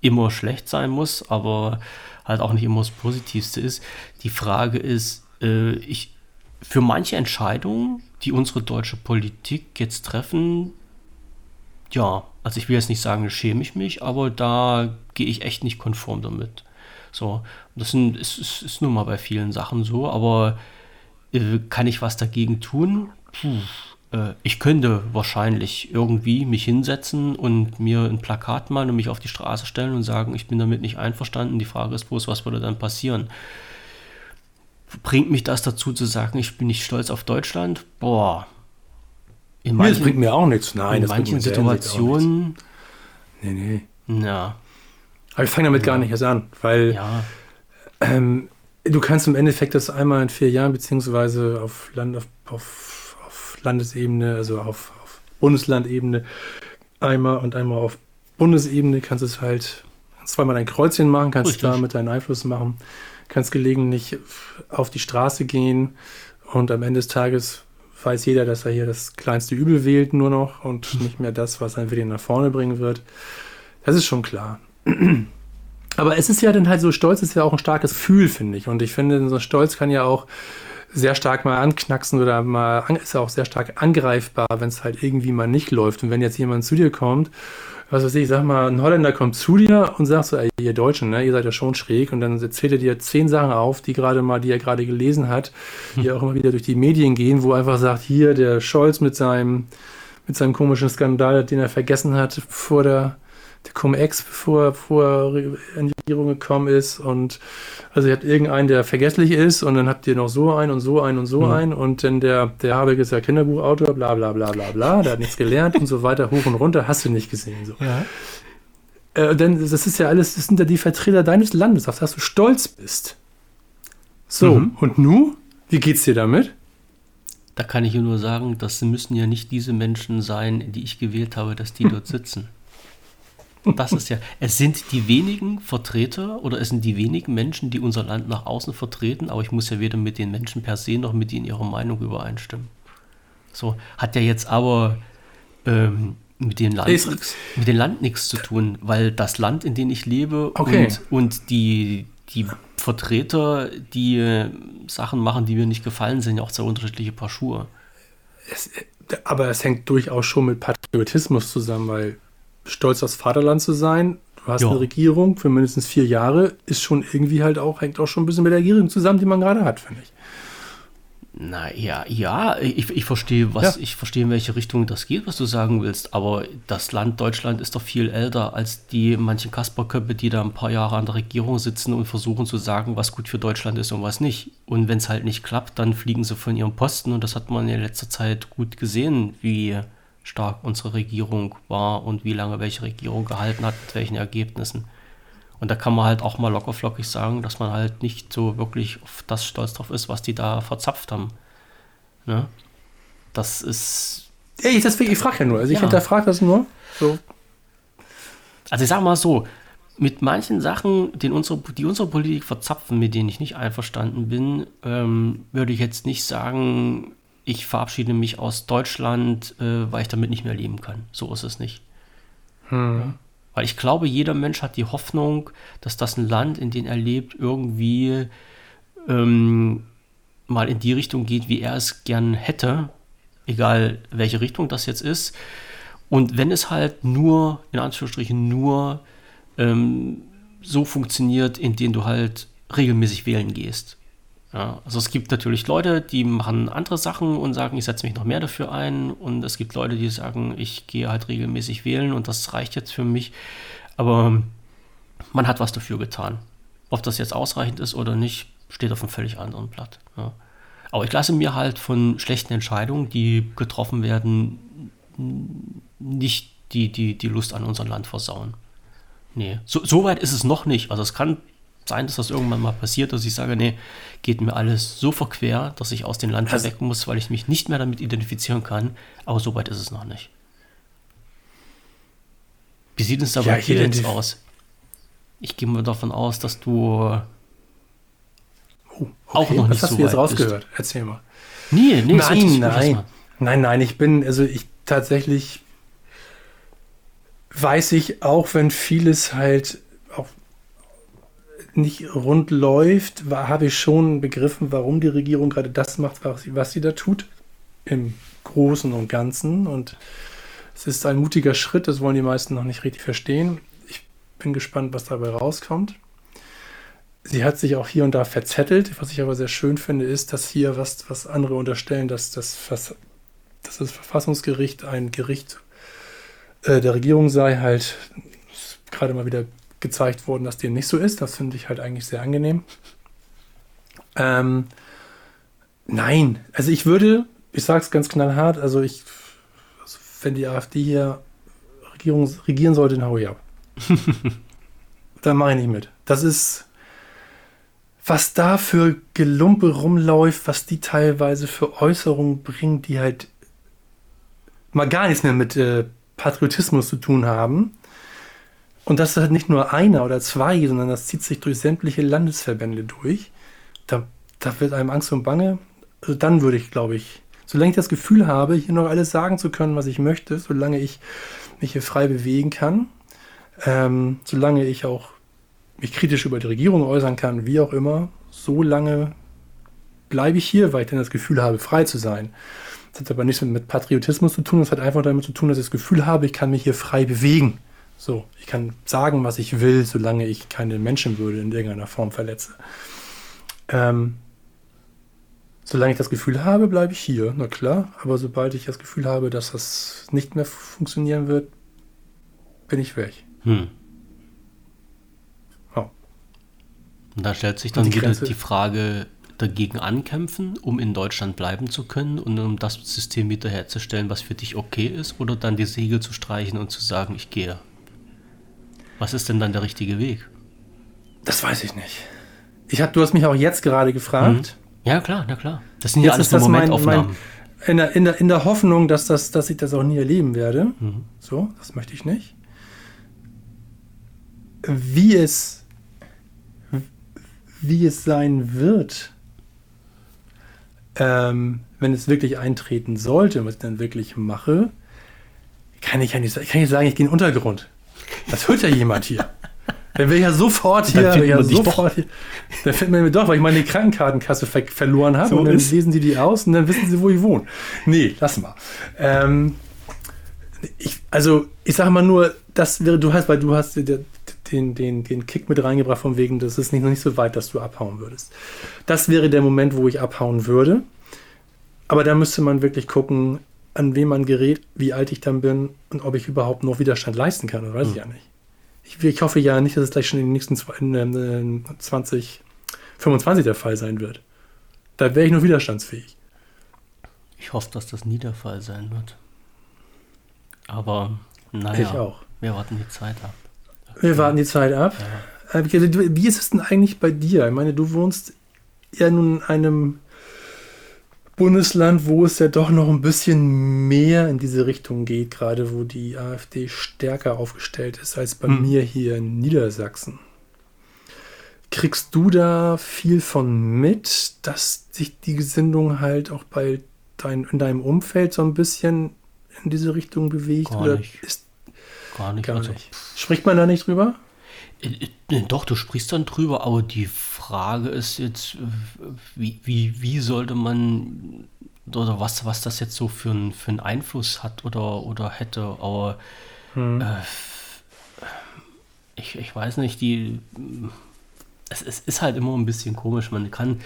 immer schlecht sein muss, aber halt auch nicht immer das Positivste ist. Die Frage ist, äh, ich, für manche Entscheidungen, die unsere deutsche Politik jetzt treffen, ja, also ich will jetzt nicht sagen, schäme ich mich, aber da gehe ich echt nicht konform damit. So, das sind, ist, ist, ist nun mal bei vielen Sachen so, aber äh, kann ich was dagegen tun? Puh, äh, ich könnte wahrscheinlich irgendwie mich hinsetzen und mir ein Plakat malen und mich auf die Straße stellen und sagen, ich bin damit nicht einverstanden. Die Frage ist bloß, was würde dann passieren? Bringt mich das dazu zu sagen, ich bin nicht stolz auf Deutschland? Boah. In manchen, nee, das bringt mir auch nichts. Nein, in manchen Situationen. Nee, nee. Ja. Aber ich fange damit ja. gar nicht erst an, weil ja. ähm, du kannst im Endeffekt das einmal in vier Jahren, beziehungsweise auf, Land, auf, auf, auf Landesebene, also auf, auf Bundeslandebene, einmal und einmal auf Bundesebene kannst du es halt zweimal ein Kreuzchen machen, kannst Richtig. damit deinen Einfluss machen kannst gelegentlich auf die Straße gehen und am Ende des Tages weiß jeder, dass er hier das kleinste Übel wählt nur noch und nicht mehr das, was einen wieder nach vorne bringen wird. Das ist schon klar. Aber es ist ja dann halt so, Stolz ist ja auch ein starkes Gefühl, finde ich. Und ich finde, so Stolz kann ja auch sehr stark mal anknacksen oder mal ist ja auch sehr stark angreifbar, wenn es halt irgendwie mal nicht läuft. Und wenn jetzt jemand zu dir kommt was weiß ich, sag mal, ein Holländer kommt zu dir und sagt so, ey, ihr Deutschen, ne, ihr seid ja schon schräg und dann zählt er dir zehn Sachen auf, die gerade mal, die er gerade gelesen hat, die hm. auch immer wieder durch die Medien gehen, wo er einfach sagt, hier der Scholz mit seinem, mit seinem komischen Skandal, den er vergessen hat vor der der Cum-Ex, bevor, bevor er in die Regierung gekommen ist. Und also ihr habt irgendeinen, der vergesslich ist und dann habt ihr noch so einen und so einen und so mhm. einen und dann der, der Habeck ist ja Kinderbuchautor, bla bla bla bla bla, der hat nichts gelernt und so weiter, hoch und runter, hast du nicht gesehen. So. Ja. Äh, denn das ist ja alles, das sind ja die Vertreter deines Landes, auf das du stolz bist. So, mhm. und nu? Wie geht's dir damit? Da kann ich nur sagen, das müssen ja nicht diese Menschen sein, die ich gewählt habe, dass die dort sitzen. Das ist ja, es sind die wenigen Vertreter oder es sind die wenigen Menschen, die unser Land nach außen vertreten, aber ich muss ja weder mit den Menschen per se noch mit ihnen ihrer Meinung übereinstimmen. So, hat ja jetzt aber ähm, mit, dem Land nix, mit dem Land nichts zu tun, weil das Land, in dem ich lebe okay. und, und die, die Vertreter, die äh, Sachen machen, die mir nicht gefallen, sind ja auch zwei unterschiedliche Paar Schuhe. Es, aber es hängt durchaus schon mit Patriotismus zusammen, weil stolz aufs Vaterland zu sein. Du hast jo. eine Regierung für mindestens vier Jahre, ist schon irgendwie halt auch, hängt auch schon ein bisschen mit der Regierung zusammen, die man gerade hat, finde ich. Na ja, ja, ich, ich verstehe, was, ja. ich verstehe, in welche Richtung das geht, was du sagen willst, aber das Land Deutschland ist doch viel älter als die manchen Kasperköpfe, die da ein paar Jahre an der Regierung sitzen und versuchen zu sagen, was gut für Deutschland ist und was nicht. Und wenn es halt nicht klappt, dann fliegen sie von ihrem Posten und das hat man in letzter Zeit gut gesehen, wie stark unsere Regierung war und wie lange welche Regierung gehalten hat, mit welchen Ergebnissen. Und da kann man halt auch mal lockerflockig sagen, dass man halt nicht so wirklich auf das stolz drauf ist, was die da verzapft haben. Ne? Das ist. Ja, ich, deswegen, ich frage ja nur. Also ich ja. hinterfrage das nur. So. Also ich sage mal so, mit manchen Sachen, den unsere, die unsere Politik verzapfen, mit denen ich nicht einverstanden bin, ähm, würde ich jetzt nicht sagen, ich verabschiede mich aus Deutschland, äh, weil ich damit nicht mehr leben kann. So ist es nicht. Hm. Ja? Weil ich glaube, jeder Mensch hat die Hoffnung, dass das ein Land, in dem er lebt, irgendwie ähm, mal in die Richtung geht, wie er es gern hätte. Egal welche Richtung das jetzt ist. Und wenn es halt nur, in Anführungsstrichen, nur ähm, so funktioniert, indem du halt regelmäßig wählen gehst. Ja, also es gibt natürlich Leute, die machen andere Sachen und sagen, ich setze mich noch mehr dafür ein. Und es gibt Leute, die sagen, ich gehe halt regelmäßig wählen und das reicht jetzt für mich. Aber man hat was dafür getan. Ob das jetzt ausreichend ist oder nicht, steht auf einem völlig anderen Blatt. Ja. Aber ich lasse mir halt von schlechten Entscheidungen, die getroffen werden, nicht die, die, die Lust an unserem Land versauen. Nee, so, so weit ist es noch nicht. Also es kann sein, dass das irgendwann mal passiert, dass ich sage, nee, geht mir alles so verquer, dass ich aus dem Land also, weg muss, weil ich mich nicht mehr damit identifizieren kann. Aber so weit ist es noch nicht. Wie sieht es dabei ja, hier jetzt aus? Ich gehe mal davon aus, dass du oh, okay. auch noch nicht Was hast so du jetzt rausgehört? Bist. Erzähl mal. Nee, nee, nein, nein. Nein, nein, ich bin, also ich tatsächlich weiß ich auch, wenn vieles halt nicht rund läuft, habe ich schon begriffen, warum die Regierung gerade das macht, was sie, was sie da tut, im Großen und Ganzen. Und es ist ein mutiger Schritt, das wollen die meisten noch nicht richtig verstehen. Ich bin gespannt, was dabei rauskommt. Sie hat sich auch hier und da verzettelt. Was ich aber sehr schön finde, ist, dass hier, was, was andere unterstellen, dass das, dass das Verfassungsgericht ein Gericht äh, der Regierung sei, halt gerade mal wieder gezeigt worden, dass dem nicht so ist. Das finde ich halt eigentlich sehr angenehm. Ähm, nein, also ich würde, ich sage es ganz knallhart, also ich, also wenn die AfD hier Regierung, regieren sollte, dann hau ich ab. dann mache ich nicht mit. Das ist, was da für Gelumpe rumläuft, was die teilweise für Äußerungen bringen, die halt mal gar nichts mehr mit äh, Patriotismus zu tun haben. Und das ist halt nicht nur einer oder zwei, sondern das zieht sich durch sämtliche Landesverbände durch. Da, da wird einem Angst und Bange. Also dann würde ich, glaube ich, solange ich das Gefühl habe, hier noch alles sagen zu können, was ich möchte, solange ich mich hier frei bewegen kann, ähm, solange ich auch mich kritisch über die Regierung äußern kann, wie auch immer, so lange bleibe ich hier, weil ich dann das Gefühl habe, frei zu sein. Das hat aber nichts mit Patriotismus zu tun, das hat einfach damit zu tun, dass ich das Gefühl habe, ich kann mich hier frei bewegen. So, ich kann sagen, was ich will, solange ich keine Menschenwürde in irgendeiner Form verletze. Ähm, solange ich das Gefühl habe, bleibe ich hier, na klar. Aber sobald ich das Gefühl habe, dass das nicht mehr funktionieren wird, bin ich weg. Hm. Oh. Und da stellt sich dann die wieder die Frage, dagegen ankämpfen, um in Deutschland bleiben zu können und um das System wiederherzustellen, was für dich okay ist, oder dann die Segel zu streichen und zu sagen, ich gehe. Was ist denn dann der richtige Weg? Das weiß ich nicht. Ich hab, du hast mich auch jetzt gerade gefragt. Mhm. Ja, klar, na klar. Das sind ja alles nur Momentaufnahmen. Mein, mein, in, der, in, der, in der Hoffnung, dass, das, dass ich das auch nie erleben werde. Mhm. So, das möchte ich nicht. Wie es, wie es sein wird, ähm, wenn es wirklich eintreten sollte, was ich dann wirklich mache, kann ich ja nicht, kann ich sagen, ich gehe in den Untergrund. Das hört ja jemand hier. Dann will ich ja sofort hier, dann ja sofort hier. Dann findet man mir doch, weil ich meine Krankenkartenkasse ver verloren habe. So und dann ist. lesen sie die aus und dann wissen sie, wo ich wohne. Nee, lass mal. Ähm, ich, also, ich sage mal nur, das wäre, du hast, weil du hast den, den, den Kick mit reingebracht, von wegen, das ist nicht, noch nicht so weit, dass du abhauen würdest. Das wäre der Moment, wo ich abhauen würde. Aber da müsste man wirklich gucken, an wem man gerät, wie alt ich dann bin und ob ich überhaupt noch Widerstand leisten kann, weiß mhm. ich hm. ja nicht. Ich, ich, hoffe ja nicht, dass es gleich schon in den nächsten in, 20, 25 der Fall sein wird. Da wäre ich nur widerstandsfähig. Ich hoffe, dass das nie der Fall sein wird. Aber naja, Ich auch. wir warten die Zeit ab. Wir warten die Zeit ab. Äh, Wie ist es denn eigentlich bei dir? Ich meine, du wohnst ja nun in einem Bundesland, wo es ja doch noch ein bisschen mehr in diese Richtung geht, gerade wo die AfD stärker aufgestellt ist als bei Hm. mir hier in Niedersachsen. Kriegst du da viel von mit, dass sich die Gesinnung halt auch bei dein, in deinem Umfeld so ein bisschen in diese Richtung bewegt? Gar oder nicht. ist Gar nicht. gar also, nicht? Spricht man da nicht drüber? Äh, äh, Doch, du sprichst dann drüber, aber die Frage ist jetzt, äh, wie, wie, wie sollte man oder was, was das jetzt so für, ein, für einen Einfluss hat oder, oder hätte, aber Hm. äh, ich, ich weiß nicht, die es, es ist halt immer ein bisschen komisch. Man kann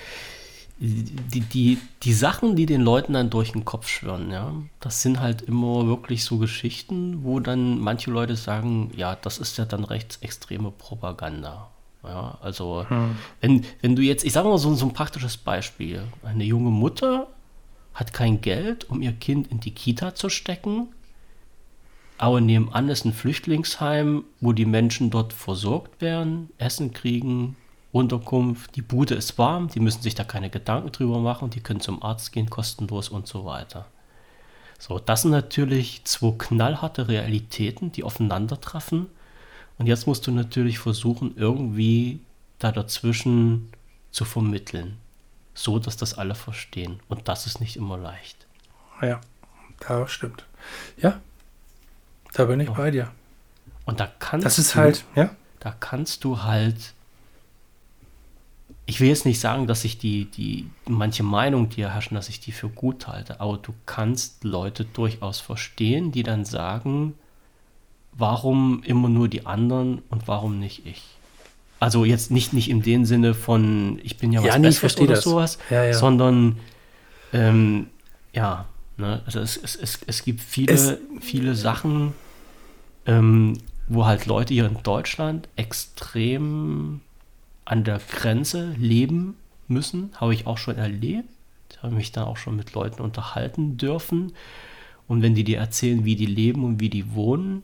die, die, die Sachen, die den Leuten dann durch den Kopf schwirren, ja, das sind halt immer wirklich so Geschichten, wo dann manche Leute sagen, ja, das ist ja dann rechtsextreme Propaganda. Ja, also wenn, wenn du jetzt, ich sage mal so, so ein praktisches Beispiel, eine junge Mutter hat kein Geld, um ihr Kind in die Kita zu stecken, aber nebenan ist ein Flüchtlingsheim, wo die Menschen dort versorgt werden, Essen kriegen, Unterkunft, die Bude ist warm, die müssen sich da keine Gedanken drüber machen, die können zum Arzt gehen, kostenlos und so weiter. So, das sind natürlich zwei knallharte Realitäten, die aufeinandertreffen. Und jetzt musst du natürlich versuchen, irgendwie da dazwischen zu vermitteln, so dass das alle verstehen. Und das ist nicht immer leicht. Ja, das stimmt. Ja, da bin ich Ja. bei dir. Und da kannst Das ist du, halt, ja, da kannst du halt, ich will jetzt nicht sagen, dass ich die, die, manche Meinung, die herrschen, dass ich die für gut halte, aber du kannst Leute durchaus verstehen, die dann sagen, warum immer nur die anderen und warum nicht ich? Also jetzt nicht, nicht in dem Sinne von, ich bin ja was Ja, Besseres verstehe oder das. sowas, Ja, ja. sondern ähm, ja, ne, also es, es, es, es gibt viele, Es- viele Sachen, ähm, wo halt Leute hier in Deutschland extrem an der Grenze leben müssen, habe ich auch schon erlebt, habe mich dann auch schon mit Leuten unterhalten dürfen. Und wenn die dir erzählen, wie die leben und wie die wohnen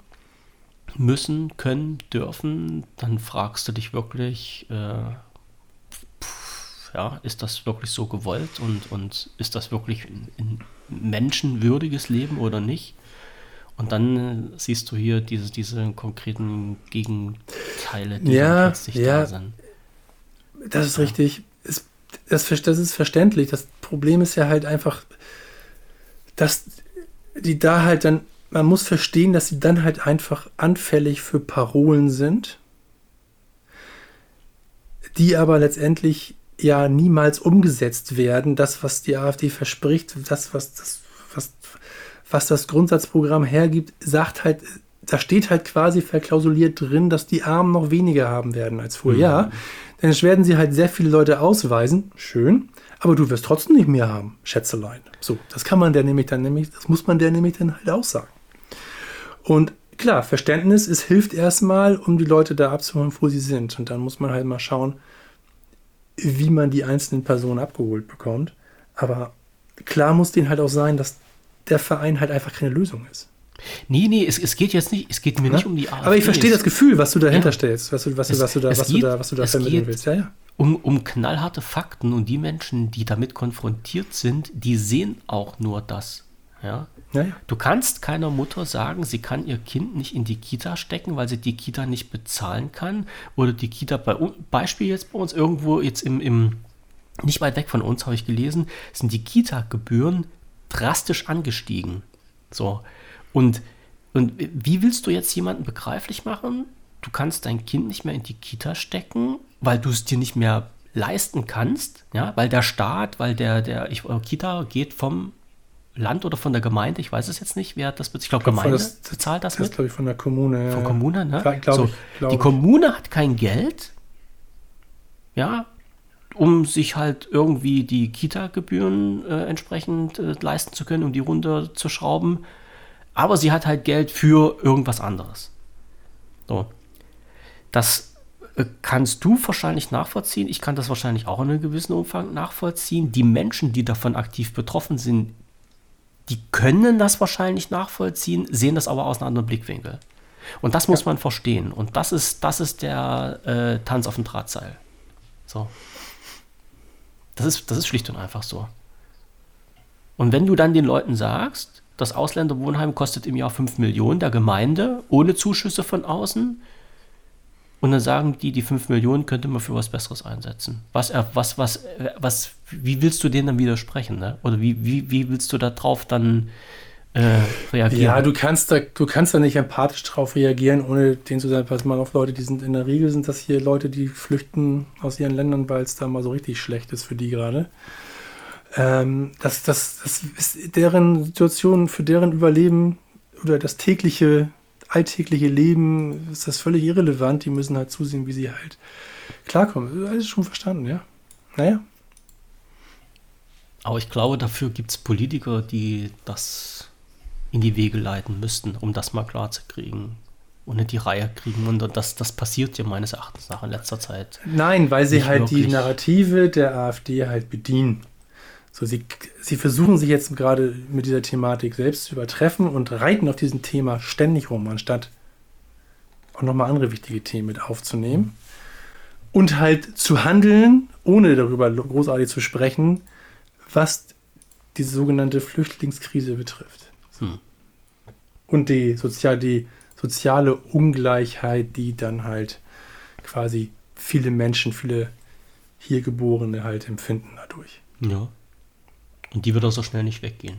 müssen, können, dürfen, dann fragst du dich wirklich, äh, pff, ja, ist das wirklich so gewollt und, und ist das wirklich ein, ein menschenwürdiges Leben oder nicht? Und dann äh, siehst du hier diese, diese konkreten Gegenteile, die Ja, plötzlich ja. da sind. Das ist richtig. Es, das, ist verständlich. Das Problem ist ja halt einfach, dass die da halt dann, man muss verstehen, dass sie dann halt einfach anfällig für Parolen sind, die aber letztendlich ja niemals umgesetzt werden. Das, was die AfD verspricht, das, was das, was, was das Grundsatzprogramm hergibt, sagt halt, da steht halt quasi verklausuliert drin, dass die Armen noch weniger haben werden als vorher. Ja, denn es werden sie halt sehr viele Leute ausweisen. Schön. Aber du wirst trotzdem nicht mehr haben, Schätzelein. So, das kann man der nämlich dann nämlich, das muss man der nämlich dann halt auch sagen. Und klar, Verständnis, es hilft erstmal, um die Leute da abzuholen, wo sie sind. Und dann muss man halt mal schauen, wie man die einzelnen Personen abgeholt bekommt. Aber klar muss denen halt auch sein, dass der Verein halt einfach keine Lösung ist. Nee, nee, es, es geht jetzt nicht, es geht mir nicht Ne? um die AfD. Aber ich verstehe das Gefühl, was du dahinter Ja. stellst, was du, was du, Es- was du da, was du geht- da, was du da vermitteln willst. Ja, ja. um, um knallharte Fakten und die Menschen, die damit konfrontiert sind, die sehen auch nur das. Ja? ja, ja. Du kannst keiner Mutter sagen, sie kann ihr Kind nicht in die Kita stecken, weil sie die Kita nicht bezahlen kann. Oder die Kita bei uns, Beispiel jetzt bei uns irgendwo jetzt im, im nicht weit weg von uns, habe ich gelesen, sind die Kita-Gebühren drastisch angestiegen. So. Und, und wie willst du jetzt jemanden begreiflich machen? Du kannst dein Kind nicht mehr in die Kita stecken, weil du es dir nicht mehr leisten kannst, ja, weil der Staat, weil der, der, ich, äh, Kita geht vom Land oder von der Gemeinde, ich weiß es jetzt nicht, wer hat das bezahlt. Ich glaube, glaub, Gemeinde das- bezahlt das Das ist, mit. glaube ich, von der Kommune. Von. Kommune, ne? Glaub so, ich, glaub die. Kommune hat kein Geld, ja, um sich halt irgendwie die Kita-Gebühren äh, entsprechend äh, leisten zu können, um die runterzuschrauben. Aber sie hat halt Geld für irgendwas anderes. So. Das äh, kannst du wahrscheinlich nachvollziehen. Ich kann das wahrscheinlich auch in einem gewissen Umfang nachvollziehen. Die Menschen, die davon aktiv betroffen sind, die können das wahrscheinlich nachvollziehen, sehen das aber aus einem anderen Blickwinkel. Und das muss ja. man verstehen. Und das ist, das ist der äh, Tanz auf dem Drahtseil. So. Das ist, das ist schlicht und einfach so. Und wenn du dann den Leuten sagst, das Ausländerwohnheim kostet im Jahr 5 Millionen der Gemeinde, ohne Zuschüsse von außen, und dann sagen die, die 5 Millionen könnte man für was Besseres einsetzen. Was, was, was, was, wie willst du denen dann widersprechen? Ne? Oder wie, wie, wie willst du darauf dann äh, reagieren? Ja, du kannst, da, du kannst da nicht empathisch drauf reagieren, ohne denen zu sagen, pass mal auf, Leute, die sind in der Regel sind das hier Leute, die flüchten aus ihren Ländern, weil es da mal so richtig schlecht ist für die gerade. Ähm, das, das, das ist deren Situation, für deren Überleben oder das tägliche, alltägliche Leben ist das völlig irrelevant. Die müssen halt zusehen, wie sie halt klarkommen. Alles schon verstanden, ja. Naja. Aber ich glaube, dafür gibt es Politiker, die das in die Wege leiten müssten, um das mal klar zu kriegen und nicht die Reihe kriegen. Und das, das passiert ja meines Erachtens nach in letzter Zeit. Nein, weil sie halt wirklich. die Narrative der AfD halt bedienen. So, sie, sie versuchen sich jetzt gerade mit dieser Thematik selbst zu übertreffen und reiten auf diesem Thema ständig rum, anstatt auch nochmal andere wichtige Themen mit aufzunehmen. Und halt zu handeln, ohne darüber großartig zu sprechen, was diese sogenannte Flüchtlingskrise betrifft. Hm. Und die, sozial, die soziale Ungleichheit, die dann halt quasi viele Menschen, viele hier Geborene halt empfinden dadurch. Ja. Und die wird auch so schnell nicht weggehen.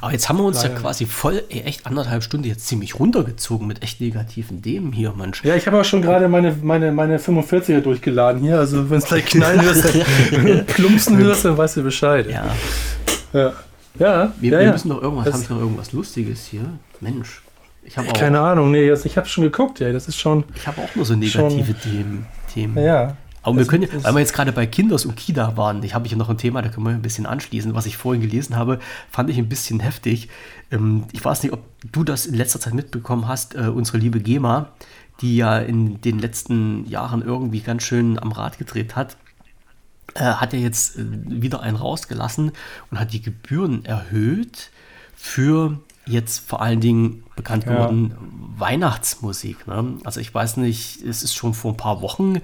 Aber jetzt haben wir uns Leider. ja quasi voll, ey, echt anderthalb Stunden jetzt ziemlich runtergezogen mit echt negativen Themen hier, Mensch. Ja, ich habe auch schon gerade meine, meine, meine 45er durchgeladen hier. Also wenn es gleich knallen hörst, plumpsen hörst, dann weißt du Bescheid. Ja. Ja. Ja, wir, ja, wir müssen doch irgendwas, habe ich noch irgendwas Lustiges hier? Mensch. Ich habe Keine Ahnung, nee, ich habe schon geguckt, ja, das ist schon. Ich habe auch nur so negative schon, Themen. Themen. Ja. Aber wir können, weil wir jetzt gerade bei Kinders und Kida waren, ich habe hier noch ein Thema, da können wir ein bisschen anschließen. Was ich vorhin gelesen habe, fand ich ein bisschen heftig. Ähm, ich weiß nicht, ob du das in letzter Zeit mitbekommen hast, äh, unsere liebe GEMA, die ja in den letzten Jahren irgendwie ganz schön am Rad gedreht hat, äh, hat ja jetzt äh, wieder einen rausgelassen und hat die Gebühren erhöht für jetzt vor allen Dingen bekannt geworden ja. Weihnachtsmusik. Ne? Also ich weiß nicht, es ist schon vor ein paar Wochen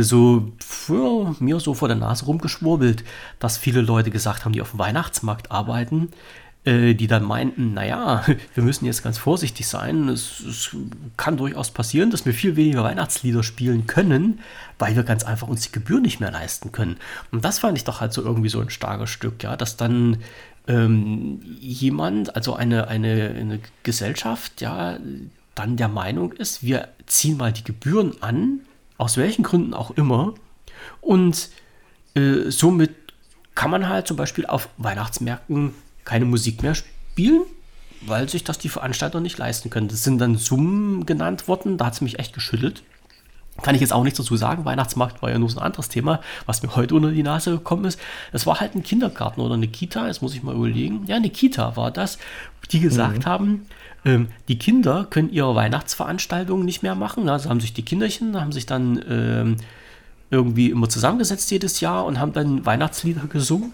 so für mir so vor der Nase rumgeschwurbelt, dass viele Leute gesagt haben, die auf dem Weihnachtsmarkt arbeiten, äh, die dann meinten, naja, wir müssen jetzt ganz vorsichtig sein. Es, es, kann durchaus passieren, dass wir viel weniger Weihnachtslieder spielen können, weil wir ganz einfach uns die Gebühr nicht mehr leisten können. Und das fand ich doch halt so irgendwie so ein starkes Stück, ja, dass dann ähm, jemand, also eine, eine, eine Gesellschaft, ja, dann der Meinung ist, wir ziehen mal die Gebühren an, aus welchen Gründen auch immer, und äh, somit kann man halt zum Beispiel auf Weihnachtsmärkten keine Musik mehr spielen, weil sich das die Veranstalter nicht leisten können. Das sind dann Summen genannt worden, da hat es mich echt geschüttelt. Kann ich jetzt auch nichts dazu sagen. Weihnachtsmarkt war ja nur so ein anderes Thema, was mir heute unter die Nase gekommen ist. Das war halt ein Kindergarten oder eine Kita, jetzt muss ich mal überlegen. Ja, eine Kita war das, die gesagt mhm. haben, ähm, die Kinder können ihre Weihnachtsveranstaltungen nicht mehr machen. Also haben sich die Kinderchen, haben sich dann ähm, irgendwie immer zusammengesetzt jedes Jahr und haben dann Weihnachtslieder gesungen.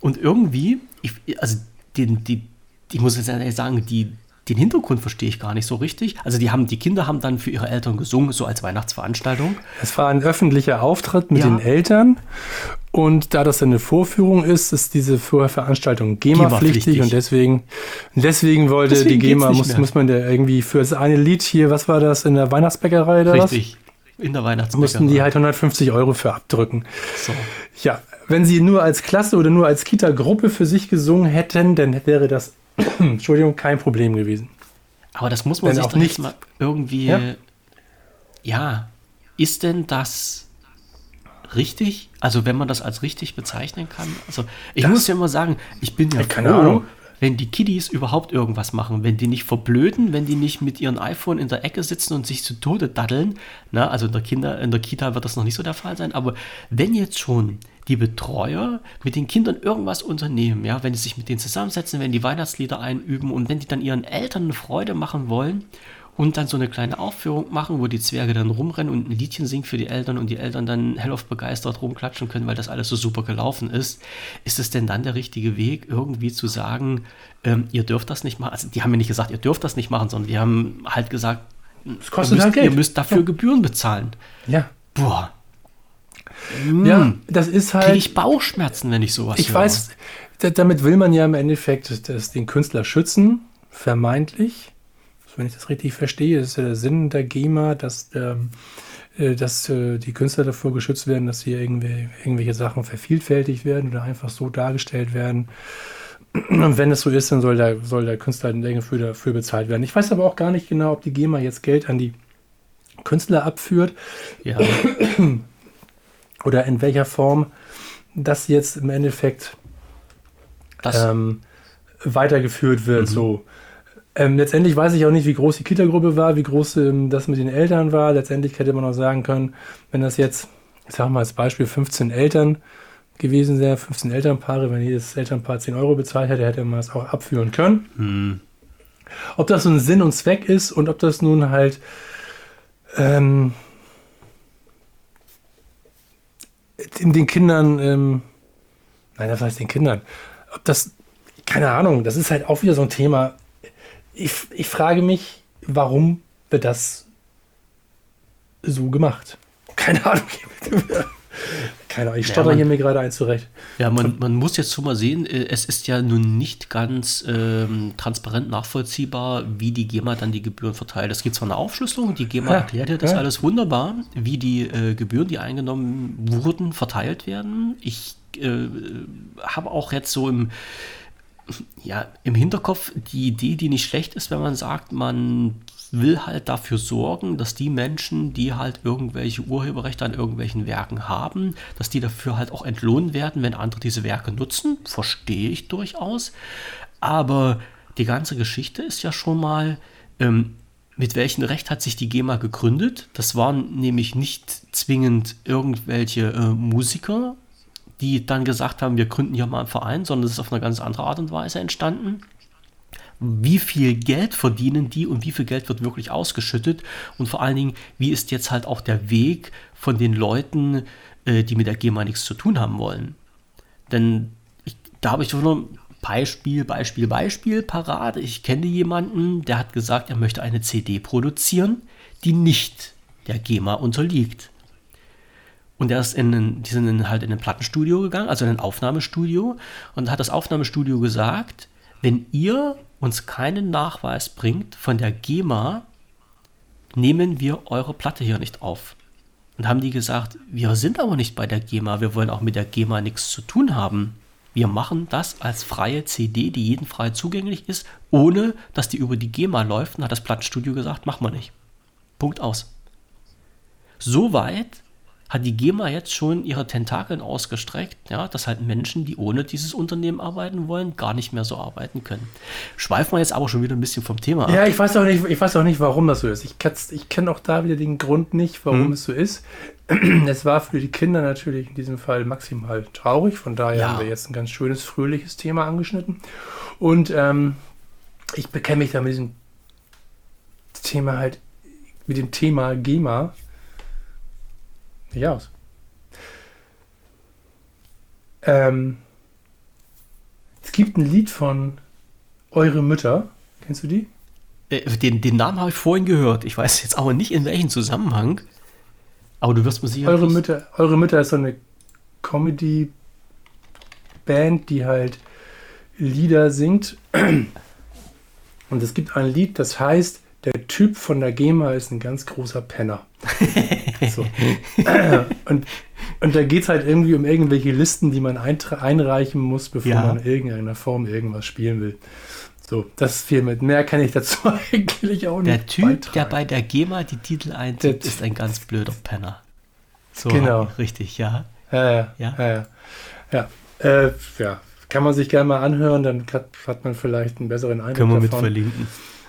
Und irgendwie, ich, also den, die, ich muss jetzt sagen, die, den Hintergrund verstehe ich gar nicht so richtig. Also die haben, die Kinder haben dann für ihre Eltern gesungen, so als Weihnachtsveranstaltung. Es war ein öffentlicher Auftritt mit ja. den Eltern. Und da das eine Vorführung ist, ist diese Veranstaltung GEMA-pflichtig GEMA und deswegen, deswegen wollte deswegen die GEMA, muss, muss man da irgendwie für das eine Lied hier, was war das, in der Weihnachtsbäckerei oder Richtig, was? in der Weihnachtsbäckerei. Mussten die halt 150 Euro für abdrücken. So. Ja, wenn sie nur als Klasse oder nur als Kita-Gruppe für sich gesungen hätten, dann wäre das Entschuldigung, kein Problem gewesen. Aber das muss man Wenn sich doch nicht mal irgendwie. Ja? ja, ist denn das richtig? Also, wenn man das als richtig bezeichnen kann? Also, ich das, muss ja immer sagen, ich bin ja keine froh, Ahnung wenn die Kiddies überhaupt irgendwas machen, wenn die nicht verblöden, wenn die nicht mit ihrem iPhone in der Ecke sitzen und sich zu Tode daddeln, na, also in der, Kinder, in der Kita wird das noch nicht so der Fall sein, aber wenn jetzt schon die Betreuer mit den Kindern irgendwas unternehmen, ja, wenn die sich mit denen zusammensetzen, wenn die Weihnachtslieder einüben und wenn die dann ihren Eltern eine Freude machen wollen und dann so eine kleine Aufführung machen, wo die Zwerge dann rumrennen und ein Liedchen singen für die Eltern und die Eltern dann hellauf begeistert rumklatschen können, weil das alles so super gelaufen ist. Ist es denn dann der richtige Weg, irgendwie zu sagen, ähm, ihr dürft das nicht machen? Also die haben mir nicht gesagt, ihr dürft das nicht machen, sondern die haben halt gesagt, Es kostet ihr, müsst, halt Geld. ihr müsst dafür Ja. Gebühren bezahlen. Ja. Boah, Ja, das ist kriege halt. ich Bauchschmerzen, wenn ich sowas Ich höre. weiß, da- damit will man ja im Endeffekt das, den Künstler schützen, vermeintlich. Wenn ich das richtig verstehe, ist der Sinn der GEMA, dass, ähm, äh, dass äh, die Künstler davor geschützt werden, dass hier irgendwie, irgendwelche Sachen vervielfältigt werden oder einfach so dargestellt werden. Und wenn es so ist, dann soll der, soll der Künstler dafür, dafür bezahlt werden. Ich weiß aber auch gar nicht genau, ob die GEMA jetzt Geld an die Künstler abführt Ja, oder in welcher Form das jetzt im Endeffekt ähm, weitergeführt wird. So. Ähm, letztendlich weiß ich auch nicht, wie groß die Kita-Gruppe war, wie groß ähm, das mit den Eltern war. Letztendlich hätte man auch sagen können, wenn das jetzt, ich sage mal als Beispiel, 15 Eltern gewesen wären, 15 Elternpaare, wenn jedes Elternpaar 10 Euro bezahlt hätte, hätte man das auch abführen können. hm, Ob das so ein Sinn und Zweck ist und ob das nun halt ähm, in den Kindern, ähm, nein, das heißt den Kindern, ob das, keine Ahnung, das ist halt auch wieder so ein Thema. Ich, ich frage mich, warum wird das so gemacht? Keine Ahnung. Keine Ahnung, ich Ja, stotter man- hier mir gerade eins zurecht. Ja, man, man muss jetzt schon mal sehen, äh, es ist ja nun nicht ganz ähm, transparent nachvollziehbar, wie die GEMA dann die Gebühren verteilt. Es gibt zwar eine Aufschlüsselung, die GEMA Ja, erklärt ja das ja. alles wunderbar, wie die äh, Gebühren, die eingenommen wurden, verteilt werden. Ich äh, habe auch jetzt so im, ja, im Hinterkopf die Idee, die nicht schlecht ist, wenn man sagt, man will halt dafür sorgen, dass die Menschen, die halt irgendwelche Urheberrechte an irgendwelchen Werken haben, dass die dafür halt auch entlohnt werden, wenn andere diese Werke nutzen. Verstehe ich durchaus. Aber die ganze Geschichte ist ja schon mal, ähm, mit welchem Recht hat sich die GEMA gegründet? Das waren nämlich nicht zwingend irgendwelche äh, Musiker, die dann gesagt haben, wir gründen hier mal einen Verein, sondern es ist auf eine ganz andere Art und Weise entstanden. Wie viel Geld verdienen die und wie viel Geld wird wirklich ausgeschüttet? Und vor allen Dingen, wie ist jetzt halt auch der Weg von den Leuten, äh, die mit der GEMA nichts zu tun haben wollen? Denn ich, da habe ich schon ein Beispiel, Beispiel, Beispiel parat. Ich kenne jemanden, der hat gesagt, er möchte eine CD produzieren, die nicht der GEMA unterliegt. Und der ist in die sind in, halt in ein Plattenstudio gegangen, also in ein Aufnahmestudio, und hat das Aufnahmestudio gesagt, wenn ihr uns keinen Nachweis bringt von der GEMA, nehmen wir eure Platte hier nicht auf. Und haben die gesagt, wir sind aber nicht bei der GEMA, wir wollen auch mit der GEMA nichts zu tun haben. Wir machen das als freie CD, die jeden frei zugänglich ist, ohne dass die über die GEMA läuft. Und hat das Plattenstudio gesagt, machen wir nicht. Punkt aus. Soweit hat die GEMA jetzt schon ihre Tentakeln ausgestreckt, ja, dass halt Menschen, die ohne dieses Unternehmen arbeiten wollen, gar nicht mehr so arbeiten können. Schweifen wir jetzt aber schon wieder ein bisschen vom Thema ab. Ja, ich weiß auch nicht, ich weiß auch nicht, warum das so ist. Ich, ich kenne auch da wieder den Grund nicht, warum Mhm. es so ist. Es war für die Kinder natürlich in diesem Fall maximal traurig. Von daher Ja. haben wir jetzt ein ganz schönes, fröhliches Thema angeschnitten. Und ähm, ich bekenne mich da mit diesem Thema halt, mit dem Thema GEMA nicht aus. Ähm, es gibt ein Lied von Eure Mütter. Kennst du die? Äh, Den, den Namen habe ich vorhin gehört. Ich weiß jetzt aber nicht in welchem Zusammenhang. Aber du wirst mir sicher. Eure Mütter, Eure Mütter ist so eine Comedy-Band, die halt Lieder singt. Und es gibt ein Lied, das heißt, der Typ von der GEMA ist ein ganz großer Penner. so. und, und da geht es halt irgendwie um irgendwelche Listen, die man einreichen muss, bevor Ja. man in irgendeiner Form irgendwas spielen will. So, das viel mit. Mehr kann ich dazu eigentlich auch nicht Der Typ, der beitragen. bei der GEMA die Titel Der eintippt, ist ein ganz blöder Penner. So, Genau. Richtig, ja. Ja, ja. Ja. Ja, ja. Äh, ja. Kann man sich gerne mal anhören, dann hat, hat man vielleicht einen besseren Eindruck Können wir mit davon.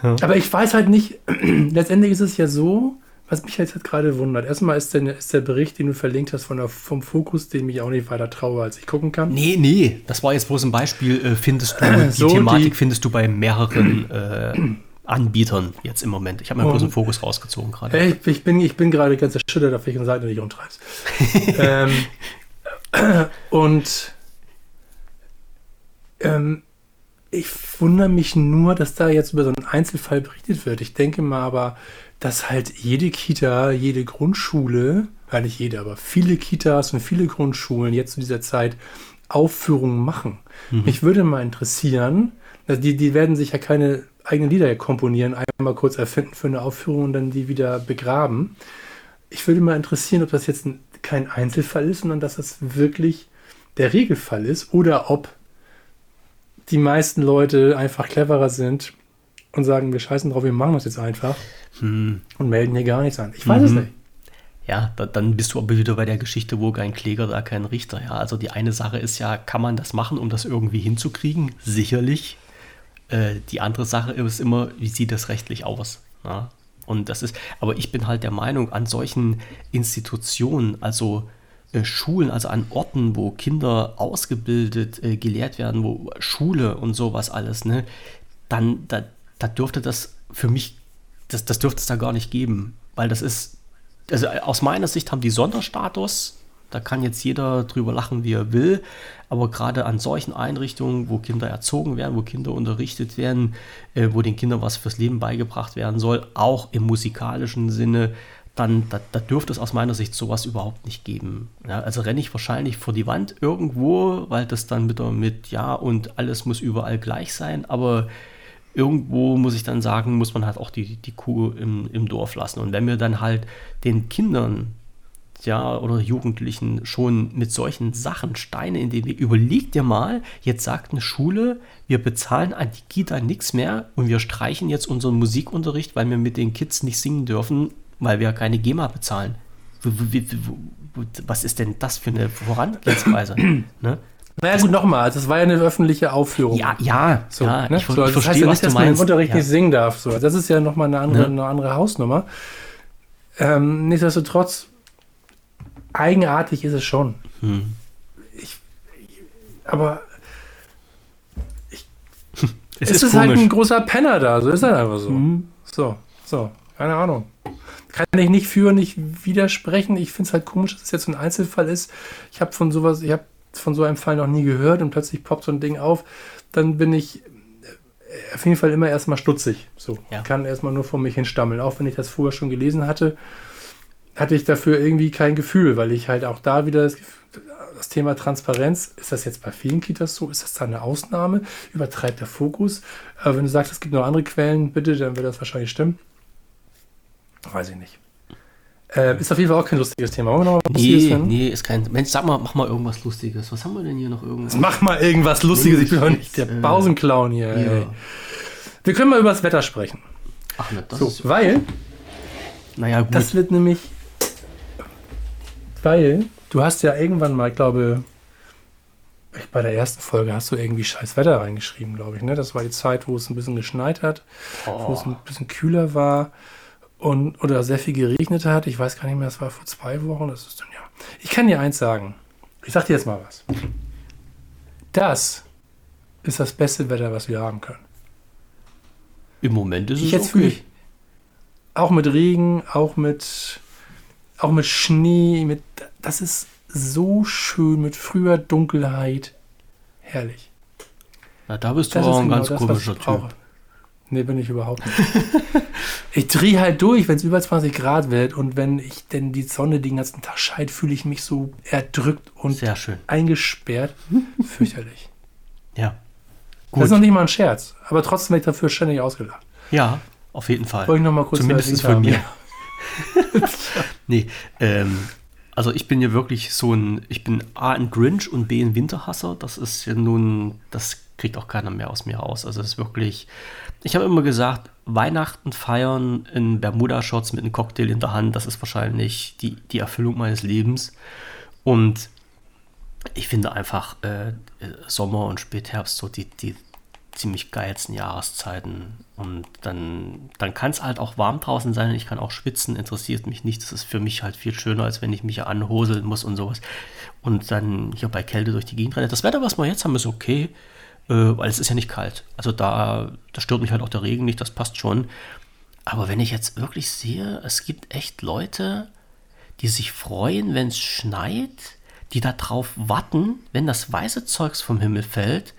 Aber ich weiß halt nicht, letztendlich ist es ja so, was mich jetzt halt gerade wundert. Erstmal ist der, ist der Bericht, den du verlinkt hast von der, vom Fokus, den mich auch nicht weiter traue, als ich gucken kann. Nee, nee, das war jetzt bloß ein Beispiel. Äh, findest du, die So, Thematik die- findest du bei mehreren äh, Anbietern jetzt im Moment. Ich habe mir bloß einen Fokus rausgezogen gerade. Ich, ich, bin, ich bin gerade ganz erschüttert, auf welchen Seite du dich umtreibst. ähm, und ähm, ich wundere mich nur, dass da jetzt über so einen Einzelfall berichtet wird. Ich denke mal aber, dass halt jede Kita, jede Grundschule, ja nicht jede, aber viele Kitas und viele Grundschulen jetzt zu dieser Zeit Aufführungen machen. Mhm. Mich würde mal interessieren, die, die werden sich ja keine eigenen Lieder komponieren, einmal kurz erfinden für eine Aufführung und dann die wieder begraben. Ich würde mal interessieren, ob das jetzt ein, kein Einzelfall ist, sondern dass das wirklich der Regelfall ist oder ob die meisten Leute einfach cleverer sind und sagen, wir scheißen drauf, wir machen das jetzt einfach hm. und melden hier gar nichts an. Ich weiß mhm. es nicht. Ja, da, dann bist du aber wieder bei der Geschichte, wo kein Kläger, da kein Richter. Ja, also die eine Sache ist ja, kann man das machen, um das irgendwie hinzukriegen? Sicherlich. Äh, die andere Sache ist immer, wie sieht das rechtlich aus? Ja? Und das ist, aber ich bin halt der Meinung, an solchen Institutionen, also Schulen, also an Orten, wo Kinder ausgebildet, äh, gelehrt werden, wo Schule und sowas alles, ne, dann da, da dürfte das für mich, das, das dürfte es da gar nicht geben, weil das ist, also aus meiner Sicht haben die Sonderstatus, da kann jetzt jeder drüber lachen, wie er will, aber gerade an solchen Einrichtungen, wo Kinder erzogen werden, wo Kinder unterrichtet werden, äh, wo den Kindern was fürs Leben beigebracht werden soll, auch im musikalischen Sinne, dann da, da dürfte es aus meiner Sicht sowas überhaupt nicht geben. Ja, also renne ich wahrscheinlich vor die Wand irgendwo, weil das dann wieder mit ja und alles muss überall gleich sein, aber irgendwo muss ich dann sagen, muss man halt auch die, die Kuh im, im Dorf lassen. Und wenn wir dann halt den Kindern ja, oder Jugendlichen schon mit solchen Sachen Steine in den Weg. Überleg dir mal, jetzt sagt eine Schule, wir bezahlen an die Kita nichts mehr und wir streichen jetzt unseren Musikunterricht, weil wir mit den Kids nicht singen dürfen, weil wir keine GEMA bezahlen. Was ist denn das für eine Vorangehensweise? ne? Naja, gut, nochmal, das war ja eine öffentliche Aufführung. Ja, ja, so, ja ne? ich, so, das verstehe, heißt ja nicht, dass man im Unterricht ja. nicht singen darf. So. Das ist ja nochmal eine andere, ja. eine andere Hausnummer. Ähm, nichtsdestotrotz, eigenartig ist es schon. Hm. Ich, aber ich, es, es ist, ist halt ein großer Penner da, so ist er einfach so. Hm. So, so, keine Ahnung kann ich nicht für, nicht widersprechen. Ich finde es halt komisch, dass es jetzt ein Einzelfall ist. Ich habe von sowas, ich habe von so einem Fall noch nie gehört und plötzlich poppt so ein Ding auf. Dann bin ich äh, auf jeden Fall immer erstmal stutzig. So, ja. kann erstmal nur vor mich hinstammeln. Auch wenn ich das vorher schon gelesen hatte, hatte ich dafür irgendwie kein Gefühl, weil ich halt auch da wieder das, das Thema Transparenz, ist das jetzt bei vielen Kitas so? Ist das da eine Ausnahme? Übertreibt der Fokus? Aber wenn du sagst, es gibt noch andere Quellen, bitte, dann wird das wahrscheinlich stimmen. Weiß ich nicht. Äh, ist auf jeden Fall auch kein lustiges Thema. Wollen wir noch was nee, nee, ist kein. Mensch, sag mal, mach mal irgendwas Lustiges. Was haben wir denn hier noch irgendwas? Mach mal irgendwas Lustiges. Ich bin doch nicht der äh, Pausenclown hier. Ja. Wir können mal über das Wetter sprechen. Ach, ne, das so, ist. Weil. Naja, gut. Das wird nämlich. Weil du hast ja irgendwann mal, ich glaube, bei der ersten Folge hast du irgendwie scheiß Wetter reingeschrieben, glaube ich. Ne? Das war die Zeit, wo es ein bisschen geschneit hat, oh. wo es ein bisschen kühler war und, oder sehr viel geregnet hat. Ich weiß gar nicht mehr, das war vor zwei Wochen. Das ist dann ja. Ich kann dir eins sagen. Ich sag dir jetzt mal was. Das ist das beste Wetter, was wir haben können. Im Moment ist ich es jetzt okay. Ich, auch mit Regen, auch mit, auch mit Schnee, mit, das ist so schön mit früher Dunkelheit. Herrlich. Na, da bist du das auch ein genau ganz das, komischer Typ. Nee, bin ich überhaupt nicht. ich drehe halt durch, wenn es über 20 Grad wird und wenn ich denn die Sonne den ganzen Tag scheint, fühle ich mich so erdrückt und eingesperrt. Fürchterlich. Ja. Gut. Das ist noch nicht mal ein Scherz, aber trotzdem werde ich dafür ständig ausgelacht. Ja, auf jeden Fall. Wollte ich noch mal kurz Zumindest von mir. nee, ähm, also ich bin ja wirklich so ein, ich bin A ein Grinch und B ein Winterhasser. Das ist ja nun, das kriegt auch keiner mehr aus mir raus. Also es ist wirklich, ich habe immer gesagt, Weihnachten feiern in Bermuda-Shots mit einem Cocktail in der Hand, das ist wahrscheinlich die, die Erfüllung meines Lebens. Und ich finde einfach äh, Sommer und Spätherbst so die, die ziemlich geilsten Jahreszeiten. Und dann, dann kann es halt auch warm draußen sein. Ich kann auch schwitzen, interessiert mich nicht. Das ist für mich halt viel schöner, als wenn ich mich anhoseln muss und sowas. Und dann hier bei Kälte durch die Gegend renne. Das Wetter, was wir jetzt haben, ist okay. Äh, weil es ist ja nicht kalt. Also da, da stört mich halt auch der Regen nicht, das passt schon. Aber wenn ich jetzt wirklich sehe, es gibt echt Leute, die sich freuen, wenn es schneit, die darauf warten, wenn das weiße Zeugs vom Himmel fällt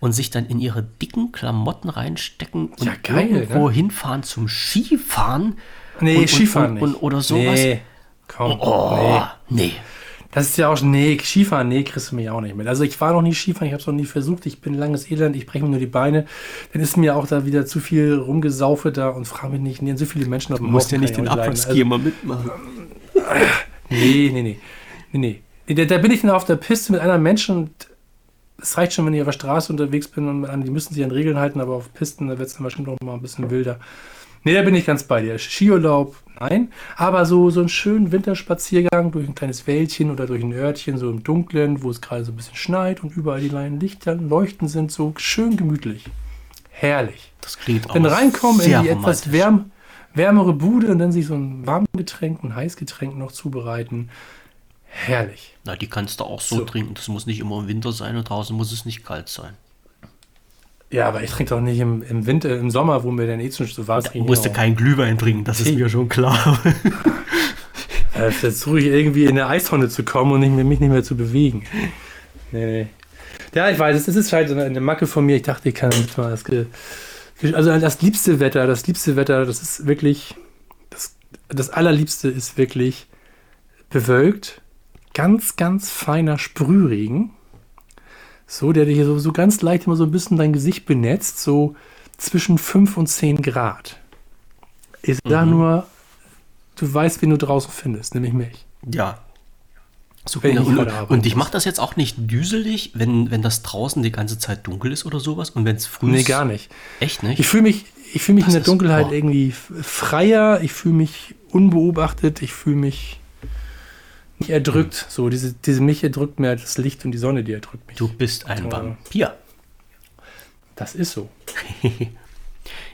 und sich dann in ihre dicken Klamotten reinstecken und Ja, geil, irgendwo ne? hinfahren zum Skifahren. Nee, und, Skifahren und, und, nicht. oder sowas. Nee, komm. Oh, Nee. nee. Das ist ja auch, nee, Skifahren, nee, kriegst du mich auch nicht mit. Also ich war noch nie Skifahren, ich habe es noch nie versucht, ich bin langes Elend, ich breche mir nur die Beine. Dann ist mir auch da wieder zu viel rumgesaufe da und frage mich nicht, nee, so viele Menschen auf Du dem musst ja nicht den ich auch leiden. Abwärtski immer mitmachen. Also, nee, nee, nee, nee, nee. da, da bin ich dann auf der Piste mit anderen Menschen und es reicht schon, wenn ich auf der Straße unterwegs bin und die müssen sich an Regeln halten, aber auf Pisten, da wird es dann bestimmt noch mal ein bisschen wilder. Nee, da bin ich ganz bei dir. Skiurlaub, nein. Aber so, so einen schönen Winterspaziergang durch ein kleines Wäldchen oder durch ein Örtchen, so im Dunklen, wo es gerade so ein bisschen schneit und überall die kleinen Lichter leuchten sind, so schön gemütlich. Herrlich. Das klingt auch Dann reinkommen in die etwas wärm, wärmere Bude und dann sich so ein Warmgetränk, ein Heißgetränk noch zubereiten. Herrlich. Na, die kannst du auch so, So. trinken. Das muss nicht immer im Winter sein und draußen muss es nicht kalt sein. Ja, aber ich trinke doch nicht im, im Winter, im Sommer, wo mir dann eh schon so war. Du musst keinen Glühwein trinken, das ist mir schon klar. Äh, versuche ich irgendwie in eine Eistonne zu kommen und nicht mich nicht mehr zu bewegen. Nee, nee. Ja, ich weiß, es ist halt eine, eine Macke von mir. Ich dachte, ich kann damit mal das. Also das liebste Wetter, das liebste Wetter, das ist wirklich. Das, das allerliebste ist wirklich bewölkt, ganz, ganz feiner Sprühregen. So, der hier so, so ganz leicht immer so ein bisschen dein Gesicht benetzt, so zwischen 5 und 10 Grad. Ich sag Mhm. nur, du weißt, wen du draußen findest, nämlich mich. Ja. So, Wenn ich und, und, ich mache das jetzt auch nicht düselig, wenn, wenn das draußen die ganze Zeit dunkel ist oder sowas und wenn es früh Nee, ist. gar nicht. Echt nicht? Ich fühle mich, ich fühl mich Das in der ist Dunkelheit super. irgendwie freier, ich fühle mich unbeobachtet, ich fühle mich nicht erdrückt. So, diese, diese mich erdrückt mir halt das Licht und die Sonne, die erdrückt mich. du bist ein. Vampir. Das ist so.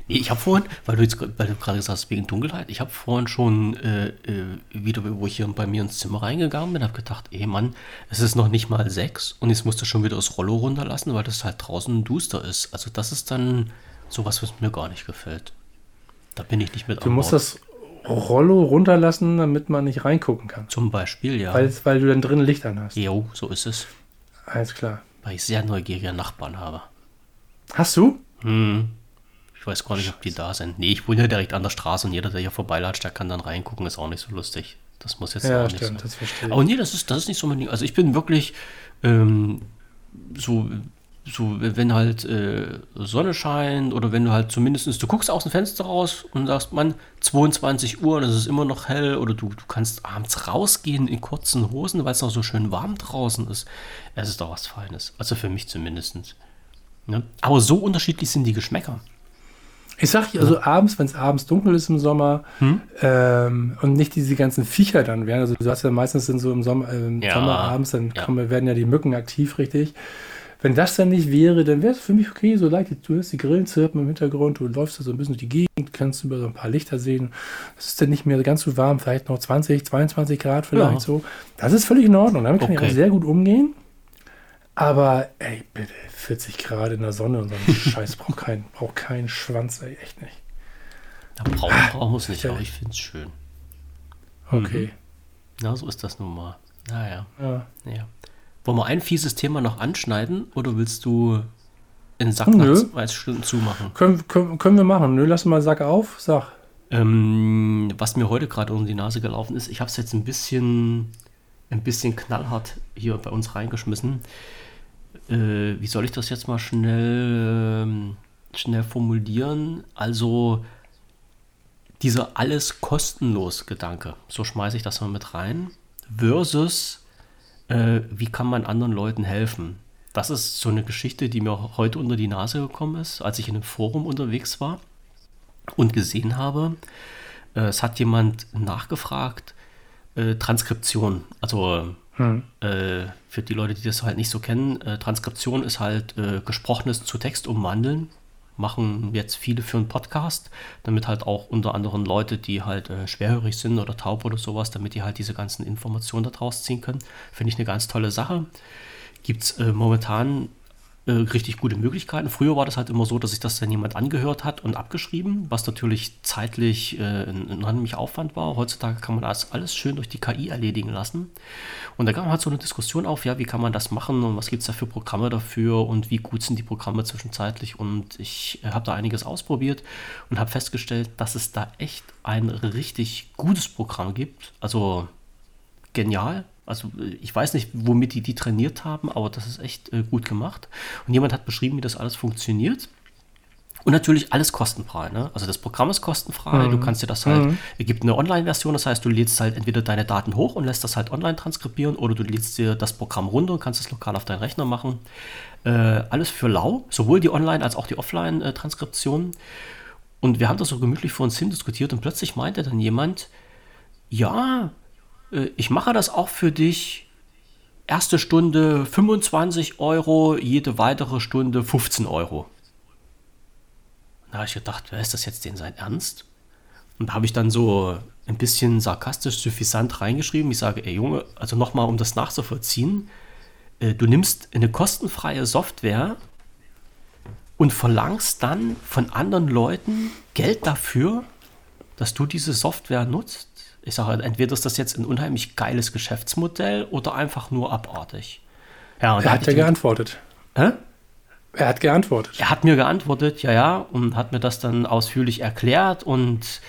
Nee, ich habe vorhin, weil du jetzt weil du gerade gesagt hast, wegen Dunkelheit, ich habe vorhin schon äh, äh, wieder, wo ich hier bei mir ins Zimmer reingegangen bin, habe gedacht, ey Mann, es ist noch nicht mal sechs und jetzt musst du schon wieder das Rollo runterlassen, weil das halt draußen duster ist. Also das ist dann sowas, was mir gar nicht gefällt. Da bin ich nicht mit Du musst das Rollo runterlassen, damit man nicht reingucken kann. Zum Beispiel, ja. Weil, weil du dann drin Licht an hast. Jo, so ist es. Alles klar. Weil ich sehr neugierige Nachbarn habe. Hast du? Hm. Ich weiß gar nicht, ob die da sind. Nee, ich wohne ja direkt an der Straße und jeder, der hier vorbeilatscht, der kann dann reingucken, ist auch nicht so lustig. Das muss jetzt Ja, auch nicht stimmt, so. das verstehe ich. Aber nee, das ist, das ist nicht so mein Ding. Also ich bin wirklich ähm, so, so, wenn halt äh, Sonne scheint oder wenn du halt zumindest, du guckst aus dem Fenster raus und sagst, Mann, 22 Uhr und es ist immer noch hell oder du, du kannst abends rausgehen in kurzen Hosen, weil es noch so schön warm draußen ist. Es ist doch was Feines. Also für mich zumindest. Ne? Aber so unterschiedlich sind die Geschmäcker. Ich sag dir, also abends, wenn es abends dunkel ist im Sommer Hm? ähm, und nicht diese ganzen Viecher dann werden, also du hast ja meistens sind so im Sommer, äh, im Ja, Sommer abends, dann ja. kommen, werden ja die Mücken aktiv, richtig. Wenn das dann nicht wäre, dann wäre es für mich okay, so leicht, du hörst die Grillen zirpen im Hintergrund, du läufst da so ein bisschen durch die Gegend, kannst über so ein paar Lichter sehen. Es ist dann nicht mehr ganz so warm, vielleicht noch 20, 22 Grad vielleicht Ja. so. Das ist völlig in Ordnung, damit kann ich Okay. auch sehr gut umgehen. Aber, ey, bitte, 40 Grad in der Sonne und so ein Scheiß braucht kein, braucht keinen Schwanz, ey, echt nicht. Da brauchen brauchen wir es nicht, aber ich finde es schön. Okay. Ja, so ist das nun mal. Naja, Ja. ja. Wollen wir ein fieses Thema noch anschneiden oder willst du in Sack Nö. nach zwei Stunden zumachen? Können, können, können wir machen. Nö, lass mal Sack auf. Sag. Ähm, was mir heute gerade um die Nase gelaufen ist, ich habe es jetzt ein bisschen, ein bisschen knallhart hier bei uns reingeschmissen. Äh, wie soll ich das jetzt mal schnell, ähm, schnell formulieren? Also dieser alles kostenlos Gedanke, so schmeiße ich das mal mit rein, versus äh, wie kann man anderen Leuten helfen? Das ist so eine Geschichte, die mir heute unter die Nase gekommen ist, als ich in einem Forum unterwegs war und gesehen habe, äh, es hat jemand nachgefragt, äh, Transkription. Also Hm. äh, für die Leute, die das halt nicht so kennen, äh, Transkription ist halt äh, gesprochenes zu Text umwandeln. Machen jetzt viele für einen Podcast, damit halt auch unter anderem Leute, die halt äh, schwerhörig sind oder taub oder sowas, damit die halt diese ganzen Informationen daraus ziehen können. Finde ich eine ganz tolle Sache. Gibt es äh, momentan äh, richtig gute Möglichkeiten. Früher war das halt immer so, dass sich das dann jemand angehört hat und abgeschrieben, was natürlich zeitlich äh, ein, unheimlicher Aufwand war. Heutzutage kann man das alles schön durch die KI erledigen lassen. Und da kam halt so eine Diskussion auf, ja, wie kann man das machen und was gibt es da für Programme dafür und wie gut sind die Programme zwischenzeitlich. Und ich äh, habe da einiges ausprobiert und habe festgestellt, dass es da echt ein richtig gutes Programm gibt. Also genial. Also äh, ich weiß nicht, womit die die trainiert haben, aber das ist echt äh, gut gemacht. Und jemand hat beschrieben, wie das alles funktioniert. Und natürlich alles kostenfrei. Ne? Also das Programm ist kostenfrei. Mhm. Du kannst dir das halt, mhm. es gibt eine Online-Version, das heißt, du lädst halt entweder deine Daten hoch und lässt das halt online transkribieren oder du lädst dir das Programm runter und kannst es lokal auf deinen Rechner machen. Äh, alles für lau, sowohl die Online- als auch die Offline-Transkription. Und wir haben das so gemütlich vor uns hin diskutiert und plötzlich meinte dann jemand, ja, äh, ich mache das auch für dich. Erste Stunde 25 Euro, jede weitere Stunde 15 Euro. Da habe ich gedacht, wer ist das jetzt denn sein Ernst? Und da habe ich dann so ein bisschen sarkastisch, suffisant reingeschrieben. Ich sage, ey Junge, also nochmal, um das nachzuvollziehen, äh, du nimmst eine kostenfreie Software und verlangst dann von anderen Leuten Geld dafür, dass du diese Software nutzt ich sage, entweder ist das jetzt ein unheimlich geiles Geschäftsmodell oder einfach nur abartig. Ja, er hat ja geantwortet. Hä? Er hat geantwortet. Er hat mir geantwortet, ja, ja, und hat mir das dann ausführlich erklärt und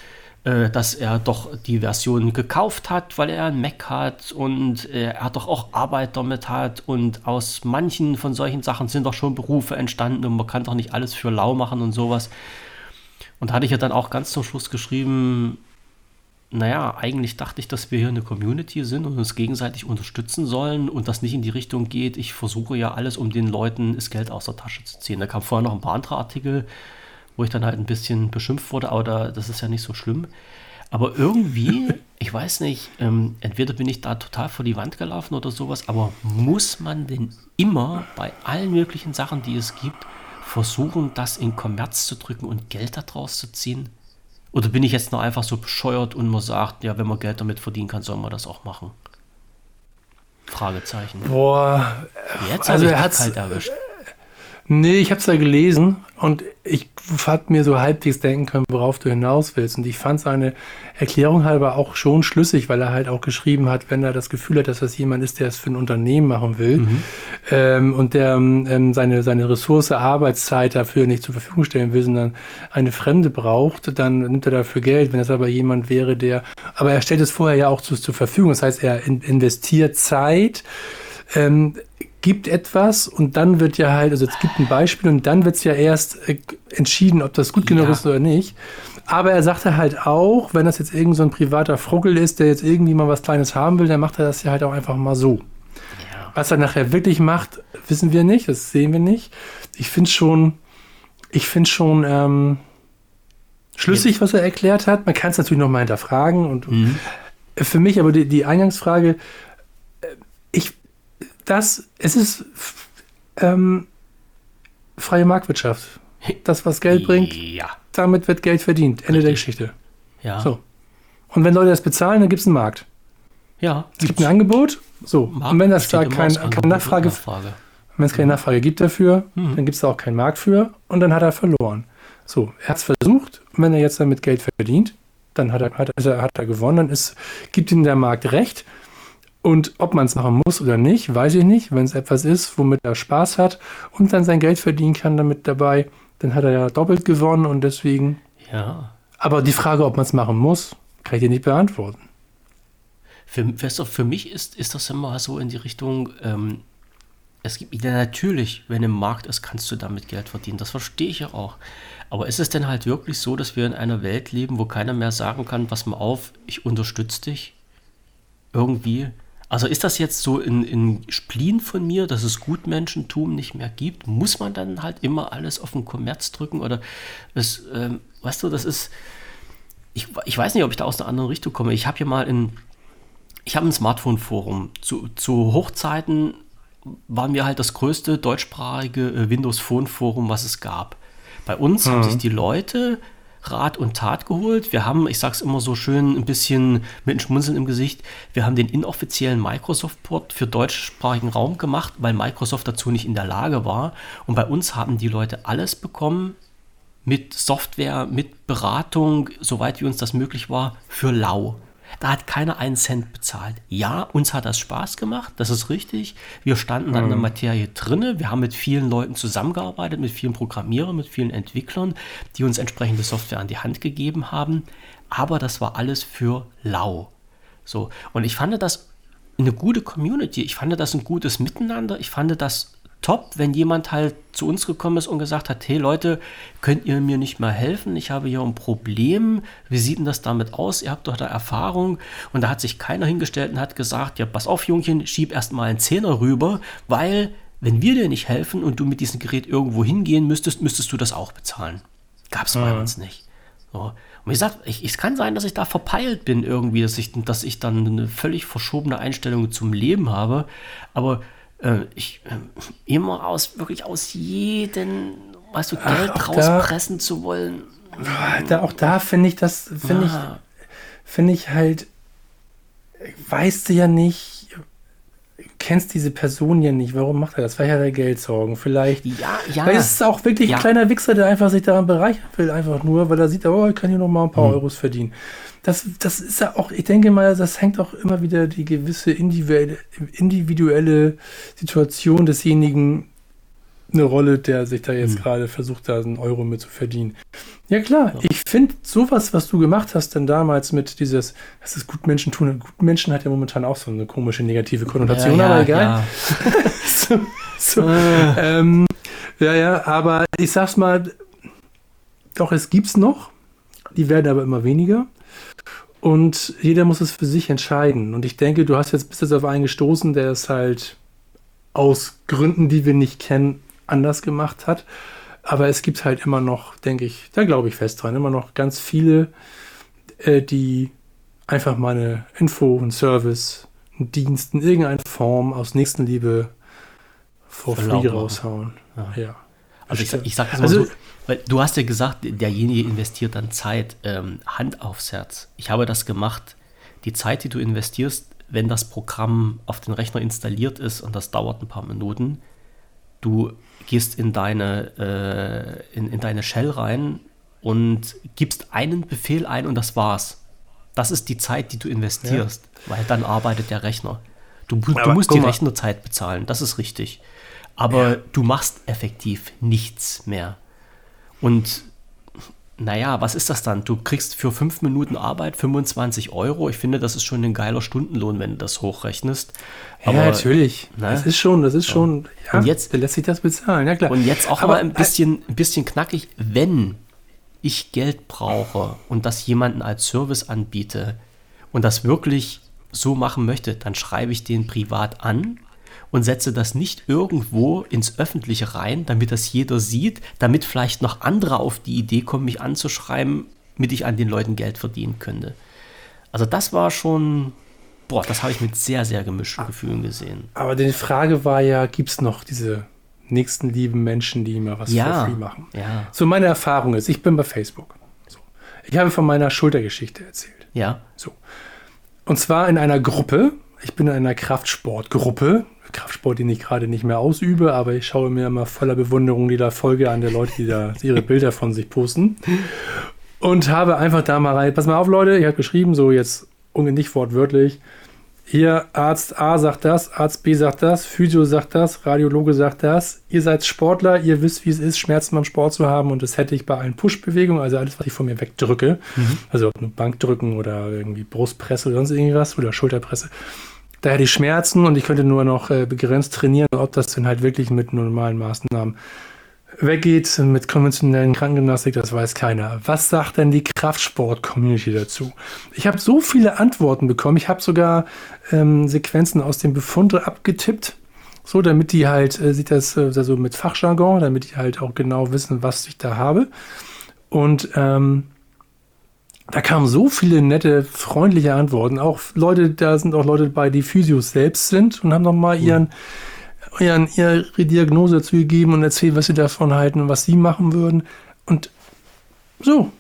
äh, dass er doch die Version gekauft hat, weil er ein Mac hat und äh, er doch auch Arbeit damit hat und aus manchen von solchen Sachen sind doch schon Berufe entstanden und man kann doch nicht alles für lau machen und sowas. Und da hatte ich ja dann auch ganz zum Schluss geschrieben, naja, eigentlich dachte ich, dass wir hier eine Community sind und uns gegenseitig unterstützen sollen und das nicht in die Richtung geht, ich versuche ja alles, um den Leuten das Geld aus der Tasche zu ziehen. Da kam vorher noch ein paar andere Artikel, wo ich dann halt ein bisschen beschimpft wurde, aber da, das ist ja nicht so schlimm. Aber irgendwie, ich weiß nicht, ähm, entweder bin ich da total vor die Wand gelaufen oder sowas, aber muss man denn immer bei allen möglichen Sachen, die es gibt, versuchen, das in Kommerz zu drücken und Geld daraus zu ziehen? Oder bin ich jetzt noch einfach so bescheuert und man sagt, ja, wenn man Geld damit verdienen kann, soll man das auch machen? Fragezeichen. Boah, jetzt also er hat erwischt. Nee, ich habe es ja gelesen und ich hat mir so halbwegs denken können, worauf du hinaus willst. Und ich fand seine Erklärung halber auch schon schlüssig, weil er halt auch geschrieben hat, wenn er das Gefühl hat, dass das jemand ist, der es für ein Unternehmen machen will mhm. ähm, und der ähm, seine, seine Ressource Arbeitszeit dafür nicht zur Verfügung stellen will, sondern eine Fremde braucht, dann nimmt er dafür Geld. Wenn es aber jemand wäre, der, aber er stellt es vorher ja auch zu, zur Verfügung. Das heißt, er in, investiert Zeit, ähm, gibt etwas und dann wird ja halt, also es gibt ein Beispiel und dann wird es ja erst äh, entschieden, ob das gut genug ja. ist oder nicht. Aber er sagte halt auch, wenn das jetzt irgend so ein privater Fruggel ist, der jetzt irgendwie mal was Kleines haben will, dann macht er das ja halt auch einfach mal so. Ja. Was er nachher wirklich macht, wissen wir nicht, das sehen wir nicht. Ich finde schon, ich finde schon ähm, schlüssig, was er erklärt hat. Man kann es natürlich noch mal hinterfragen und mhm. für mich aber die, die Eingangsfrage, das, es ist ähm, freie Marktwirtschaft. Das, was Geld bringt, ja. damit wird Geld verdient. Ende Richtig. der Geschichte. Ja. So. Und wenn Leute das bezahlen, dann gibt es einen Markt. Ja. Es gibt ein Angebot. So. Markt und wenn das da kein, keine Nachfrage, Nachfrage. wenn es keine Nachfrage gibt dafür, mhm. dann gibt es da auch keinen Markt für und dann hat er verloren. So, er hat es versucht und wenn er jetzt damit Geld verdient, dann hat er, hat er, hat er gewonnen, dann ist, gibt ihm der Markt recht und ob man es machen muss oder nicht, weiß ich nicht. Wenn es etwas ist, womit er Spaß hat und dann sein Geld verdienen kann damit dabei, dann hat er ja doppelt gewonnen und deswegen. Ja. Aber die Frage, ob man es machen muss, kann ich dir nicht beantworten. Für, für mich ist, ist das immer so in die Richtung, ähm, es gibt ja natürlich, wenn im Markt ist, kannst du damit Geld verdienen. Das verstehe ich ja auch. Aber ist es denn halt wirklich so, dass wir in einer Welt leben, wo keiner mehr sagen kann, pass mal auf, ich unterstütze dich? Irgendwie. Also ist das jetzt so in, in Spleen von mir, dass es Gutmenschentum nicht mehr gibt? Muss man dann halt immer alles auf den Kommerz drücken? Oder es, ähm, weißt du, das ist. Ich, ich weiß nicht, ob ich da aus einer anderen Richtung komme. Ich habe hier mal in. Ich habe ein Smartphone-Forum. Zu, zu Hochzeiten waren wir halt das größte deutschsprachige äh, Windows Phone Forum, was es gab. Bei uns mhm. haben sich die Leute Rat und Tat geholt. Wir haben, ich sage es immer so schön, ein bisschen mit einem Schmunzeln im Gesicht, wir haben den inoffiziellen Microsoft-Port für deutschsprachigen Raum gemacht, weil Microsoft dazu nicht in der Lage war. Und bei uns haben die Leute alles bekommen mit Software, mit Beratung, soweit wie uns das möglich war, für lau. Da hat keiner einen Cent bezahlt. Ja, uns hat das Spaß gemacht, das ist richtig. Wir standen dann in der mhm. Materie drinne. Wir haben mit vielen Leuten zusammengearbeitet, mit vielen Programmierern, mit vielen Entwicklern, die uns entsprechende Software an die Hand gegeben haben. Aber das war alles für lau. So, und ich fand das eine gute Community. Ich fand das ein gutes Miteinander. Ich fand das top, wenn jemand halt zu uns gekommen ist und gesagt hat, hey Leute, könnt ihr mir nicht mal helfen? Ich habe hier ein Problem. Wie sieht denn das damit aus? Ihr habt doch da Erfahrung. Und da hat sich keiner hingestellt und hat gesagt, ja, pass auf, Jungchen, schieb erstmal einen Zehner rüber, weil wenn wir dir nicht helfen und du mit diesem Gerät irgendwo hingehen müsstest, müsstest du das auch bezahlen. Gab es bei uns nicht. So. Und wie gesagt, ich, es kann sein, dass ich da verpeilt bin irgendwie, dass ich, dass ich dann eine völlig verschobene Einstellung zum Leben habe. Aber äh, ich äh, immer aus, wirklich aus jedem, weißt du, Geld Ach, rauspressen da, zu wollen. Da, auch da finde ich das, finde ah. ich, finde ich halt, weißt du ja nicht, kennst diese Person ja nicht. Warum macht er das? Vielleicht hat er Geldsorgen. Vielleicht. Ja, ja. Vielleicht ist es auch wirklich ja. ein kleiner Wichser, der einfach sich daran bereichern will, einfach nur, weil er sieht, oh, ich kann hier noch mal ein paar hm. Euros verdienen das, das ist ja auch, ich denke mal, das hängt auch immer wieder die gewisse individuelle, individuelle Situation desjenigen eine Rolle, der sich da jetzt mhm. gerade versucht, da einen Euro mit zu verdienen. Ja klar, ja. ich finde sowas, was du gemacht hast, denn damals mit dieses, das ist Gutmenschen tun. Gutmenschen hat ja momentan auch so eine komische negative Konnotation, ja, ja, aber egal. so, so, äh. ähm, ja, ja, aber ich sag's mal, doch, es gibt's noch. Die werden aber immer weniger. Und jeder muss es für sich entscheiden. Und ich denke, du hast jetzt bist jetzt auf einen gestoßen, der es halt aus Gründen, die wir nicht kennen, anders gemacht hat. Aber es gibt halt immer noch, denke ich, da glaube ich fest dran, immer noch ganz viele, äh, die einfach mal eine Info, einen Service, einen Dienst in irgendeiner Form aus Nächstenliebe for free raushauen. Ja. ja. Also ich, ich sag also, so, weil du hast ja gesagt, derjenige investiert dann Zeit, ähm, Hand aufs Herz. Ich habe das gemacht. Die Zeit, die du investierst, wenn das Programm auf den Rechner installiert ist und das dauert ein paar Minuten, du gehst in deine, äh, in, in deine Shell rein und gibst einen Befehl ein und das war's. Das ist die Zeit, die du investierst, ja. weil dann arbeitet der Rechner. Du, du musst die Rechnerzeit bezahlen, das ist richtig. Aber ja. du machst effektiv nichts mehr. Und naja, was ist das dann? Du kriegst für fünf Minuten Arbeit 25 Euro. Ich finde, das ist schon ein geiler Stundenlohn, wenn du das hochrechnest. Aber, ja, natürlich. Ne? Das ist schon, das ist schon, ja, und jetzt lässt sich das bezahlen, ja klar. Und jetzt auch Aber, mal ein bisschen, ein bisschen knackig, wenn ich Geld brauche und das jemanden als Service anbiete und das wirklich so machen möchte, dann schreibe ich den privat an und setze das nicht irgendwo ins Öffentliche rein, damit das jeder sieht, damit vielleicht noch andere auf die Idee kommen, mich anzuschreiben, damit ich an den Leuten Geld verdienen könnte. Also das war schon, boah, das habe ich mit sehr, sehr gemischten Gefühlen gesehen. Aber die Frage war ja, gibt es noch diese nächsten lieben Menschen, die immer was ja, free machen? Ja. So meine Erfahrung ist, ich bin bei Facebook. So. Ich habe von meiner Schultergeschichte erzählt. Ja. So. Und zwar in einer Gruppe. Ich bin in einer Kraftsportgruppe. Kraftsport, den ich gerade nicht mehr ausübe, aber ich schaue mir immer voller Bewunderung die da Folge an der Leute, die da ihre Bilder von sich posten. Und habe einfach da mal rein. Pass mal auf, Leute, ich habe geschrieben, so jetzt nicht wortwörtlich. Hier, Arzt A sagt das, Arzt B sagt das, Physio sagt das, Radiologe sagt das. Ihr seid Sportler, ihr wisst, wie es ist, Schmerzen beim Sport zu haben und das hätte ich bei allen Push-Bewegungen, also alles, was ich von mir wegdrücke, mhm. also Bankdrücken oder irgendwie Brustpresse oder sonst irgendwas oder Schulterpresse, da hätte ich Schmerzen und ich könnte nur noch äh, begrenzt trainieren. Ob das denn halt wirklich mit normalen Maßnahmen weggeht, mit konventionellen Krankengymnastik, das weiß keiner. Was sagt denn die Kraftsport-Community dazu? Ich habe so viele Antworten bekommen. Ich habe sogar ähm, Sequenzen aus dem Befunde abgetippt. So, damit die halt, äh, sieht das äh, also mit Fachjargon, damit die halt auch genau wissen, was ich da habe. Und ähm, da kamen so viele nette, freundliche Antworten. Auch Leute, da sind auch Leute dabei, die Physios selbst sind und haben nochmal ihren, ihren, ihre Diagnose dazu gegeben und erzählt, was sie davon halten und was sie machen würden. Und so,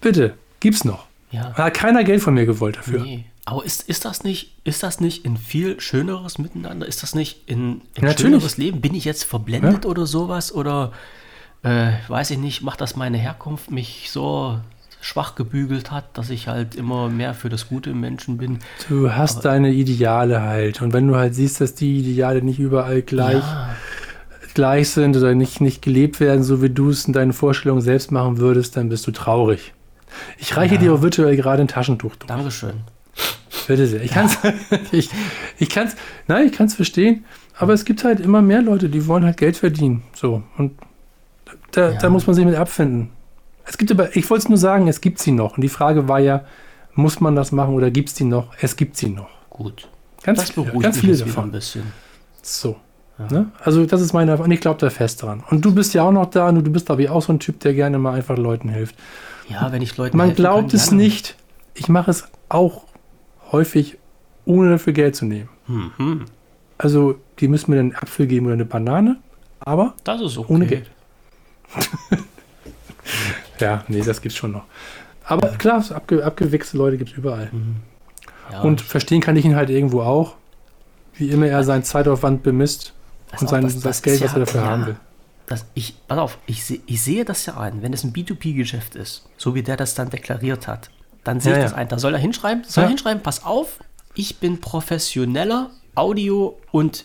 Bitte, gib's noch. Ja. Hat keiner Geld von mir gewollt dafür. Nee. Aber ist, ist, das nicht, ist das nicht ein viel schöneres Miteinander? Ist das nicht ein, ein Natürlich. schöneres Leben? Bin ich jetzt verblendet oder sowas? Oder äh, weiß ich nicht, macht das meine Herkunft mich so schwach gebügelt hat, dass ich halt immer mehr für das Gute im Menschen bin? Du hast deine Ideale halt. Und wenn du halt siehst, dass die Ideale nicht überall gleich, Ja, gleich sind oder nicht, nicht gelebt werden, so wie du es in deinen Vorstellungen selbst machen würdest, dann bist du traurig. Ich reiche dir auch virtuell gerade ein Taschentuch durch. Dankeschön. Bitte sehr. Ich kann's, ich, ich kann's, nein, ich kann's verstehen. Aber es gibt halt immer mehr Leute, die wollen halt Geld verdienen. So. Und da, Ja. da muss man sich mit abfinden. Es gibt aber, ich wollte es nur sagen, es gibt sie noch. Und die Frage war ja, muss man das machen oder gibt es die noch? Es gibt sie noch. Gut. Ganz das viele, beruhigt ganz viele davon. ein bisschen. So. Ne? Also das ist meine und ich glaube da fest dran. Und du bist ja auch noch da und du bist, glaube ich, auch so ein Typ, der gerne mal einfach Leuten hilft. Ja, wenn ich Leuten Man glaubt kann, es gerne. nicht. Ich mache es auch häufig, ohne dafür Geld zu nehmen. Mhm. Also, die müssen mir dann einen Apfel geben oder eine Banane, aber Das ist okay. ohne Geld. Ja, nee, das gibt's schon noch. Aber klar, abge abgewichste Leute gibt's überall. Ja, Und verstehen kann ich ihn halt irgendwo auch, wie immer er seinen Zeitaufwand bemisst das und sein, das- das, das Geld, ist was er ja- dafür ja. haben will. Das, ich, pass auf, ich, seh, ich sehe das ja ein, wenn es ein B2B-Geschäft ist, so wie der das dann deklariert hat, dann sehe Ja, ich ja. das ein. Da soll er hinschreiben, soll er Ja. hinschreiben, pass auf, ich bin professioneller Audio- und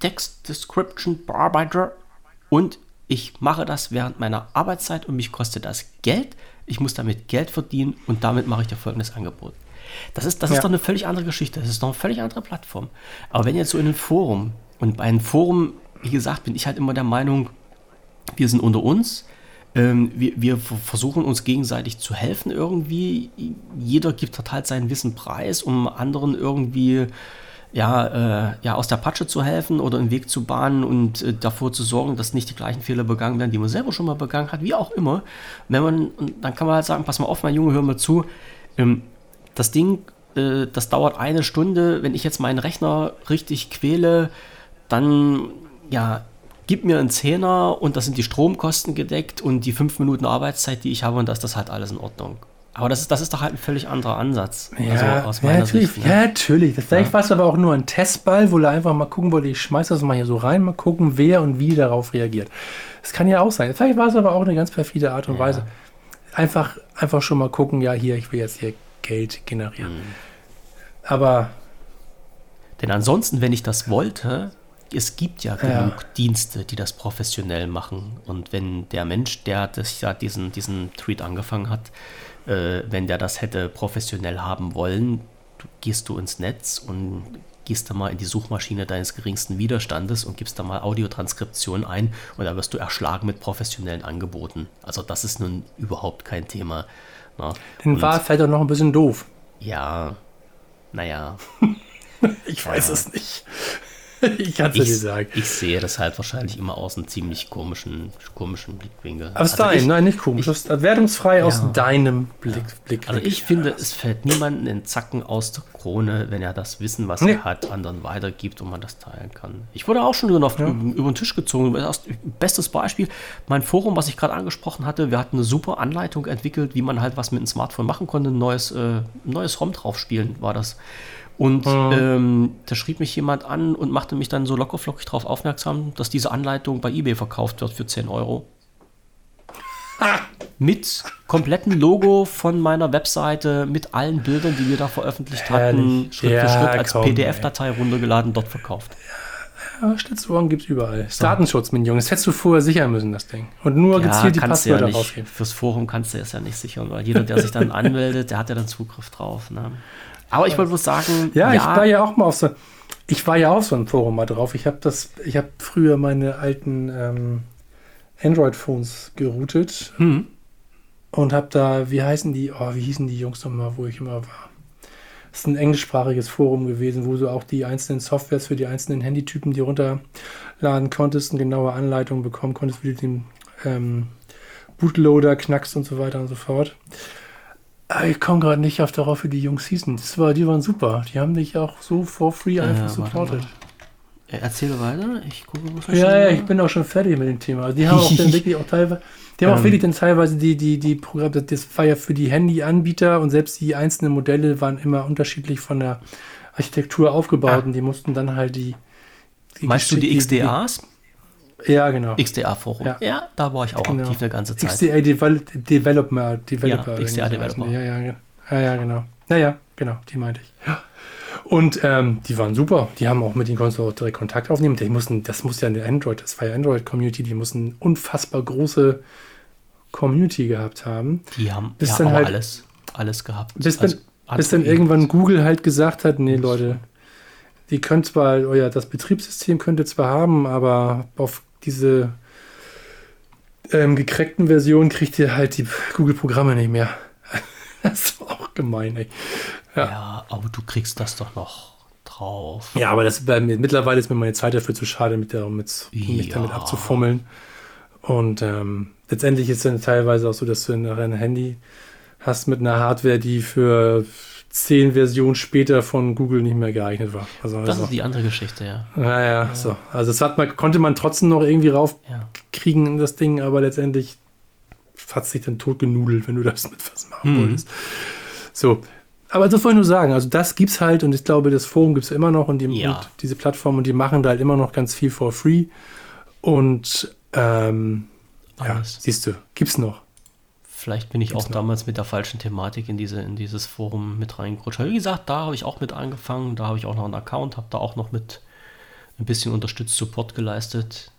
Text-Description-Bearbeiter und ich mache das während meiner Arbeitszeit und mich kostet das Geld. Ich muss damit Geld verdienen und damit mache ich dir folgendes Angebot. Das ist, das Ja. ist doch eine völlig andere Geschichte. Das ist doch eine völlig andere Plattform. Aber wenn jetzt so in einem Forum, und bei einem Forum, wie gesagt, bin ich halt immer der Meinung, wir sind unter uns. Ähm, wir, wir versuchen uns gegenseitig zu helfen irgendwie. Jeder gibt total seinen Wissen preis, um anderen irgendwie ja, äh, ja, aus der Patsche zu helfen oder einen Weg zu bahnen und äh, davor zu sorgen, dass nicht die gleichen Fehler begangen werden, die man selber schon mal begangen hat, wie auch immer. Wenn man, dann kann man halt sagen, pass mal auf, mein Junge, hör mal zu. Ähm, das Ding, äh, das dauert eine Stunde. Wenn ich jetzt meinen Rechner richtig quäle, dann ja, gib mir einen Zehner und das sind die Stromkosten gedeckt und die fünf Minuten Arbeitszeit, die ich habe und das ist das halt alles in Ordnung. Aber das ist, das ist doch halt ein völlig anderer Ansatz. Ja, aus ja, natürlich. Sicht, ne? Ja, natürlich. Das, vielleicht war es aber auch nur ein Testball, wo er einfach mal gucken wollte, ich schmeiß das mal hier so rein, mal gucken, wer und wie darauf reagiert. Das kann ja auch sein. Vielleicht war es aber auch eine ganz perfide Art und Weise. Einfach, einfach schon mal gucken, ja, hier, ich will jetzt hier Geld generieren. Mhm. Aber Denn ansonsten, wenn ich das wollte, es gibt ja Ja. genug Dienste, die das professionell machen. Und wenn der Mensch, der das ja diesen, diesen Tweet angefangen hat, äh, wenn der das hätte professionell haben wollen, du, gehst du ins Netz und gehst da mal in die Suchmaschine deines geringsten Widerstandes und gibst da mal Audiotranskription ein und da wirst du erschlagen mit professionellen Angeboten. Also das ist nun überhaupt kein Thema. Na, den und- war auch noch ein bisschen doof. Ja, naja. Ich weiß es nicht. ich kann es dir Ich, nicht sagen. ich sehe das halt wahrscheinlich immer aus einem ziemlich komischen, komischen Blickwinkel. Aus Also deinem, ich, nein, nicht komisch. Ist wertungsfrei aus Ja. deinem Blick. Blick also ich finde, es fällt niemanden in Zacken aus der Krone, wenn er das Wissen, was Nee. er hat, anderen weitergibt und man das teilen kann. Ich wurde auch schon über, über, über den Tisch gezogen. Bestes Beispiel, mein Forum, was ich gerade angesprochen hatte, wir hatten eine super Anleitung entwickelt, wie man halt was mit einem Smartphone machen konnte. Ein neues, äh, neues ROM draufspielen war das. Und ähm, da schrieb mich jemand an und machte mich dann so lockerflockig darauf aufmerksam, dass diese Anleitung bei eBay verkauft wird für 10 Euro. Mit kompletten Logo von meiner Webseite, mit allen Bildern, die wir da veröffentlicht hatten. Schritt Ja, für Schritt als PDF-Datei runtergeladen, dort verkauft. Ja, Stützohren gibt es überall. Das Datenschutz, mein Junge. Das hättest du vorher sichern müssen, das Ding. Und nur gezielt die ja Passwörter nicht, rausgeben. fürs Forum kannst du es ja nicht sichern, weil jeder, der sich dann anmeldet, der hat ja dann Zugriff drauf. Ne? Aber ich wollte bloß sagen, Ja, ich war ja auch mal auf so. Ich war ja auf so einem Forum mal drauf. Ich habe das, ich habe früher meine alten ähm, Android-Phones geroutet Hm. und habe da, wie heißen die, oh, wie hießen die Jungs nochmal, wo ich immer war? Das ist ein englischsprachiges Forum gewesen, wo du auch die einzelnen Softwares für die einzelnen Handytypen, die runterladen konntest, eine genaue Anleitung bekommen konntest, wie du den ähm, Bootloader knackst und so weiter und so fort. Aber ich komme gerade nicht auf darauf, wie die Jungs hießen. Das war, die waren super. Die haben dich auch so for free einfach warte supportet. mal. Erzähl weiter. Ich gucke, was Ja, ja, ich bin auch schon fertig mit dem Thema. Also die haben auch dann wirklich auch teilweise, die haben auch Ähm. wirklich dann teilweise die, die, die Programme, das- war ja für die Handyanbieter und selbst die einzelnen Modelle waren immer unterschiedlich von der Architektur aufgebaut Ah. und die mussten dann halt die. die Meinst du die XDAs? Ja, genau. XDA-Forum. Ja. Ja. da war ich auch Genau. aktiv eine ganze Zeit. XDA Devel Developer. Developer Ja, XDA. Developer. Ja, ja, ge- ja, ja, genau. Ja, ja, genau, die meinte ich. Ja. Und ähm, die waren super. Die haben auch mit den konntest auch direkt Kontakt aufnehmen. Die mussten, das muss ja eine Android, das war ja Android-Community, die mussten eine unfassbar große Community gehabt haben. Die haben Bis ja dann halt- alles, alles gehabt. Bis dann, Also, bis dann irgendwann Google halt gesagt hat, nee Leute, die könnt zwar, euer das Betriebssystem könnt ihr zwar haben, aber auf diese ähm, gecrackten Versionen kriegt ihr halt die Google-Programme nicht mehr. das war auch gemein, ey. Ja. Ja, aber du kriegst das doch noch drauf. Ja, aber das bei mir, mittlerweile ist mir meine Zeit dafür zu schade, mit der, mit, mich Ja. damit abzufummeln. Und ähm, letztendlich ist es dann teilweise auch so, dass du nachher ein Handy hast mit einer Hardware, die für zehn Versionen später von Google nicht mehr geeignet war. Also, Das also ist die andere Geschichte, ja. naja, so. Also das hat man, konnte man trotzdem noch irgendwie raufkriegen ja. in das Ding, aber letztendlich hat es sich dann totgenudelt, wenn du das mit was machen Mhm. wolltest. So. Aber das wollte ich nur sagen. Also das gibt's halt und ich glaube, das Forum gibt's immer noch und, die, Ja. und diese Plattform und die machen da halt immer noch ganz viel for free. Und ähm, ja, siehst du, gibt's noch. Vielleicht bin ich Gibt's auch noch? damals mit der falschen Thematik in, diese, in dieses Forum mit reingerutscht. Aber Wie gesagt, da habe ich auch mit angefangen, da habe ich auch noch einen Account, habe da auch noch mit ein bisschen unterstützt Support geleistet.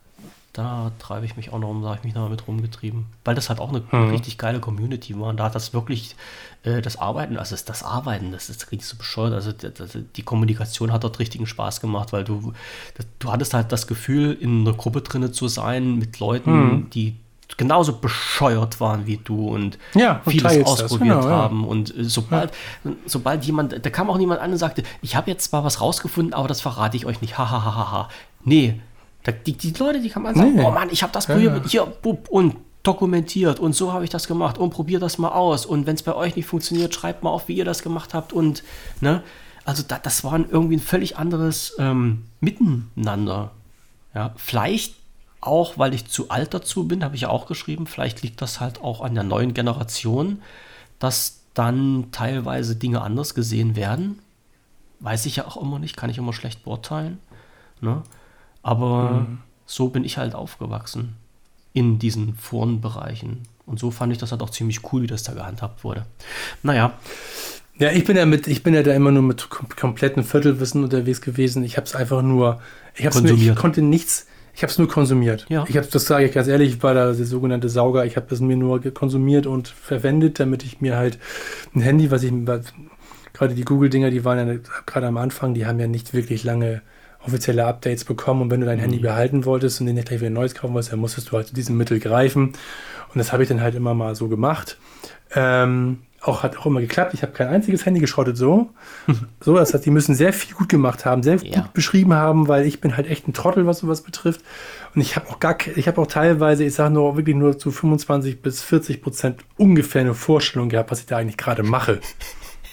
Da treibe ich mich auch noch um, da habe ich mich noch mit rumgetrieben. Weil das halt auch eine Mhm. richtig geile Community war. Und da hat das wirklich äh, das Arbeiten, also das, das Arbeiten, das ist richtig so bescheuert. Also die, die- die Kommunikation hat dort richtigen Spaß gemacht, weil du, du hattest halt das Gefühl, in einer Gruppe drinne zu sein mit Leuten, Mhm. die genauso bescheuert waren wie du und Ja, vieles ausprobiert genau, ja. haben. Und äh, sobald, sobald jemand, da kam auch niemand an und sagte, ich habe jetzt zwar was rausgefunden, aber das verrate ich euch nicht. Ha, ha, ha, ha. Nee, da, die, die Leute, die kamen an und sagen, Nee. oh Mann, ich habe das Ja, probiert, ja. hier, bub, und dokumentiert und so habe ich das gemacht und probiert das mal aus. Und wenn es bei euch nicht funktioniert, schreibt mal auf, wie ihr das gemacht habt. Und, ne, also da, das war irgendwie ein völlig anderes ähm, Miteinander. Ja, vielleicht auch, weil ich zu alt dazu bin, habe ich ja auch geschrieben, vielleicht liegt das halt auch an der neuen Generation, dass dann teilweise Dinge anders gesehen werden. Weiß ich ja auch immer nicht, kann ich immer schlecht beurteilen. Ne? Aber so bin ich halt aufgewachsen in diesen Forenbereichen. Und so fand ich das halt auch ziemlich cool, wie das da gehandhabt wurde. Naja, Ja, ich bin ja mit, ich bin ja da immer nur mit kom kompletten Viertelwissen unterwegs gewesen. Ich habe es einfach nur, ich habe es mir, ich konnte nichts, ich habe es nur konsumiert. Ja. Ich habe, das sage ich ganz ehrlich, ich war da der sogenannte Sauger. Ich habe es mir nur konsumiert und verwendet, damit ich mir halt ein Handy, was ich gerade die Google-Dinger, die waren ja gerade am Anfang, die haben ja nicht wirklich lange offizielle Updates bekommen und wenn du dein Handy behalten wolltest und den nicht gleich wieder ein neues kaufen wolltest, dann musstest du halt zu diesem Mittel greifen und das habe ich dann halt immer mal so gemacht. Ähm, auch hat auch immer geklappt. Ich habe kein einziges Handy geschrottet so. so, das heißt, die müssen sehr viel gut gemacht haben, sehr Ja. gut beschrieben haben, weil ich bin halt echt ein Trottel, was sowas betrifft. Und ich habe auch gar, ich habe auch teilweise, ich sage nur wirklich nur zu 25 bis 40 Prozent ungefähr eine Vorstellung gehabt, was ich da eigentlich gerade mache.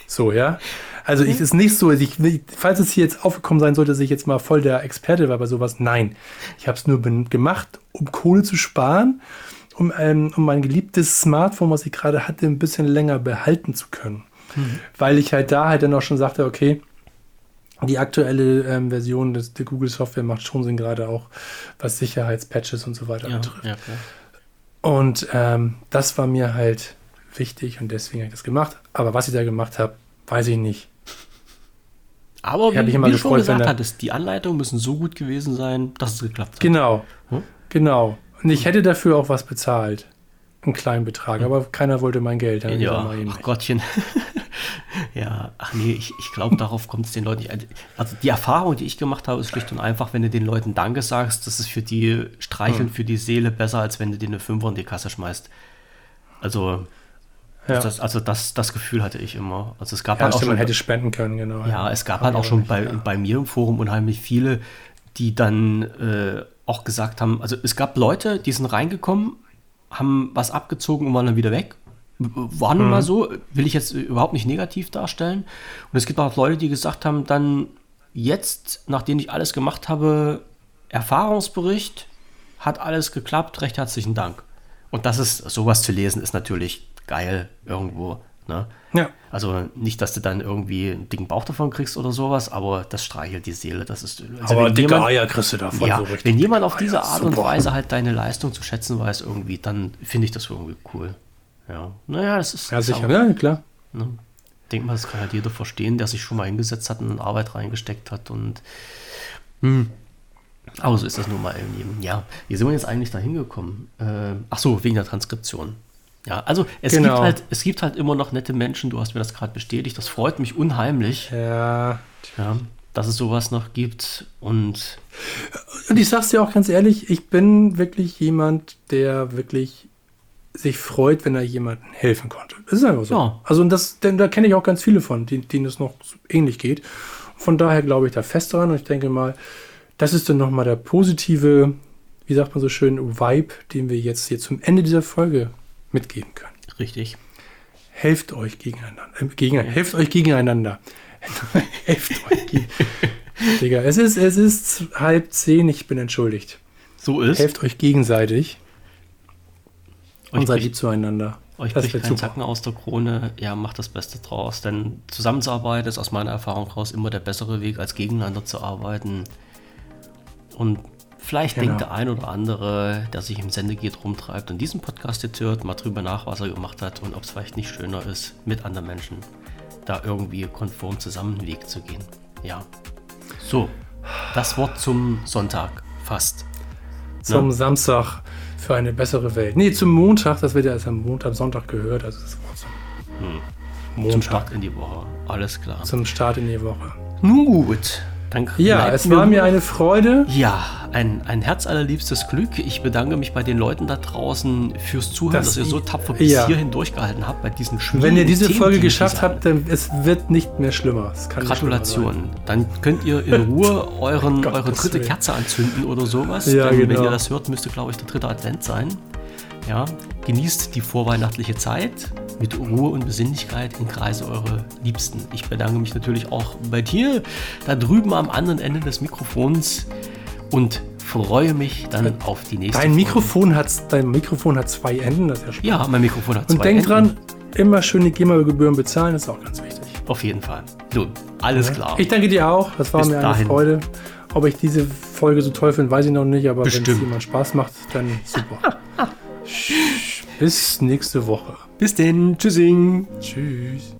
So, ja. Also ich ist nicht so, ich, falls es hier jetzt aufgekommen sein sollte, dass ich jetzt mal voll der Experte war bei sowas, nein. Ich habe es nur gemacht, um Kohle zu sparen, um, ähm, um mein geliebtes Smartphone, was ich gerade hatte, ein bisschen länger behalten zu können. Weil ich halt da halt dann auch schon sagte, okay, die aktuelle ähm, Version des, der Google Software macht schon Sinn, gerade auch was Sicherheitspatches und so weiter ja, betrifft. ja. Und ähm, das war mir halt wichtig und deswegen habe ich das gemacht. Aber was ich da gemacht habe, weiß ich nicht. Aber Ich wie, mich immer wie du schon gesagt hattest, die Anleitungen müssen so gut gewesen sein, dass es geklappt hat. Genau, Hm? genau. Und ich hätte dafür auch was bezahlt. Einen kleinen Betrag, aber keiner wollte mein Geld. Dann Ja, ach nicht. Gottchen. ja, ach nee, ich, ich glaube, darauf kommt es den Leuten nicht. Also die Erfahrung, die ich gemacht habe, ist schlicht und einfach, wenn du den Leuten Danke sagst, das ist für die Streicheln Hm. für die Seele besser, als wenn du dir eine Fünfer in die Kasse schmeißt. Also, Ja, das, also das, das Gefühl hatte ich immer. Also es gab ja halt auch stimmt, schon, man hätte spenden können, genau. ja, es gab halt auch schon nicht, bei, ja. bei mir im Forum unheimlich viele, die dann äh, auch gesagt haben, also es gab Leute, die sind reingekommen, haben was abgezogen und waren dann wieder weg. War nun Mhm. mal so, will ich jetzt überhaupt nicht negativ darstellen. Und es gibt auch Leute, die gesagt haben, dann, jetzt, nachdem ich alles gemacht habe, Erfahrungsbericht, hat alles geklappt, recht herzlichen Dank. Und das ist, sowas zu lesen, ist natürlich geil irgendwo. Ne? Ja. Also nicht, dass du dann irgendwie einen dicken Bauch davon kriegst oder sowas, aber das streichelt die Seele. Das ist, also Aber dicke jemand- Eier kriegst du davon ja, so richtig. wenn jemand auf diese Eier, Art und super. Weise halt deine Leistung zu schätzen weiß irgendwie, dann finde ich das irgendwie cool. Ja, naja, das ist Ja, sicher, ja, klar. Ne? Denke mal, das kann halt jeder verstehen, der sich schon mal hingesetzt hat und Arbeit reingesteckt hat. Und hm. aber so ist das nun mal im Leben. Ja, wie sind wir jetzt eigentlich da hingekommen? Äh, ach so, wegen der Transkription. Ja, also es, Genau. gibt halt, es gibt halt immer noch nette Menschen, du hast mir das gerade bestätigt, das freut mich unheimlich, Ja. ja, dass es sowas noch gibt. Und Und ich sag's dir auch ganz ehrlich, ich bin wirklich jemand, der wirklich sich freut, wenn er jemandem helfen konnte. Das ist einfach so. Ja. Also und das, denn da kenne ich auch ganz viele von, denen es noch ähnlich geht. Von daher glaube ich da fest dran und ich denke mal, das ist dann nochmal der positive, wie sagt man so schön, Vibe, den wir jetzt hier zum Ende dieser Folge mitgeben können. richtig. Helft euch gegeneinander. Äh, gegen, helft euch gegeneinander. helft euch gegen. Digga, es ist, es ist halb zehn, ich bin entschuldigt. So ist. Helft euch gegenseitig und Euch seid bricht- lieb zueinander. Euch das bricht wird kein super. Zacken aus der Krone. Ja, macht das Beste draus. Denn Zusammenarbeit ist aus meiner Erfahrung heraus immer der bessere Weg, als gegeneinander zu arbeiten. Und vielleicht Genau. denkt der ein oder andere, der sich im Sendegeht rumtreibt und diesen Podcast jetzt hört, mal drüber nach, was er gemacht hat und ob es vielleicht nicht schöner ist, mit anderen Menschen da irgendwie konform zusammen den Weg zu gehen. Ja. So, das Wort zum Sonntag fast. Zum Samstag für eine bessere Welt. Nee, zum Montag, das wird ja erst am Montag, am Sonntag gehört, also das Wort zum Montag. Zum Start in die Woche. Alles klar. Zum Start in die Woche. Nun gut. Dann Ja, es war mir eine Freude. Ja, ein, ein herzallerliebstes Glück. Ich bedanke mich bei den Leuten da draußen fürs Zuhören, Das- dass ihr so tapfer bis ja. hierhin durchgehalten habt bei diesen schwierigen Wenn ihr diese Themen, Folge die geschafft habt, dann es wird nicht mehr schlimmer. Nicht schlimmer Gratulation. Dann könnt ihr in Ruhe euren, Gottes eure dritte. Kerze anzünden oder sowas. Ja, Denn Wenn genau. ihr das hört, müsste, glaube ich, der dritte Advent sein. Ja, genießt die vorweihnachtliche Zeit mit Ruhe und Besinnlichkeit im Kreise eurer Liebsten. Ich bedanke mich natürlich auch bei dir da drüben am anderen Ende des Mikrofons und freue mich dann auf die nächste Dein Folge. Mikrofon hat, dein Mikrofon hat zwei Enden, das ist ja spannend. Ja, mein Mikrofon hat Und zwei denk Enden. dran, immer schön die GEMA-Gebühren bezahlen, das ist auch ganz wichtig. Auf jeden Fall. Nun, alles klar. Ich danke dir auch, das war Bis mir eine dahin. Freude. Ob ich diese Folge so toll finde, weiß ich noch nicht, aber wenn es jemand Spaß macht, dann super. Bis nächste Woche. Bis denn. Tschüssing. Tschüss.